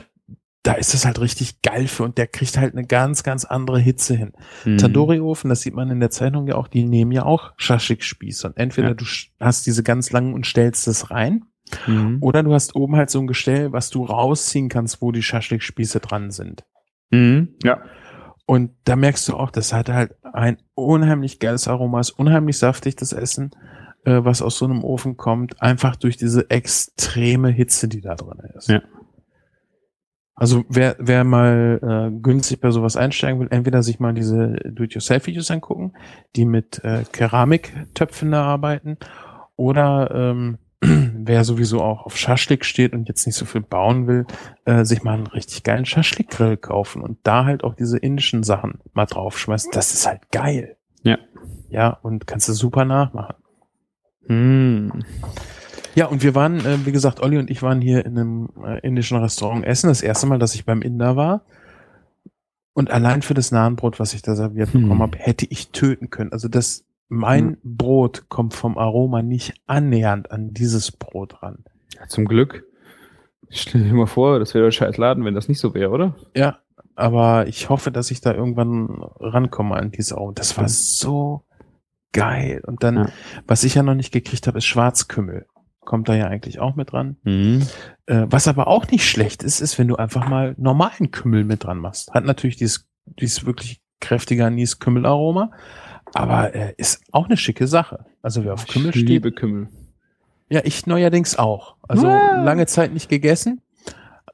da ist es halt richtig geil für und der kriegt halt eine ganz, ganz andere Hitze hin. Mhm. Tandoori-Ofen, das sieht man in der Zeitung ja auch, die nehmen ja auch Schaschlik-Spieße. Und entweder Ja. du hast diese ganz langen und stellst es rein, Mhm. oder du hast oben halt so ein Gestell, was du rausziehen kannst, wo die Schaschlik-Spieße dran sind. Mhm. Ja. Und da merkst du auch, das hat halt ein unheimlich geiles Aroma, ist unheimlich saftig, das Essen, äh, was aus so einem Ofen kommt, einfach durch diese extreme Hitze, die da drin ist. Ja. Also wer, wer mal äh, günstig bei sowas einsteigen will, entweder sich mal diese Do-it-yourself-Videos angucken, die mit äh, Keramiktöpfen da arbeiten, oder ähm, wer sowieso auch auf Schaschlik steht und jetzt nicht so viel bauen will, äh, sich mal einen richtig geilen Schaschlik-Grill kaufen und da halt auch diese indischen Sachen mal draufschmeißen. Das ist halt geil. Ja. Ja, und kannst du super nachmachen. Mhm. Ja, und wir waren, äh, wie gesagt, Olli und ich waren hier in einem äh, indischen Restaurant essen. Das erste Mal, dass ich beim Inder war. Und allein für das Nahenbrot, was ich da serviert Hm. bekommen habe, hätte ich töten können. Also das, mein Hm. Brot kommt vom Aroma nicht annähernd an dieses Brot ran. Ja, zum Glück. Stell dir mal vor, das wäre der scheiß Laden, wenn das nicht so wäre, oder? Ja, aber ich hoffe, dass ich da irgendwann rankomme an diese Augen. Das war so geil. Und dann, Ja. was ich ja noch nicht gekriegt habe, ist Schwarzkümmel. Kommt da ja eigentlich auch mit dran. Mhm. Äh, was aber auch nicht schlecht ist, ist, wenn du einfach mal normalen Kümmel mit dran machst. Hat natürlich dieses, dieses wirklich kräftige Anis-Kümmelaroma, aber äh, ist auch eine schicke Sache. Also wer auf Kümmel ich steht. liebe Kümmel. Ja, ich neuerdings auch. Also Ah. lange Zeit nicht gegessen,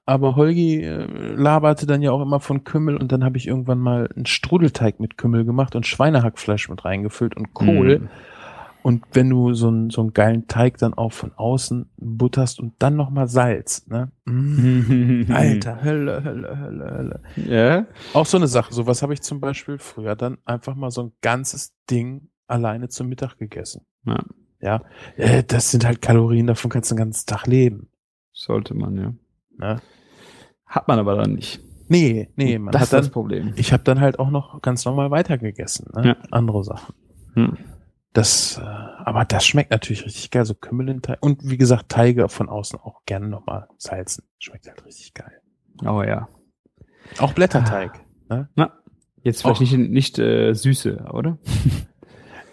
aber Holgi äh, laberte dann ja auch immer von Kümmel und dann habe ich irgendwann mal einen Strudelteig mit Kümmel gemacht und Schweinehackfleisch mit reingefüllt und Kohl. Mhm. Und wenn du so einen, so einen geilen Teig dann auch von außen butterst und dann nochmal Salz, ne? Mm. Alter, Hölle, Hölle, Hölle, Hölle. Ja. Auch so eine Sache. Sowas habe ich zum Beispiel früher dann einfach mal so ein ganzes Ding alleine zum Mittag gegessen. Ja. Ja. Äh, das sind halt Kalorien, davon kannst du den ganzen Tag leben. Sollte man, ja. Ne? Hat man aber dann nicht. Nee, nee, man das hat ist das dann, Problem. ich habe dann halt auch noch ganz normal weitergegessen, ne? Ja. Andere Sachen. Hm. Das, äh, aber das schmeckt natürlich richtig geil, so Kümmelinteig. Und wie gesagt, Teige von außen auch gerne nochmal salzen. Schmeckt halt richtig geil. Aber ja. Auch Blätterteig. Ne? Jetzt vielleicht Och. nicht, nicht äh, Süße, oder?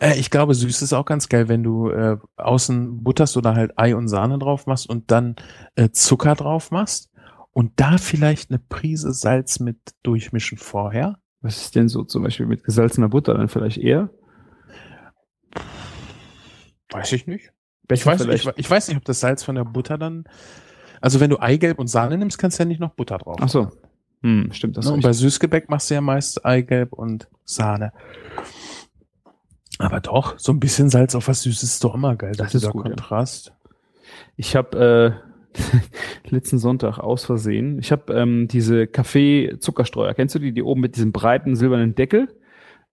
Äh, ich glaube, süß ist auch ganz geil, wenn du äh, außen butterst oder halt Ei und Sahne drauf machst und dann äh, Zucker drauf machst und da vielleicht eine Prise Salz mit durchmischen vorher. Was ist denn so zum Beispiel mit gesalzener Butter dann vielleicht eher? Weiß ich nicht. Ich weiß, ich, ich weiß nicht, ob das Salz von der Butter dann. Also wenn du Eigelb und Sahne nimmst, kannst du ja nicht noch Butter drauf. Ach so. Hm, stimmt das. Ne? Und bei Süßgebäck machst du ja meist Eigelb und Sahne. Aber doch, so ein bisschen Salz auf was Süßes ist doch immer geil. Das ist gut, ja. Kontrast. Ich habe äh, letzten Sonntag aus Versehen, ich habe ähm, diese Kaffee-Zuckerstreuer, kennst du die, die oben mit diesem breiten silbernen Deckel,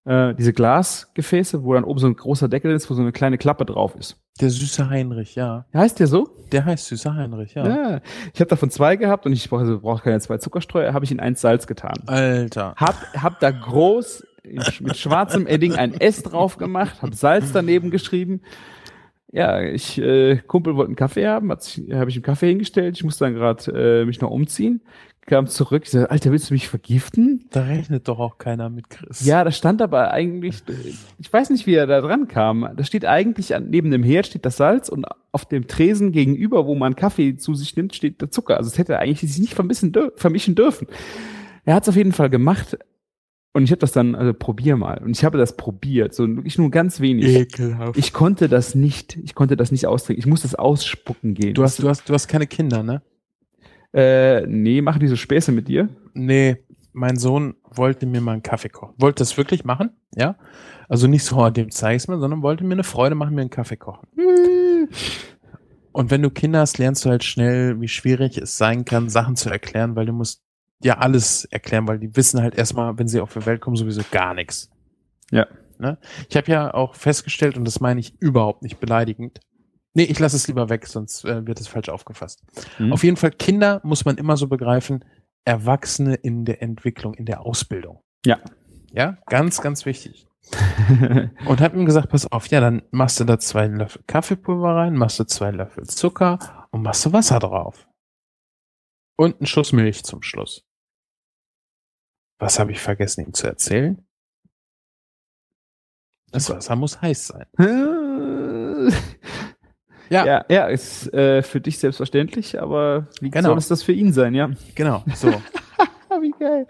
äh, diese Glasgefäße, wo dann oben so ein großer Deckel ist, wo so eine kleine Klappe drauf ist. Der süße Heinrich, ja. Heißt der so? Der heißt süßer Heinrich, ja. Ja. Ich habe davon zwei gehabt und ich brauche also brauch keine zwei Zuckerstreuer, habe ich in eins Salz getan. Alter. Hab, hab da groß mit schwarzem Edding ein S drauf gemacht, hab Salz daneben geschrieben. Ja, ich, äh, Kumpel wollte einen Kaffee haben, habe ich einen Kaffee hingestellt, ich musste dann gerade äh, mich noch umziehen, kam zurück, ich sag, Alter, willst du mich vergiften? Da rechnet doch auch keiner mit Chris. Ja, da stand aber eigentlich, ich weiß nicht, wie er da dran kam. Da steht eigentlich an, neben dem Herd steht das Salz und auf dem Tresen gegenüber, wo man Kaffee zu sich nimmt, steht der Zucker. Also es hätte er eigentlich sich nicht vermischen, dür vermischen dürfen. Er hat es auf jeden Fall gemacht und ich habe das dann, also probier mal. Und ich habe das probiert, so wirklich nur ganz wenig. Ekelhaft. Ich konnte das nicht, ich konnte das nicht austrinken. Ich musste das ausspucken gehen. Du hast, du hast, du hast keine Kinder, ne? Äh, nee, machen diese Späße mit dir? Nee, mein Sohn wollte mir mal einen Kaffee kochen. Wollte das wirklich machen, ja? Also nicht so, dem zeig's mir, sondern wollte mir eine Freude machen, mir einen Kaffee kochen. Und wenn du Kinder hast, lernst du halt schnell, wie schwierig es sein kann, Sachen zu erklären, weil du musst ja alles erklären, weil die wissen halt erstmal, wenn sie auf die Welt kommen, sowieso gar nichts. Ja. Ne? Ich habe ja auch festgestellt, und das meine ich überhaupt nicht beleidigend. Nee, ich lasse es lieber weg, sonst äh, wird es falsch aufgefasst. Mhm. Auf jeden Fall, Kinder muss man immer so begreifen, Erwachsene in der Entwicklung, in der Ausbildung. Ja. Ja, ganz, ganz wichtig. Und hab ihm gesagt, pass auf, ja, dann machst du da zwei Löffel Kaffeepulver rein, machst du zwei Löffel Zucker und machst du Wasser drauf. Und einen Schuss Milch zum Schluss. Was habe ich vergessen, ihm zu erzählen? Das Wasser muss heiß sein. Ja, Ja, ja, ist äh, für dich selbstverständlich, aber wie Genau. soll es das für ihn sein, ja? genau. So. Wie geil.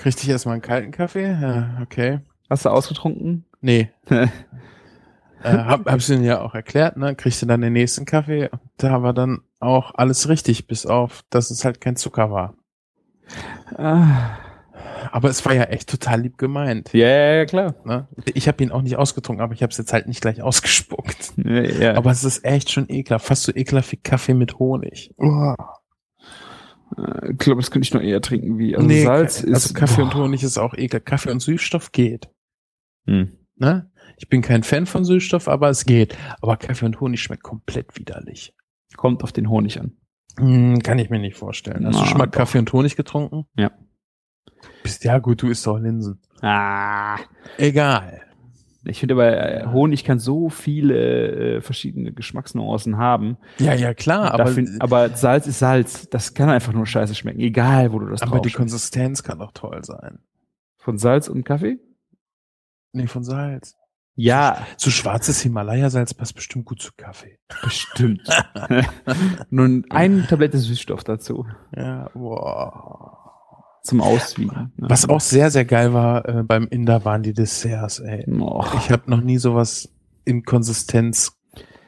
Kriegte ich erstmal einen kalten Kaffee? Ja, okay. Hast du ausgetrunken? Nee. äh, hab, hab's ihnen ja auch erklärt, ne? Kriegte dann den nächsten Kaffee. Da war dann auch alles richtig, bis auf, dass es halt kein Zucker war. ah, Aber es war ja echt total lieb gemeint. ja, ja, ja, klar. Ne? Ich habe ihn auch nicht ausgetrunken, aber ich habe es jetzt halt nicht gleich ausgespuckt. Ja, ja. Aber es ist echt schon ekelhaft. Fast so ekelhaft wie Kaffee mit Honig. Uah. Äh, ich glaube, das könnte ich noch eher trinken wie. Also Nee, Salz also ist. Kaffee und boah. Honig ist auch ekelhaft. Kaffee und Süßstoff geht. Hm. Ne? Ich bin kein Fan von Süßstoff, aber es geht. Aber Kaffee und Honig schmeckt komplett widerlich. Kommt auf den Honig an. Hm, kann ich mir nicht vorstellen. Hast Na, du schon mal doch. Kaffee und Honig getrunken? Ja. Bist, ja gut, du isst doch Linsen. Ah. Egal. Ich finde aber, äh, Honig kann so viele äh, verschiedene Geschmacksnuancen haben. Ja, ja, klar, aber, find, aber Salz ist Salz. Das kann einfach nur scheiße schmecken. Egal, wo du das aber die Konsistenz kann doch toll sein. Von Salz und Kaffee? Nee, von Salz. Ja, So schwarzes Himalaya-Salz passt bestimmt gut zu Kaffee. bestimmt. Nun eine Tablette Süßstoff dazu. Ja, boah. Zum Auswiegen. ne? Was auch sehr, sehr geil war äh, beim Inder waren die Desserts, ey. Oh. Ich habe noch nie sowas in Konsistenz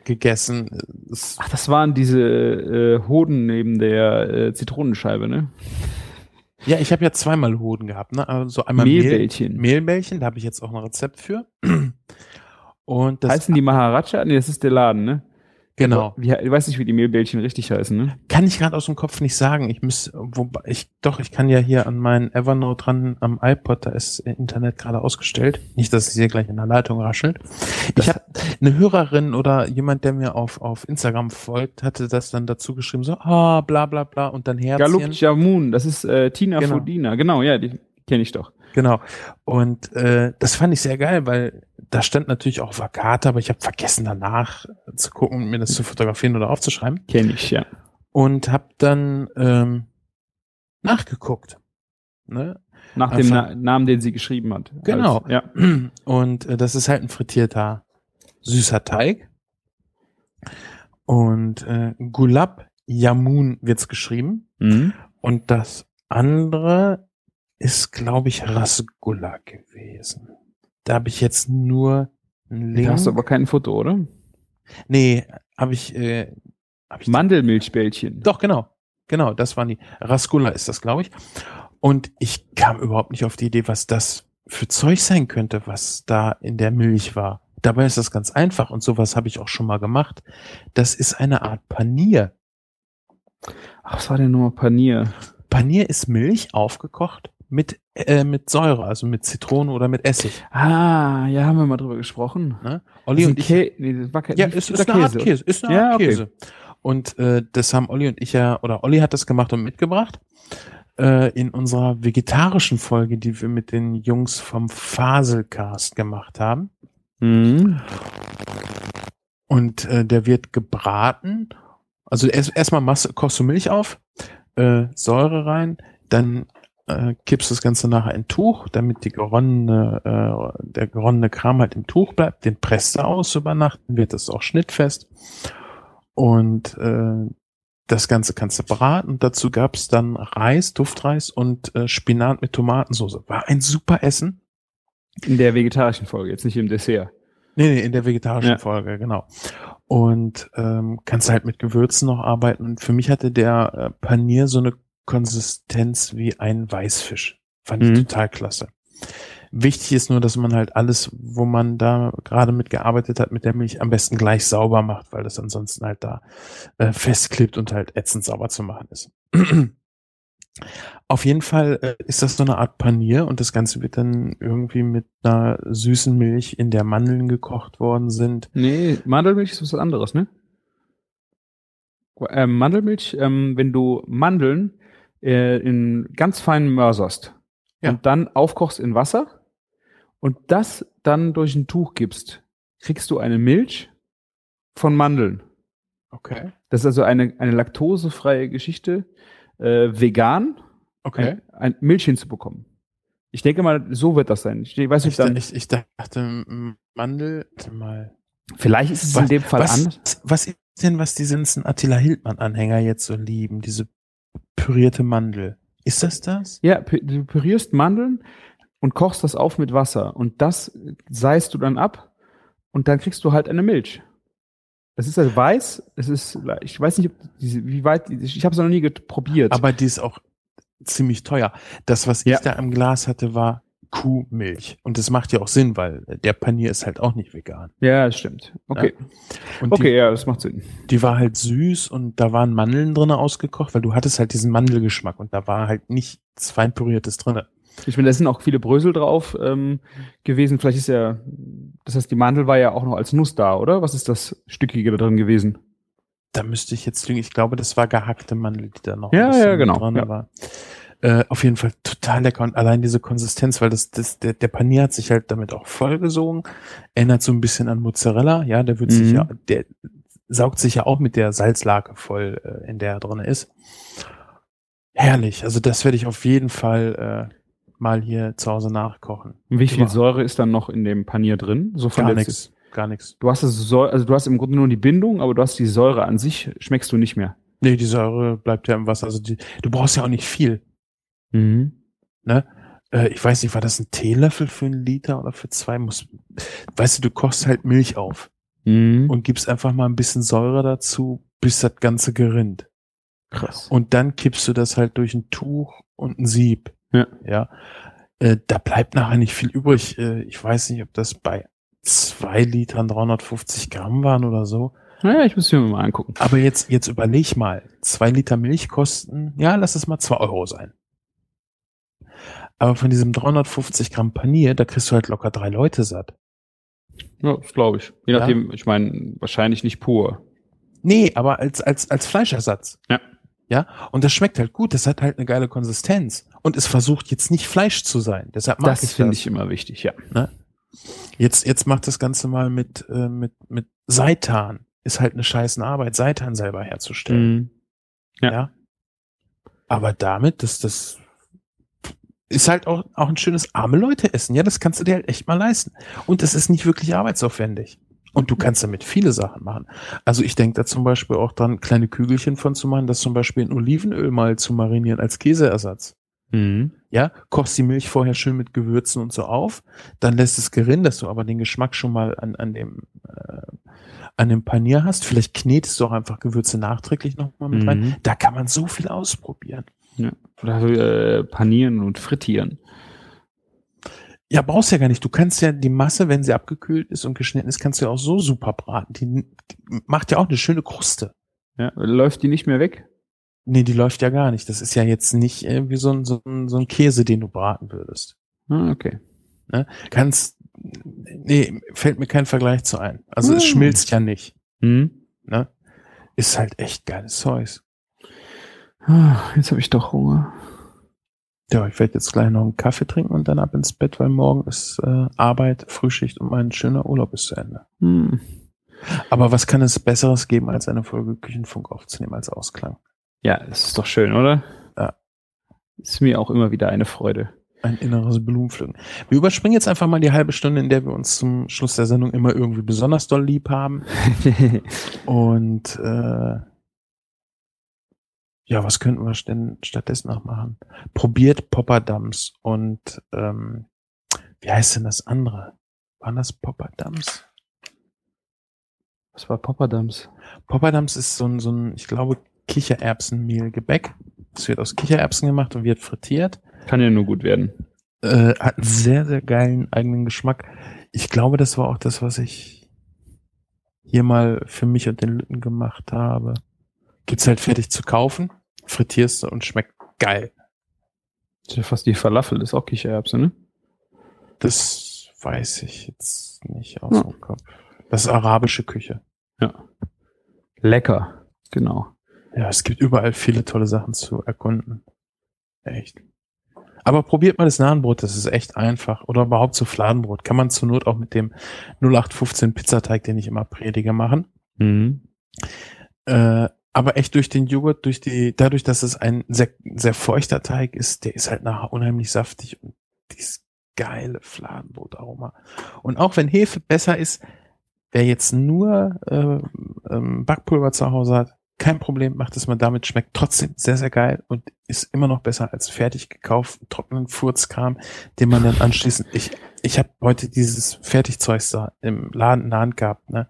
gegessen. Es, Ach, das waren diese äh, Hoden neben der äh, Zitronenscheibe, ne? ja, ich habe ja zweimal Hoden gehabt, ne? Also einmal Mehl- Mehlbällchen. Mehlbällchen, da habe ich jetzt auch ein Rezept für. Und das Heißen die Maharaja? Nee, das ist der Laden, ne? Genau. Wie, ich weiß nicht, wie die Mehlbällchen richtig heißen, ne? Kann ich gerade aus dem Kopf nicht sagen. Ich muss, wobei ich, doch, ich kann ja hier an meinen Evernote dran am iPod, da ist Internet gerade ausgestellt. Nicht, dass es hier gleich in der Leitung raschelt. Ich habe eine Hörerin oder jemand, der mir auf, auf Instagram folgt, hatte das dann dazu geschrieben, so, ah, bla bla bla und dann Herzchen. Galuk Jamun, das ist äh, Tina Genau. Fodina. Genau, ja, die kenne ich doch. Genau. Und äh, das fand ich sehr geil, weil da stand natürlich auch Vakate, aber ich habe vergessen danach zu gucken, mir das zu fotografieren oder aufzuschreiben. Kenne ich, ja. Und habe dann ähm, nachgeguckt. Ne? Nach dem Einfach- Na Namen, den sie geschrieben hat. Genau. Als, ja. Und äh, das ist halt ein frittierter süßer Teig. Und äh, Gulab Yamun wird's geschrieben. Mhm. Und das andere ist, glaube ich, Rasgulla gewesen. Da habe ich jetzt nur einen Link. Da hast du aber kein Foto, oder? nee, habe ich, äh, hab ich Mandelmilchbällchen. Doch, genau. Genau, das waren die. Rasgulla ist das, glaube ich. Und ich kam überhaupt nicht auf die Idee, was das für Zeug sein könnte, was da in der Milch war. Dabei ist das ganz einfach und sowas habe ich auch schon mal gemacht. Das ist eine Art Panier. Ach, was war denn nochmal Panier? Panier ist Milch aufgekocht mit, äh, mit Säure, also mit Zitrone oder mit Essig. Ah, ja, haben wir mal drüber gesprochen. Ne? Olli ist und ich Kä nee, das war kein Ja, ist dieser eine Art Käse. Ist eine Ja, Art okay. Käse. Und äh, das haben Olli und ich ja, oder Olli hat das gemacht und mitgebracht. Äh, in unserer vegetarischen Folge, die wir mit den Jungs vom Faselcast gemacht haben. Mhm. Und äh, der wird gebraten. Also erst erstmal Masse, kochst du Milch auf, äh, Säure rein, dann äh, kippst das Ganze nachher in Tuch, damit die geronnene, äh, der geronnene Kram halt im Tuch bleibt. Den presst du aus über Nacht, dann wird das auch schnittfest. Und äh, das Ganze kannst du braten. Dazu gab's dann Reis, Duftreis und äh, Spinat mit Tomatensauce. War ein super Essen. In der vegetarischen Folge, jetzt nicht im Dessert. Nee, nee, in der vegetarischen Ja. Folge, genau. Und ähm, kannst halt mit Gewürzen noch arbeiten. Und für mich hatte der äh, Panier so eine Konsistenz wie ein Weißfisch. Fand ich Mhm. total klasse. Wichtig ist nur, dass man halt alles, wo man da gerade mit gearbeitet hat, mit der Milch am besten gleich sauber macht, weil das ansonsten halt da äh, festklebt und halt ätzend sauber zu machen ist. Auf jeden Fall äh, ist das so eine Art Panier und das Ganze wird dann irgendwie mit einer süßen Milch, in der Mandeln gekocht worden sind. Nee, Mandelmilch ist was anderes, ne? Ähm, Mandelmilch, ähm, wenn du Mandeln äh, in ganz fein mörserst Ja. und dann aufkochst in Wasser und das dann durch ein Tuch gibst, kriegst du eine Milch von Mandeln. Okay. Das ist also eine, eine laktosefreie Geschichte, äh, vegan, Okay. ein, ein Milch hinzubekommen. Ich denke mal, so wird das sein. Ich weiß Ich, nicht, dann, ich, ich dachte, Mandel, warte mal. vielleicht ist es in dem Fall was, anders. Was ist denn, was die ganzen Attila Hildmann-Anhänger jetzt so lieben? Diese pürierte Mandel. Ist das das? Ja, du pürierst Mandeln und kochst das auf mit Wasser und das seist du dann ab und dann kriegst du halt eine Milch. Es ist also weiß, es ist, ich weiß nicht, diese, wie weit, ich, habe es noch nie probiert. Aber die ist auch ziemlich teuer. Das, was Ja. ich da im Glas hatte, war Kuhmilch. Und das macht ja auch Sinn, weil der Panier ist halt auch nicht vegan. ja, das stimmt. Okay, Und okay, ja, das macht Sinn. die, die war halt süß und da waren Mandeln drinne ausgekocht, weil du hattest halt diesen Mandelgeschmack und da war halt nichts fein püriertes drinne. Ich meine, da sind auch viele Brösel drauf ähm, gewesen. Vielleicht ist ja, das heißt, die Mandel war ja auch noch als Nuss da, oder? Was ist das Stückige da drin gewesen? Da müsste ich jetzt lügen. Ich glaube, das war gehackte Mandel, die da noch Ja, ja, genau, dran ja. war. Äh, auf jeden Fall total lecker und allein diese Konsistenz, weil das, das der, der Panier hat sich halt damit auch vollgesogen. Erinnert so ein bisschen an Mozzarella, ja, der wird sich Mhm. ja, der saugt sich ja auch mit der Salzlake voll, äh, in der er drin ist. Herrlich. Also das werde ich auf jeden Fall äh, mal hier zu Hause nachkochen. Und wie viel Säure ist dann noch in dem Panier drin? So von Gar nichts, gar nichts. Du hast Säure, also du hast im Grunde nur die Bindung, aber du hast die Säure an sich, schmeckst du nicht mehr. Nee, die Säure bleibt ja im Wasser. Also die, du brauchst ja auch nicht viel. Mhm. äh, ich weiß nicht, war das ein Teelöffel für einen Liter oder für zwei? Muss, weißt du, du kochst halt Milch auf Mhm. und gibst einfach mal ein bisschen Säure dazu, bis das Ganze gerinnt. krass. Und dann kippst du das halt durch ein Tuch und ein Sieb. Ja. Ja. Äh, da bleibt nachher nicht viel übrig. Äh, ich weiß nicht, ob das bei zwei Litern 350 Gramm waren oder so. Naja, ich muss mir mal angucken. Aber jetzt, jetzt überleg mal, zwei Liter Milch kosten, ja, lass es mal zwei Euro sein. Aber von diesem 350 Gramm Panier, da kriegst du halt locker drei Leute satt. Ja, das glaube ich. Je Ja. nachdem, ich meine, wahrscheinlich nicht pur. Nee, aber als, als, als Fleischersatz. Ja. Ja, und das schmeckt halt gut, das hat halt eine geile Konsistenz. Und es versucht jetzt nicht Fleisch zu sein. Deshalb mag Das ich finde ich immer wichtig, ja. Jetzt, jetzt macht das Ganze mal mit, äh, mit, mit Seitan. Ist halt eine scheißen Arbeit, Seitan selber herzustellen. Mhm. Ja. Ja. Aber damit, das, das ist halt auch, auch ein schönes arme Leute essen. Ja, das kannst du dir halt echt mal leisten. Und es ist nicht wirklich arbeitsaufwendig. Und du kannst damit viele Sachen machen. Also ich denke da zum Beispiel auch dran, kleine Kügelchen von zu machen, das zum Beispiel in Olivenöl mal zu marinieren als Käseersatz. Mhm. Ja, kochst die Milch vorher schön mit Gewürzen und so auf, dann lässt es gerinnen, dass du aber den Geschmack schon mal an, an dem äh, an dem Panier hast. Vielleicht knetest du auch einfach Gewürze nachträglich noch mal mit rein. Mhm. Da kann man so viel ausprobieren. Ja. Oder äh, panieren und frittieren. Ja, brauchst ja gar nicht. Du kannst ja die Masse, wenn sie abgekühlt ist und geschnitten ist, kannst du ja auch so super braten. Die, die macht ja auch eine schöne Kruste. Ja. Läuft die nicht mehr weg? Nee, die läuft ja gar nicht. Das ist ja jetzt nicht äh, wie so ein, so, ein, so ein Käse, den du braten würdest. Ah, okay. Kannst, nee, fällt mir kein Vergleich zu ein. Also es Hm. schmilzt ja nicht. Mhm. Ne? Ist halt echt geiles Zeug. Ah, Jetzt habe ich doch Hunger. Ja, ich werde jetzt gleich noch einen Kaffee trinken und dann ab ins Bett, weil morgen ist äh, Arbeit, Frühschicht und mein schöner Urlaub ist zu Ende. Hm. Aber was kann es Besseres geben, als eine Folge Küchenfunk aufzunehmen als Ausklang? Ja, das ist doch schön, oder? Ja. Ist mir auch immer wieder eine Freude. Ein inneres Blumenpflücken. Wir überspringen jetzt einfach mal die halbe Stunde, in der wir uns zum Schluss der Sendung immer irgendwie besonders doll lieb haben. Und äh, ja, was könnten wir denn stattdessen noch machen? Probiert Popperdams und ähm, wie heißt denn das andere? Waren das Popperdams? Was war Popperdams? Popperdams ist so ein, so ein, ich glaube, Kichererbsenmehlgebäck. Es wird aus Kichererbsen gemacht und wird frittiert. Kann ja nur gut werden. Äh, hat einen sehr, sehr geilen eigenen Geschmack. Ich glaube, das war auch das, was ich hier mal für mich und den Lütten gemacht habe. Gibt's halt fertig zu kaufen, frittierst und schmeckt geil. Das ist ja fast die Falafel, ist auch Kichererbse, ne? Das weiß ich jetzt nicht aus Ja. dem Kopf. Das ist arabische Küche. Ja. Lecker. Genau. Ja, es gibt überall viele tolle Sachen zu erkunden. Echt. Aber probiert mal das Nahenbrot, das ist echt einfach. Oder überhaupt so Fladenbrot. Kann man zur Not auch mit dem 0815 Pizzateig, den ich immer predige, machen. Mhm. Äh, aber echt durch den Joghurt, durch die, dadurch, dass es ein sehr, sehr feuchter Teig ist, der ist halt nachher unheimlich saftig und dieses geile Fladenbrotaroma. Und auch wenn Hefe besser ist, wer jetzt nur äh, ähm, Backpulver zu Hause hat, kein Problem, macht es mal damit, schmeckt trotzdem sehr, sehr geil und ist immer noch besser als fertig gekauften trockenen Furzkram, den man dann anschließend, ich, ich habe heute dieses Fertigzeug da im Laden in der Hand gehabt, ne?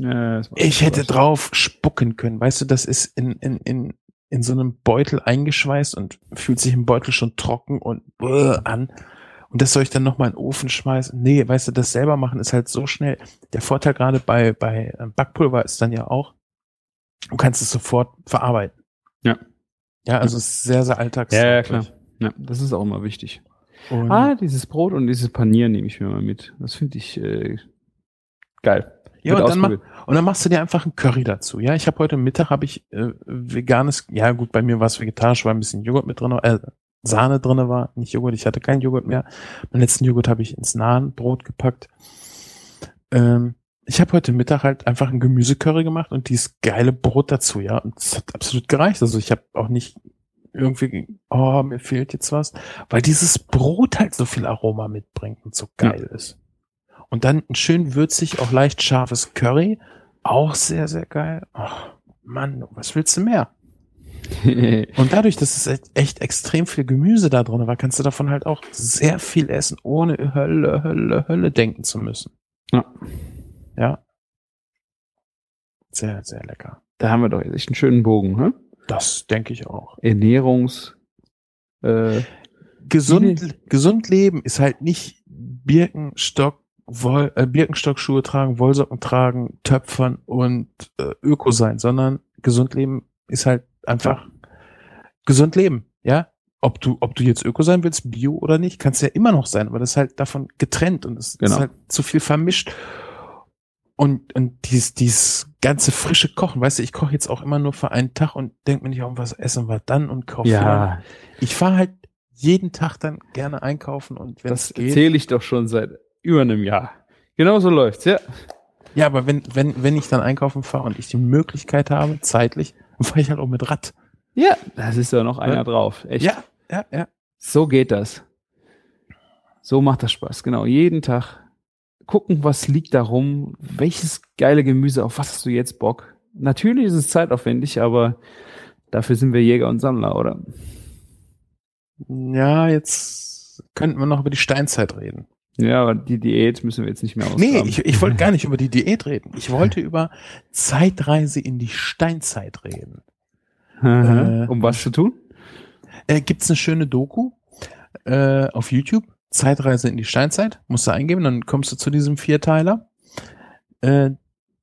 Ja, Ich hätte drauf spucken können. Weißt du, das ist in, in, in, in so einem Beutel eingeschweißt und fühlt sich im Beutel schon trocken und äh, an. Und das soll ich dann nochmal in den Ofen schmeißen? Nee, weißt du, das selber machen ist halt so schnell. Der Vorteil gerade bei, bei äh, Backpulver ist dann ja auch, du kannst es sofort verarbeiten. Ja. Ja, also es ist sehr, sehr alltags. Ja, ja, klar. Ja, das ist auch immer wichtig. Und Ah, dieses Brot und dieses Panier nehme ich mir mal mit. Das finde ich äh, geil. Ja, und dann, und dann machst du dir einfach ein Curry dazu. Ja, ich habe heute Mittag habe ich äh, veganes, ja gut, bei mir war es vegetarisch, weil ein bisschen Joghurt mit drin, äh, Sahne drinne war, nicht Joghurt, ich hatte keinen Joghurt mehr. Meinen letzten Joghurt habe ich ins Nahenbrot gepackt. Ähm, ich habe heute Mittag halt einfach ein Gemüsecurry gemacht und dieses geile Brot dazu, ja, und es hat absolut gereicht. Also ich habe auch nicht irgendwie, oh, mir fehlt jetzt was, weil dieses Brot halt so viel Aroma mitbringt und so geil ist. Und dann ein schön würzig, auch leicht scharfes Curry. Auch sehr, sehr geil. Ach, Mann, was willst du mehr? Und dadurch, dass es echt- extrem viel Gemüse da drin war, kannst du davon halt auch sehr viel essen, ohne Hölle, Hölle, Hölle denken zu müssen. Ja. Ja. Sehr, sehr lecker. da haben wir doch echt einen schönen Bogen, ne? Das denke ich auch. Ernährungs äh, Gesund, gesund leben ist halt nicht Birkenstock, Woll, äh, Birkenstock-Schuhe tragen, Wollsocken tragen, Töpfern und äh, Öko sein, sondern gesund leben ist halt einfach gesund leben, ja. Ob du, ob du jetzt Öko sein willst, Bio oder nicht, kannst ja immer noch sein, aber das ist halt davon getrennt und es Genau. ist halt zu viel vermischt. Und, und dieses, dieses ganze frische Kochen, weißt du, ich koche jetzt auch immer nur für einen Tag und denke mir nicht, oh, was essen wir dann und kaufe. Ja, Ich fahre halt jeden Tag dann gerne einkaufen und wenn das es geht. erzähle ich doch schon seit über einem Jahr. Genau so läuft's, ja. Ja, aber wenn, wenn, wenn ich dann einkaufen fahre und ich die Möglichkeit habe, zeitlich, dann fahre ich halt auch mit Rad. Ja, das ist ja noch einer Ja. drauf. Echt. Ja, ja, ja. So geht das. So macht das Spaß. Genau. Jeden Tag gucken, was liegt da rum, welches geile Gemüse, auf was hast du jetzt Bock? Natürlich ist es zeitaufwendig, aber dafür sind wir Jäger und Sammler, oder? Ja, jetzt könnten wir noch über die Steinzeit reden. Ja, aber die Diät müssen wir jetzt nicht mehr ausgraben. Nee, ich, ich wollte gar nicht über die Diät reden. Ich wollte über Zeitreise in die Steinzeit reden. äh, um was zu tun? Äh, gibt's eine schöne Doku äh, auf YouTube? Zeitreise in die Steinzeit. Musst du eingeben, dann kommst du zu diesem Vierteiler. Äh,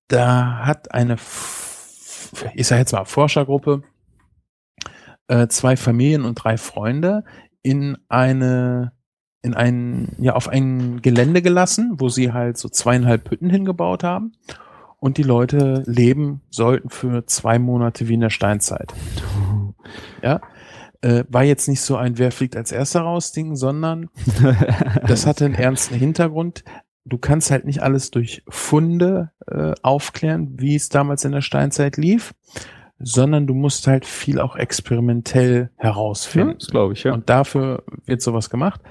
da hat eine, F ich sag jetzt mal Forschergruppe, äh, zwei Familien und drei Freunde in eine, in ein, ja, auf ein Gelände gelassen, wo sie halt so zweieinhalb Hütten hingebaut haben. Und die Leute leben sollten für zwei Monate wie in der Steinzeit. Ja, äh, war jetzt nicht so ein Wer fliegt als erster raus Ding, sondern das hatte einen ernsten Hintergrund. Du kannst halt nicht alles durch Funde äh, aufklären, wie es damals in der Steinzeit lief, sondern du musst halt viel auch experimentell ja, herausfinden. das glaube ich, ja. Und dafür wird sowas gemacht.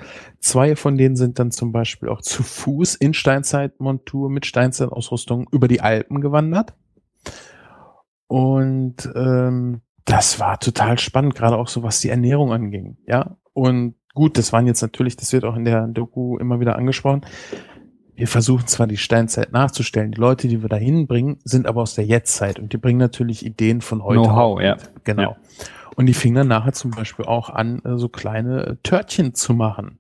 Zwei von denen sind dann zum Beispiel auch zu Fuß in Steinzeitmontur mit Steinzeitausrüstung über die Alpen gewandert. Und ähm, das war total spannend, gerade auch so was die Ernährung anging. Ja, und gut, das waren jetzt natürlich, das wird auch in der Doku immer wieder angesprochen. Wir versuchen zwar die Steinzeit nachzustellen, die Leute, die wir da hinbringen, sind aber aus der Jetztzeit und die bringen natürlich Ideen von heute. Know-how, ja. Genau. Ja. Und die fingen dann nachher zum Beispiel auch an, äh, so kleine Törtchen zu machen.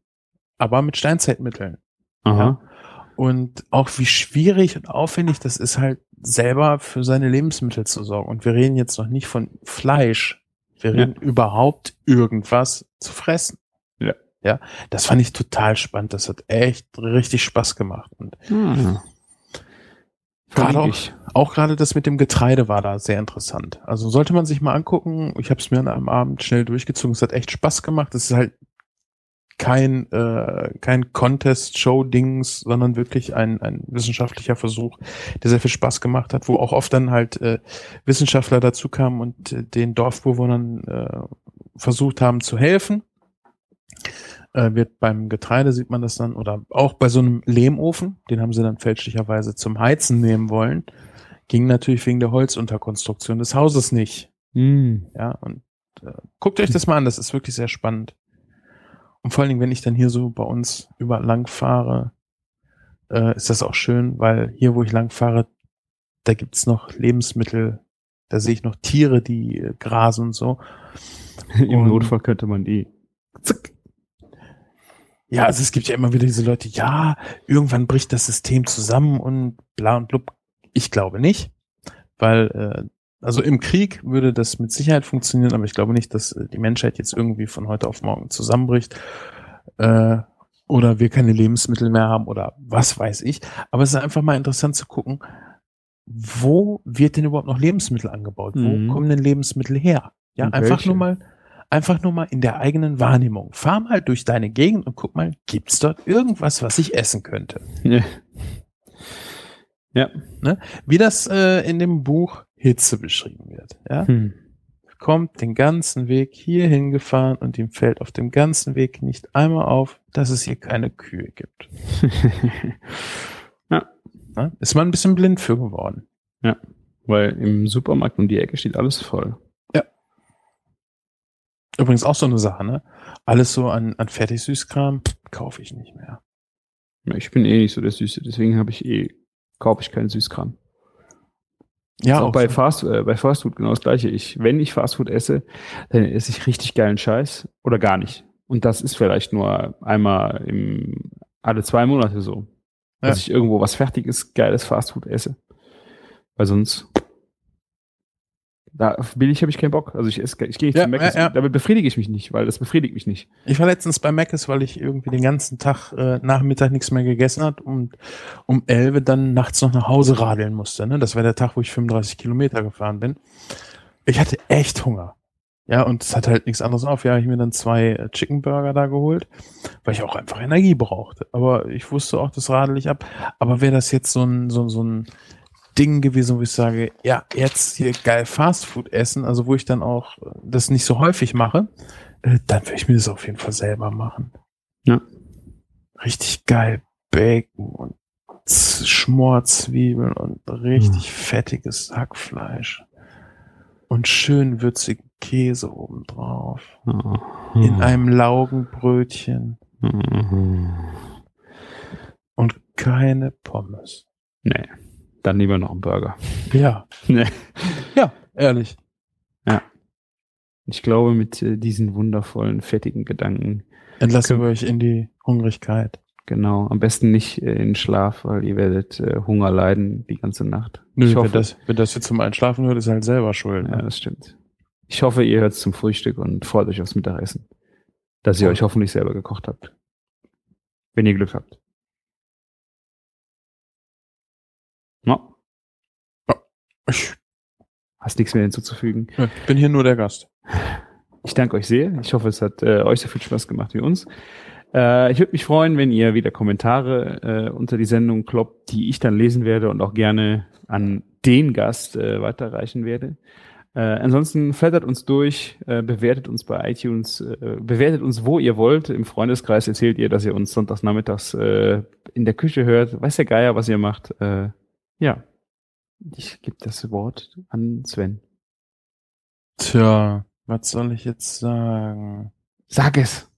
Aber mit Steinzeitmitteln. Aha. Und auch wie schwierig und aufwendig das ist halt selber für seine Lebensmittel zu sorgen. Und wir reden jetzt noch nicht von Fleisch. Wir Ja. reden überhaupt irgendwas zu fressen. Ja. Das fand ich total spannend. Das hat echt richtig Spaß gemacht. Und Hm. Gerade auch, auch gerade das mit dem Getreide war da sehr interessant. Also sollte man sich mal angucken. Ich habe es mir an einem Abend schnell durchgezogen. Es hat echt Spaß gemacht. Es ist halt kein äh, kein Contest-Show-Dings, sondern wirklich ein, ein wissenschaftlicher Versuch, der sehr viel Spaß gemacht hat, wo auch oft dann halt äh, Wissenschaftler dazu kamen und äh, den Dorfbewohnern äh, versucht haben zu helfen. Äh, wird beim Getreide sieht man das dann oder auch bei so einem Lehmofen, den haben sie dann fälschlicherweise zum Heizen nehmen wollen, ging natürlich wegen der Holzunterkonstruktion des Hauses nicht. Hm. Ja, und äh, guckt euch das mal an, das ist wirklich sehr spannend. Und vor allen Dingen, wenn ich dann hier so bei uns über lang fahre, äh, ist das auch schön, weil hier, wo ich lang fahre, da gibt's noch Lebensmittel, da sehe ich noch Tiere, die äh, grasen und so. Im Und- Notfall könnte man die. Zack. Ja, also es gibt ja immer wieder diese Leute, ja, irgendwann bricht das System zusammen und bla und blub. Ich glaube nicht, weil, äh, also im Krieg würde das mit Sicherheit funktionieren, aber ich glaube nicht, dass äh, die Menschheit jetzt irgendwie von heute auf morgen zusammenbricht äh, oder wir keine Lebensmittel mehr haben oder was weiß ich. Aber es ist einfach mal interessant zu gucken, wo wird denn überhaupt noch Lebensmittel angebaut? Mhm. Wo kommen denn Lebensmittel her? Ja, Und einfach welche? nur mal einfach nur mal in der eigenen Wahrnehmung. Fahr mal durch deine Gegend und guck mal, gibt's dort irgendwas, was ich essen könnte? Ja. ja. Wie das äh, in dem Buch Hitze beschrieben wird. Ja? Hm. Kommt den ganzen Weg hier hingefahren und ihm fällt auf dem ganzen Weg nicht einmal auf, dass es hier keine Kühe gibt. Ne? Ist man ein bisschen blind für geworden. Weil im Supermarkt um die Ecke steht alles voll. Übrigens auch so eine Sache, ne? Alles so an, an Fertigsüßkram kaufe ich nicht mehr. Ich bin eh nicht so der Süße, deswegen habe ich eh, kaufe ich keinen Süßkram. Ja, Ist auch bei so. Fast, äh, bei Fastfood genau das gleiche. Ich, wenn ich Fastfood esse, dann esse ich richtig geilen Scheiß oder gar nicht. Und das ist vielleicht nur einmal im alle zwei Monate so. Ja. Dass ich irgendwo was fertiges, geiles Fastfood esse. Weil sonst da billig habe ich keinen Bock. Also ich esse, ich gehe nicht Ja, zum Mc's. ja, ja. Damit befriedige ich mich nicht, weil das befriedigt mich nicht. Ich war letztens bei Mc's, weil ich irgendwie den ganzen Tag äh, Nachmittag nichts mehr gegessen hat und um 11 dann nachts noch nach Hause radeln musste. Ne? Das war der Tag, wo ich 35 Kilometer gefahren bin. Ich hatte echt Hunger. Ja, und es hat halt nichts anderes auf. Ja, ich mir dann zwei äh, Chicken Burger da geholt, weil ich auch einfach Energie brauchte. Aber ich wusste auch, das radel ich ab. Aber wäre das jetzt so ein, so, so ein Ding gewesen, wo ich sage, ja, jetzt hier geil Fastfood essen, also wo ich dann auch äh, das nicht so häufig mache, äh, dann würde ich mir das auf jeden Fall selber machen. Ja. Richtig geil Bacon und Schmorzwiebeln und richtig fettiges Hackfleisch. Und schön würzigen Käse obendrauf. In einem Laugenbrötchen und keine Pommes. Nee. Dann lieber noch einen Burger. Ja. Nee. Ja, ehrlich. Ich glaube, mit äh, diesen wundervollen, fettigen Gedanken, Entlassen wir euch in die Hungrigkeit. genau, am besten nicht äh, in Schlaf, weil ihr werdet äh, Hunger leiden die ganze Nacht. Nö, ich wer hoffe, das, wer das jetzt zum Einschlafen hört, ist halt selber schuld. ja, Ne? das stimmt. Ich hoffe, ihr hört zum Frühstück und freut euch aufs Mittagessen. Dass ihr Voll. euch hoffentlich selber gekocht habt. Wenn ihr Glück habt. No, Ich hast nichts mehr hinzuzufügen. ich bin hier nur der Gast. Ich danke euch sehr. Ich hoffe, es hat äh, euch so viel Spaß gemacht wie uns. Äh, ich würde mich freuen, wenn ihr wieder Kommentare äh, unter die Sendung kloppt, die ich dann lesen werde und auch gerne an den Gast äh, weiterreichen werde. Äh, ansonsten flattert uns durch, äh, bewertet uns bei iTunes, bewertet uns, wo ihr wollt. Im Freundeskreis erzählt ihr, dass ihr uns sonntags nachmittags in der Küche hört. Weiß der Geier, was ihr macht. Ja, ich gebe das Wort an Sven. Tja, was soll ich jetzt sagen? Sag es.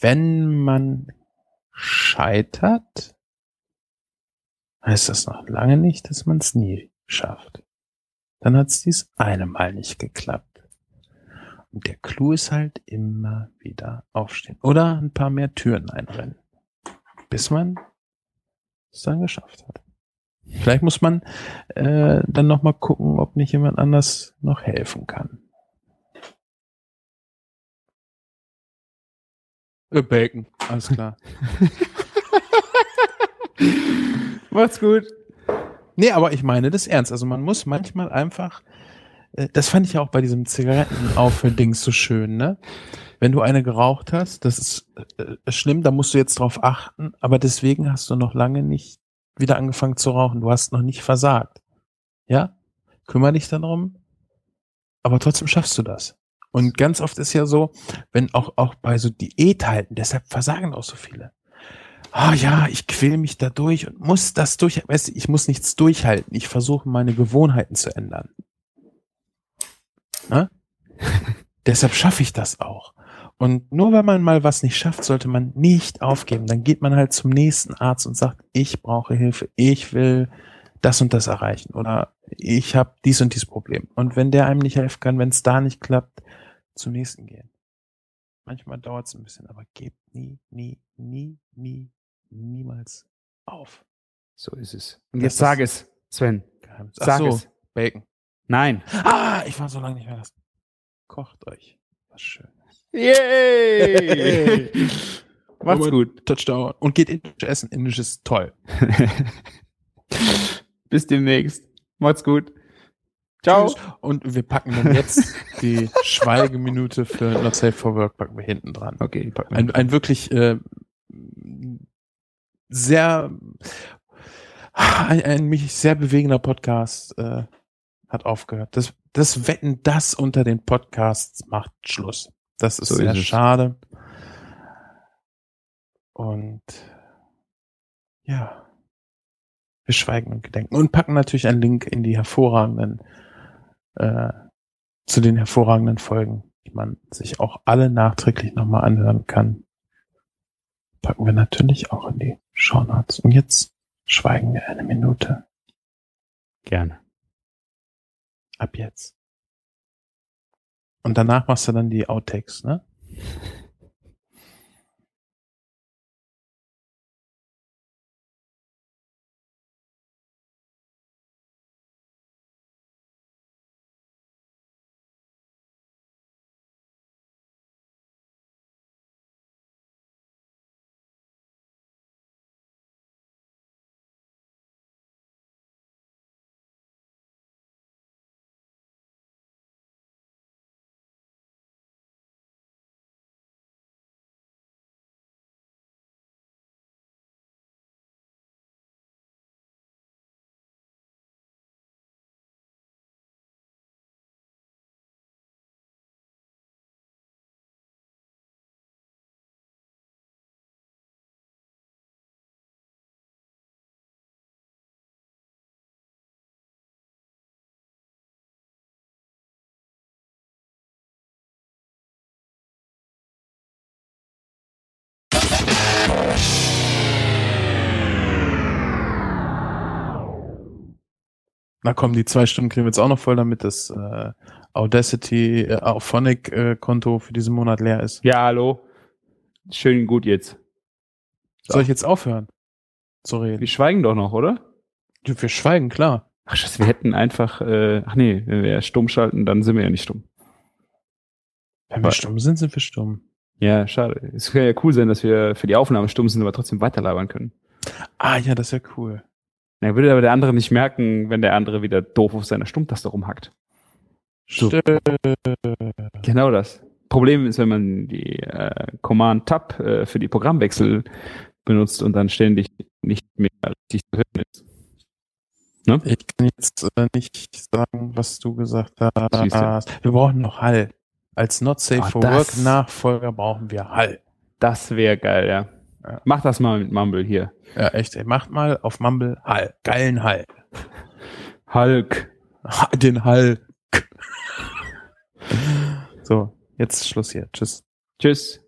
Wenn man scheitert, heißt das noch lange nicht, dass man es nie schafft. Dann hat es dies eine Mal nicht geklappt. Und der Clou ist halt immer wieder aufstehen. Oder ein paar mehr Türen einrennen. Bis man es dann geschafft hat. Vielleicht muss man äh, dann noch mal gucken, ob nicht jemand anders noch helfen kann. Äh, Bacon, alles klar. Macht's gut. Nee, aber ich meine das ernst. Also man muss manchmal einfach, äh, das fand ich ja auch bei diesem Zigarettenaufhördings so schön, ne? Wenn du eine geraucht hast, das ist äh, äh, schlimm, da musst du jetzt drauf achten, aber deswegen hast du noch lange nicht wieder angefangen zu rauchen. Du hast noch nicht versagt. Ja? Kümmer dich darum, aber trotzdem schaffst du das. Und ganz oft ist ja so, wenn auch, auch bei so Diät halten, deshalb versagen auch so viele. Ah ja, ich quäl mich da durch und muss das durch, weißt du, ich muss nichts durchhalten. Ich versuche meine Gewohnheiten zu ändern. Ne? Deshalb schaffe ich das auch. Und nur wenn man mal was nicht schafft, sollte man nicht aufgeben. Dann geht man halt zum nächsten Arzt und sagt, ich brauche Hilfe, ich will das und das erreichen oder ich habe dies und dies Problem. Und wenn der einem nicht helfen kann, wenn es da nicht klappt, zum nächsten gehen. Manchmal dauert es ein bisschen, aber gebt nie, nie, nie, nie, niemals auf. So ist es. Und jetzt sag es, Sven. Geheimnis. Sag so, es. Bacon. Nein. Ah, ich war so lange nicht mehr das. Kocht euch was Schönes. Yay! Macht's gut. Touchdown. Und geht indisch essen. Indisch ist toll. Bis demnächst. Macht's gut. Ciao. Und wir packen dann jetzt die Schweigeminute für Not Safe for Work packen wir hinten dran. Okay, pack mal. Ein, ein wirklich äh, sehr ein, ein mich sehr bewegender Podcast äh, hat aufgehört. Das, das Wetten, das unter den Podcasts macht Schluss. Das ist So sehr ist schade. Und ja, wir schweigen und gedenken und packen natürlich einen Link in die hervorragenden äh, zu den hervorragenden Folgen, die man sich auch alle nachträglich nochmal anhören kann. Packen wir natürlich auch in die Shownotes. Und jetzt schweigen wir eine Minute. Gerne. Ab jetzt. Und danach machst du dann die Outtakes, ne? Na komm, die zwei Stunden kriegen wir jetzt auch noch voll, damit das äh, Audacity, äh, Auphonic äh, Konto für diesen Monat leer ist. Ja, hallo. Schön gut jetzt. Soll ich jetzt aufhören zu reden? Wir schweigen doch noch, oder? Wir schweigen, klar. Ach, Scheiße, wir hätten einfach, äh, ach nee, wenn wir stumm schalten, dann sind wir ja nicht stumm. Wenn wir stumm sind, sind wir stumm. Ja, schade. Es könnte ja cool sein, dass wir für die Aufnahme stumm sind, aber trotzdem weiterlabern können. Ah ja, das wäre cool. Na, würde aber der andere nicht merken, wenn der andere wieder doof auf seiner Stummtaste rumhackt. So. Genau das. Problem ist, wenn man die äh, Command-Tab äh, für die Programmwechsel benutzt und dann ständig nicht mehr richtig zu hören ist. Ich kann jetzt äh, nicht sagen, was du gesagt hast. Wir brauchen noch Hall. Als Not Safe Ah, for Work Nachfolger brauchen wir Hall. Das wäre geil, ja. Ja. Mach das mal mit Mumble hier. Ja, echt, ey. Macht mal auf Mumble Hall. Geilen Hall. Hulk. Den Hall. so, jetzt Schluss hier. Tschüss. Tschüss.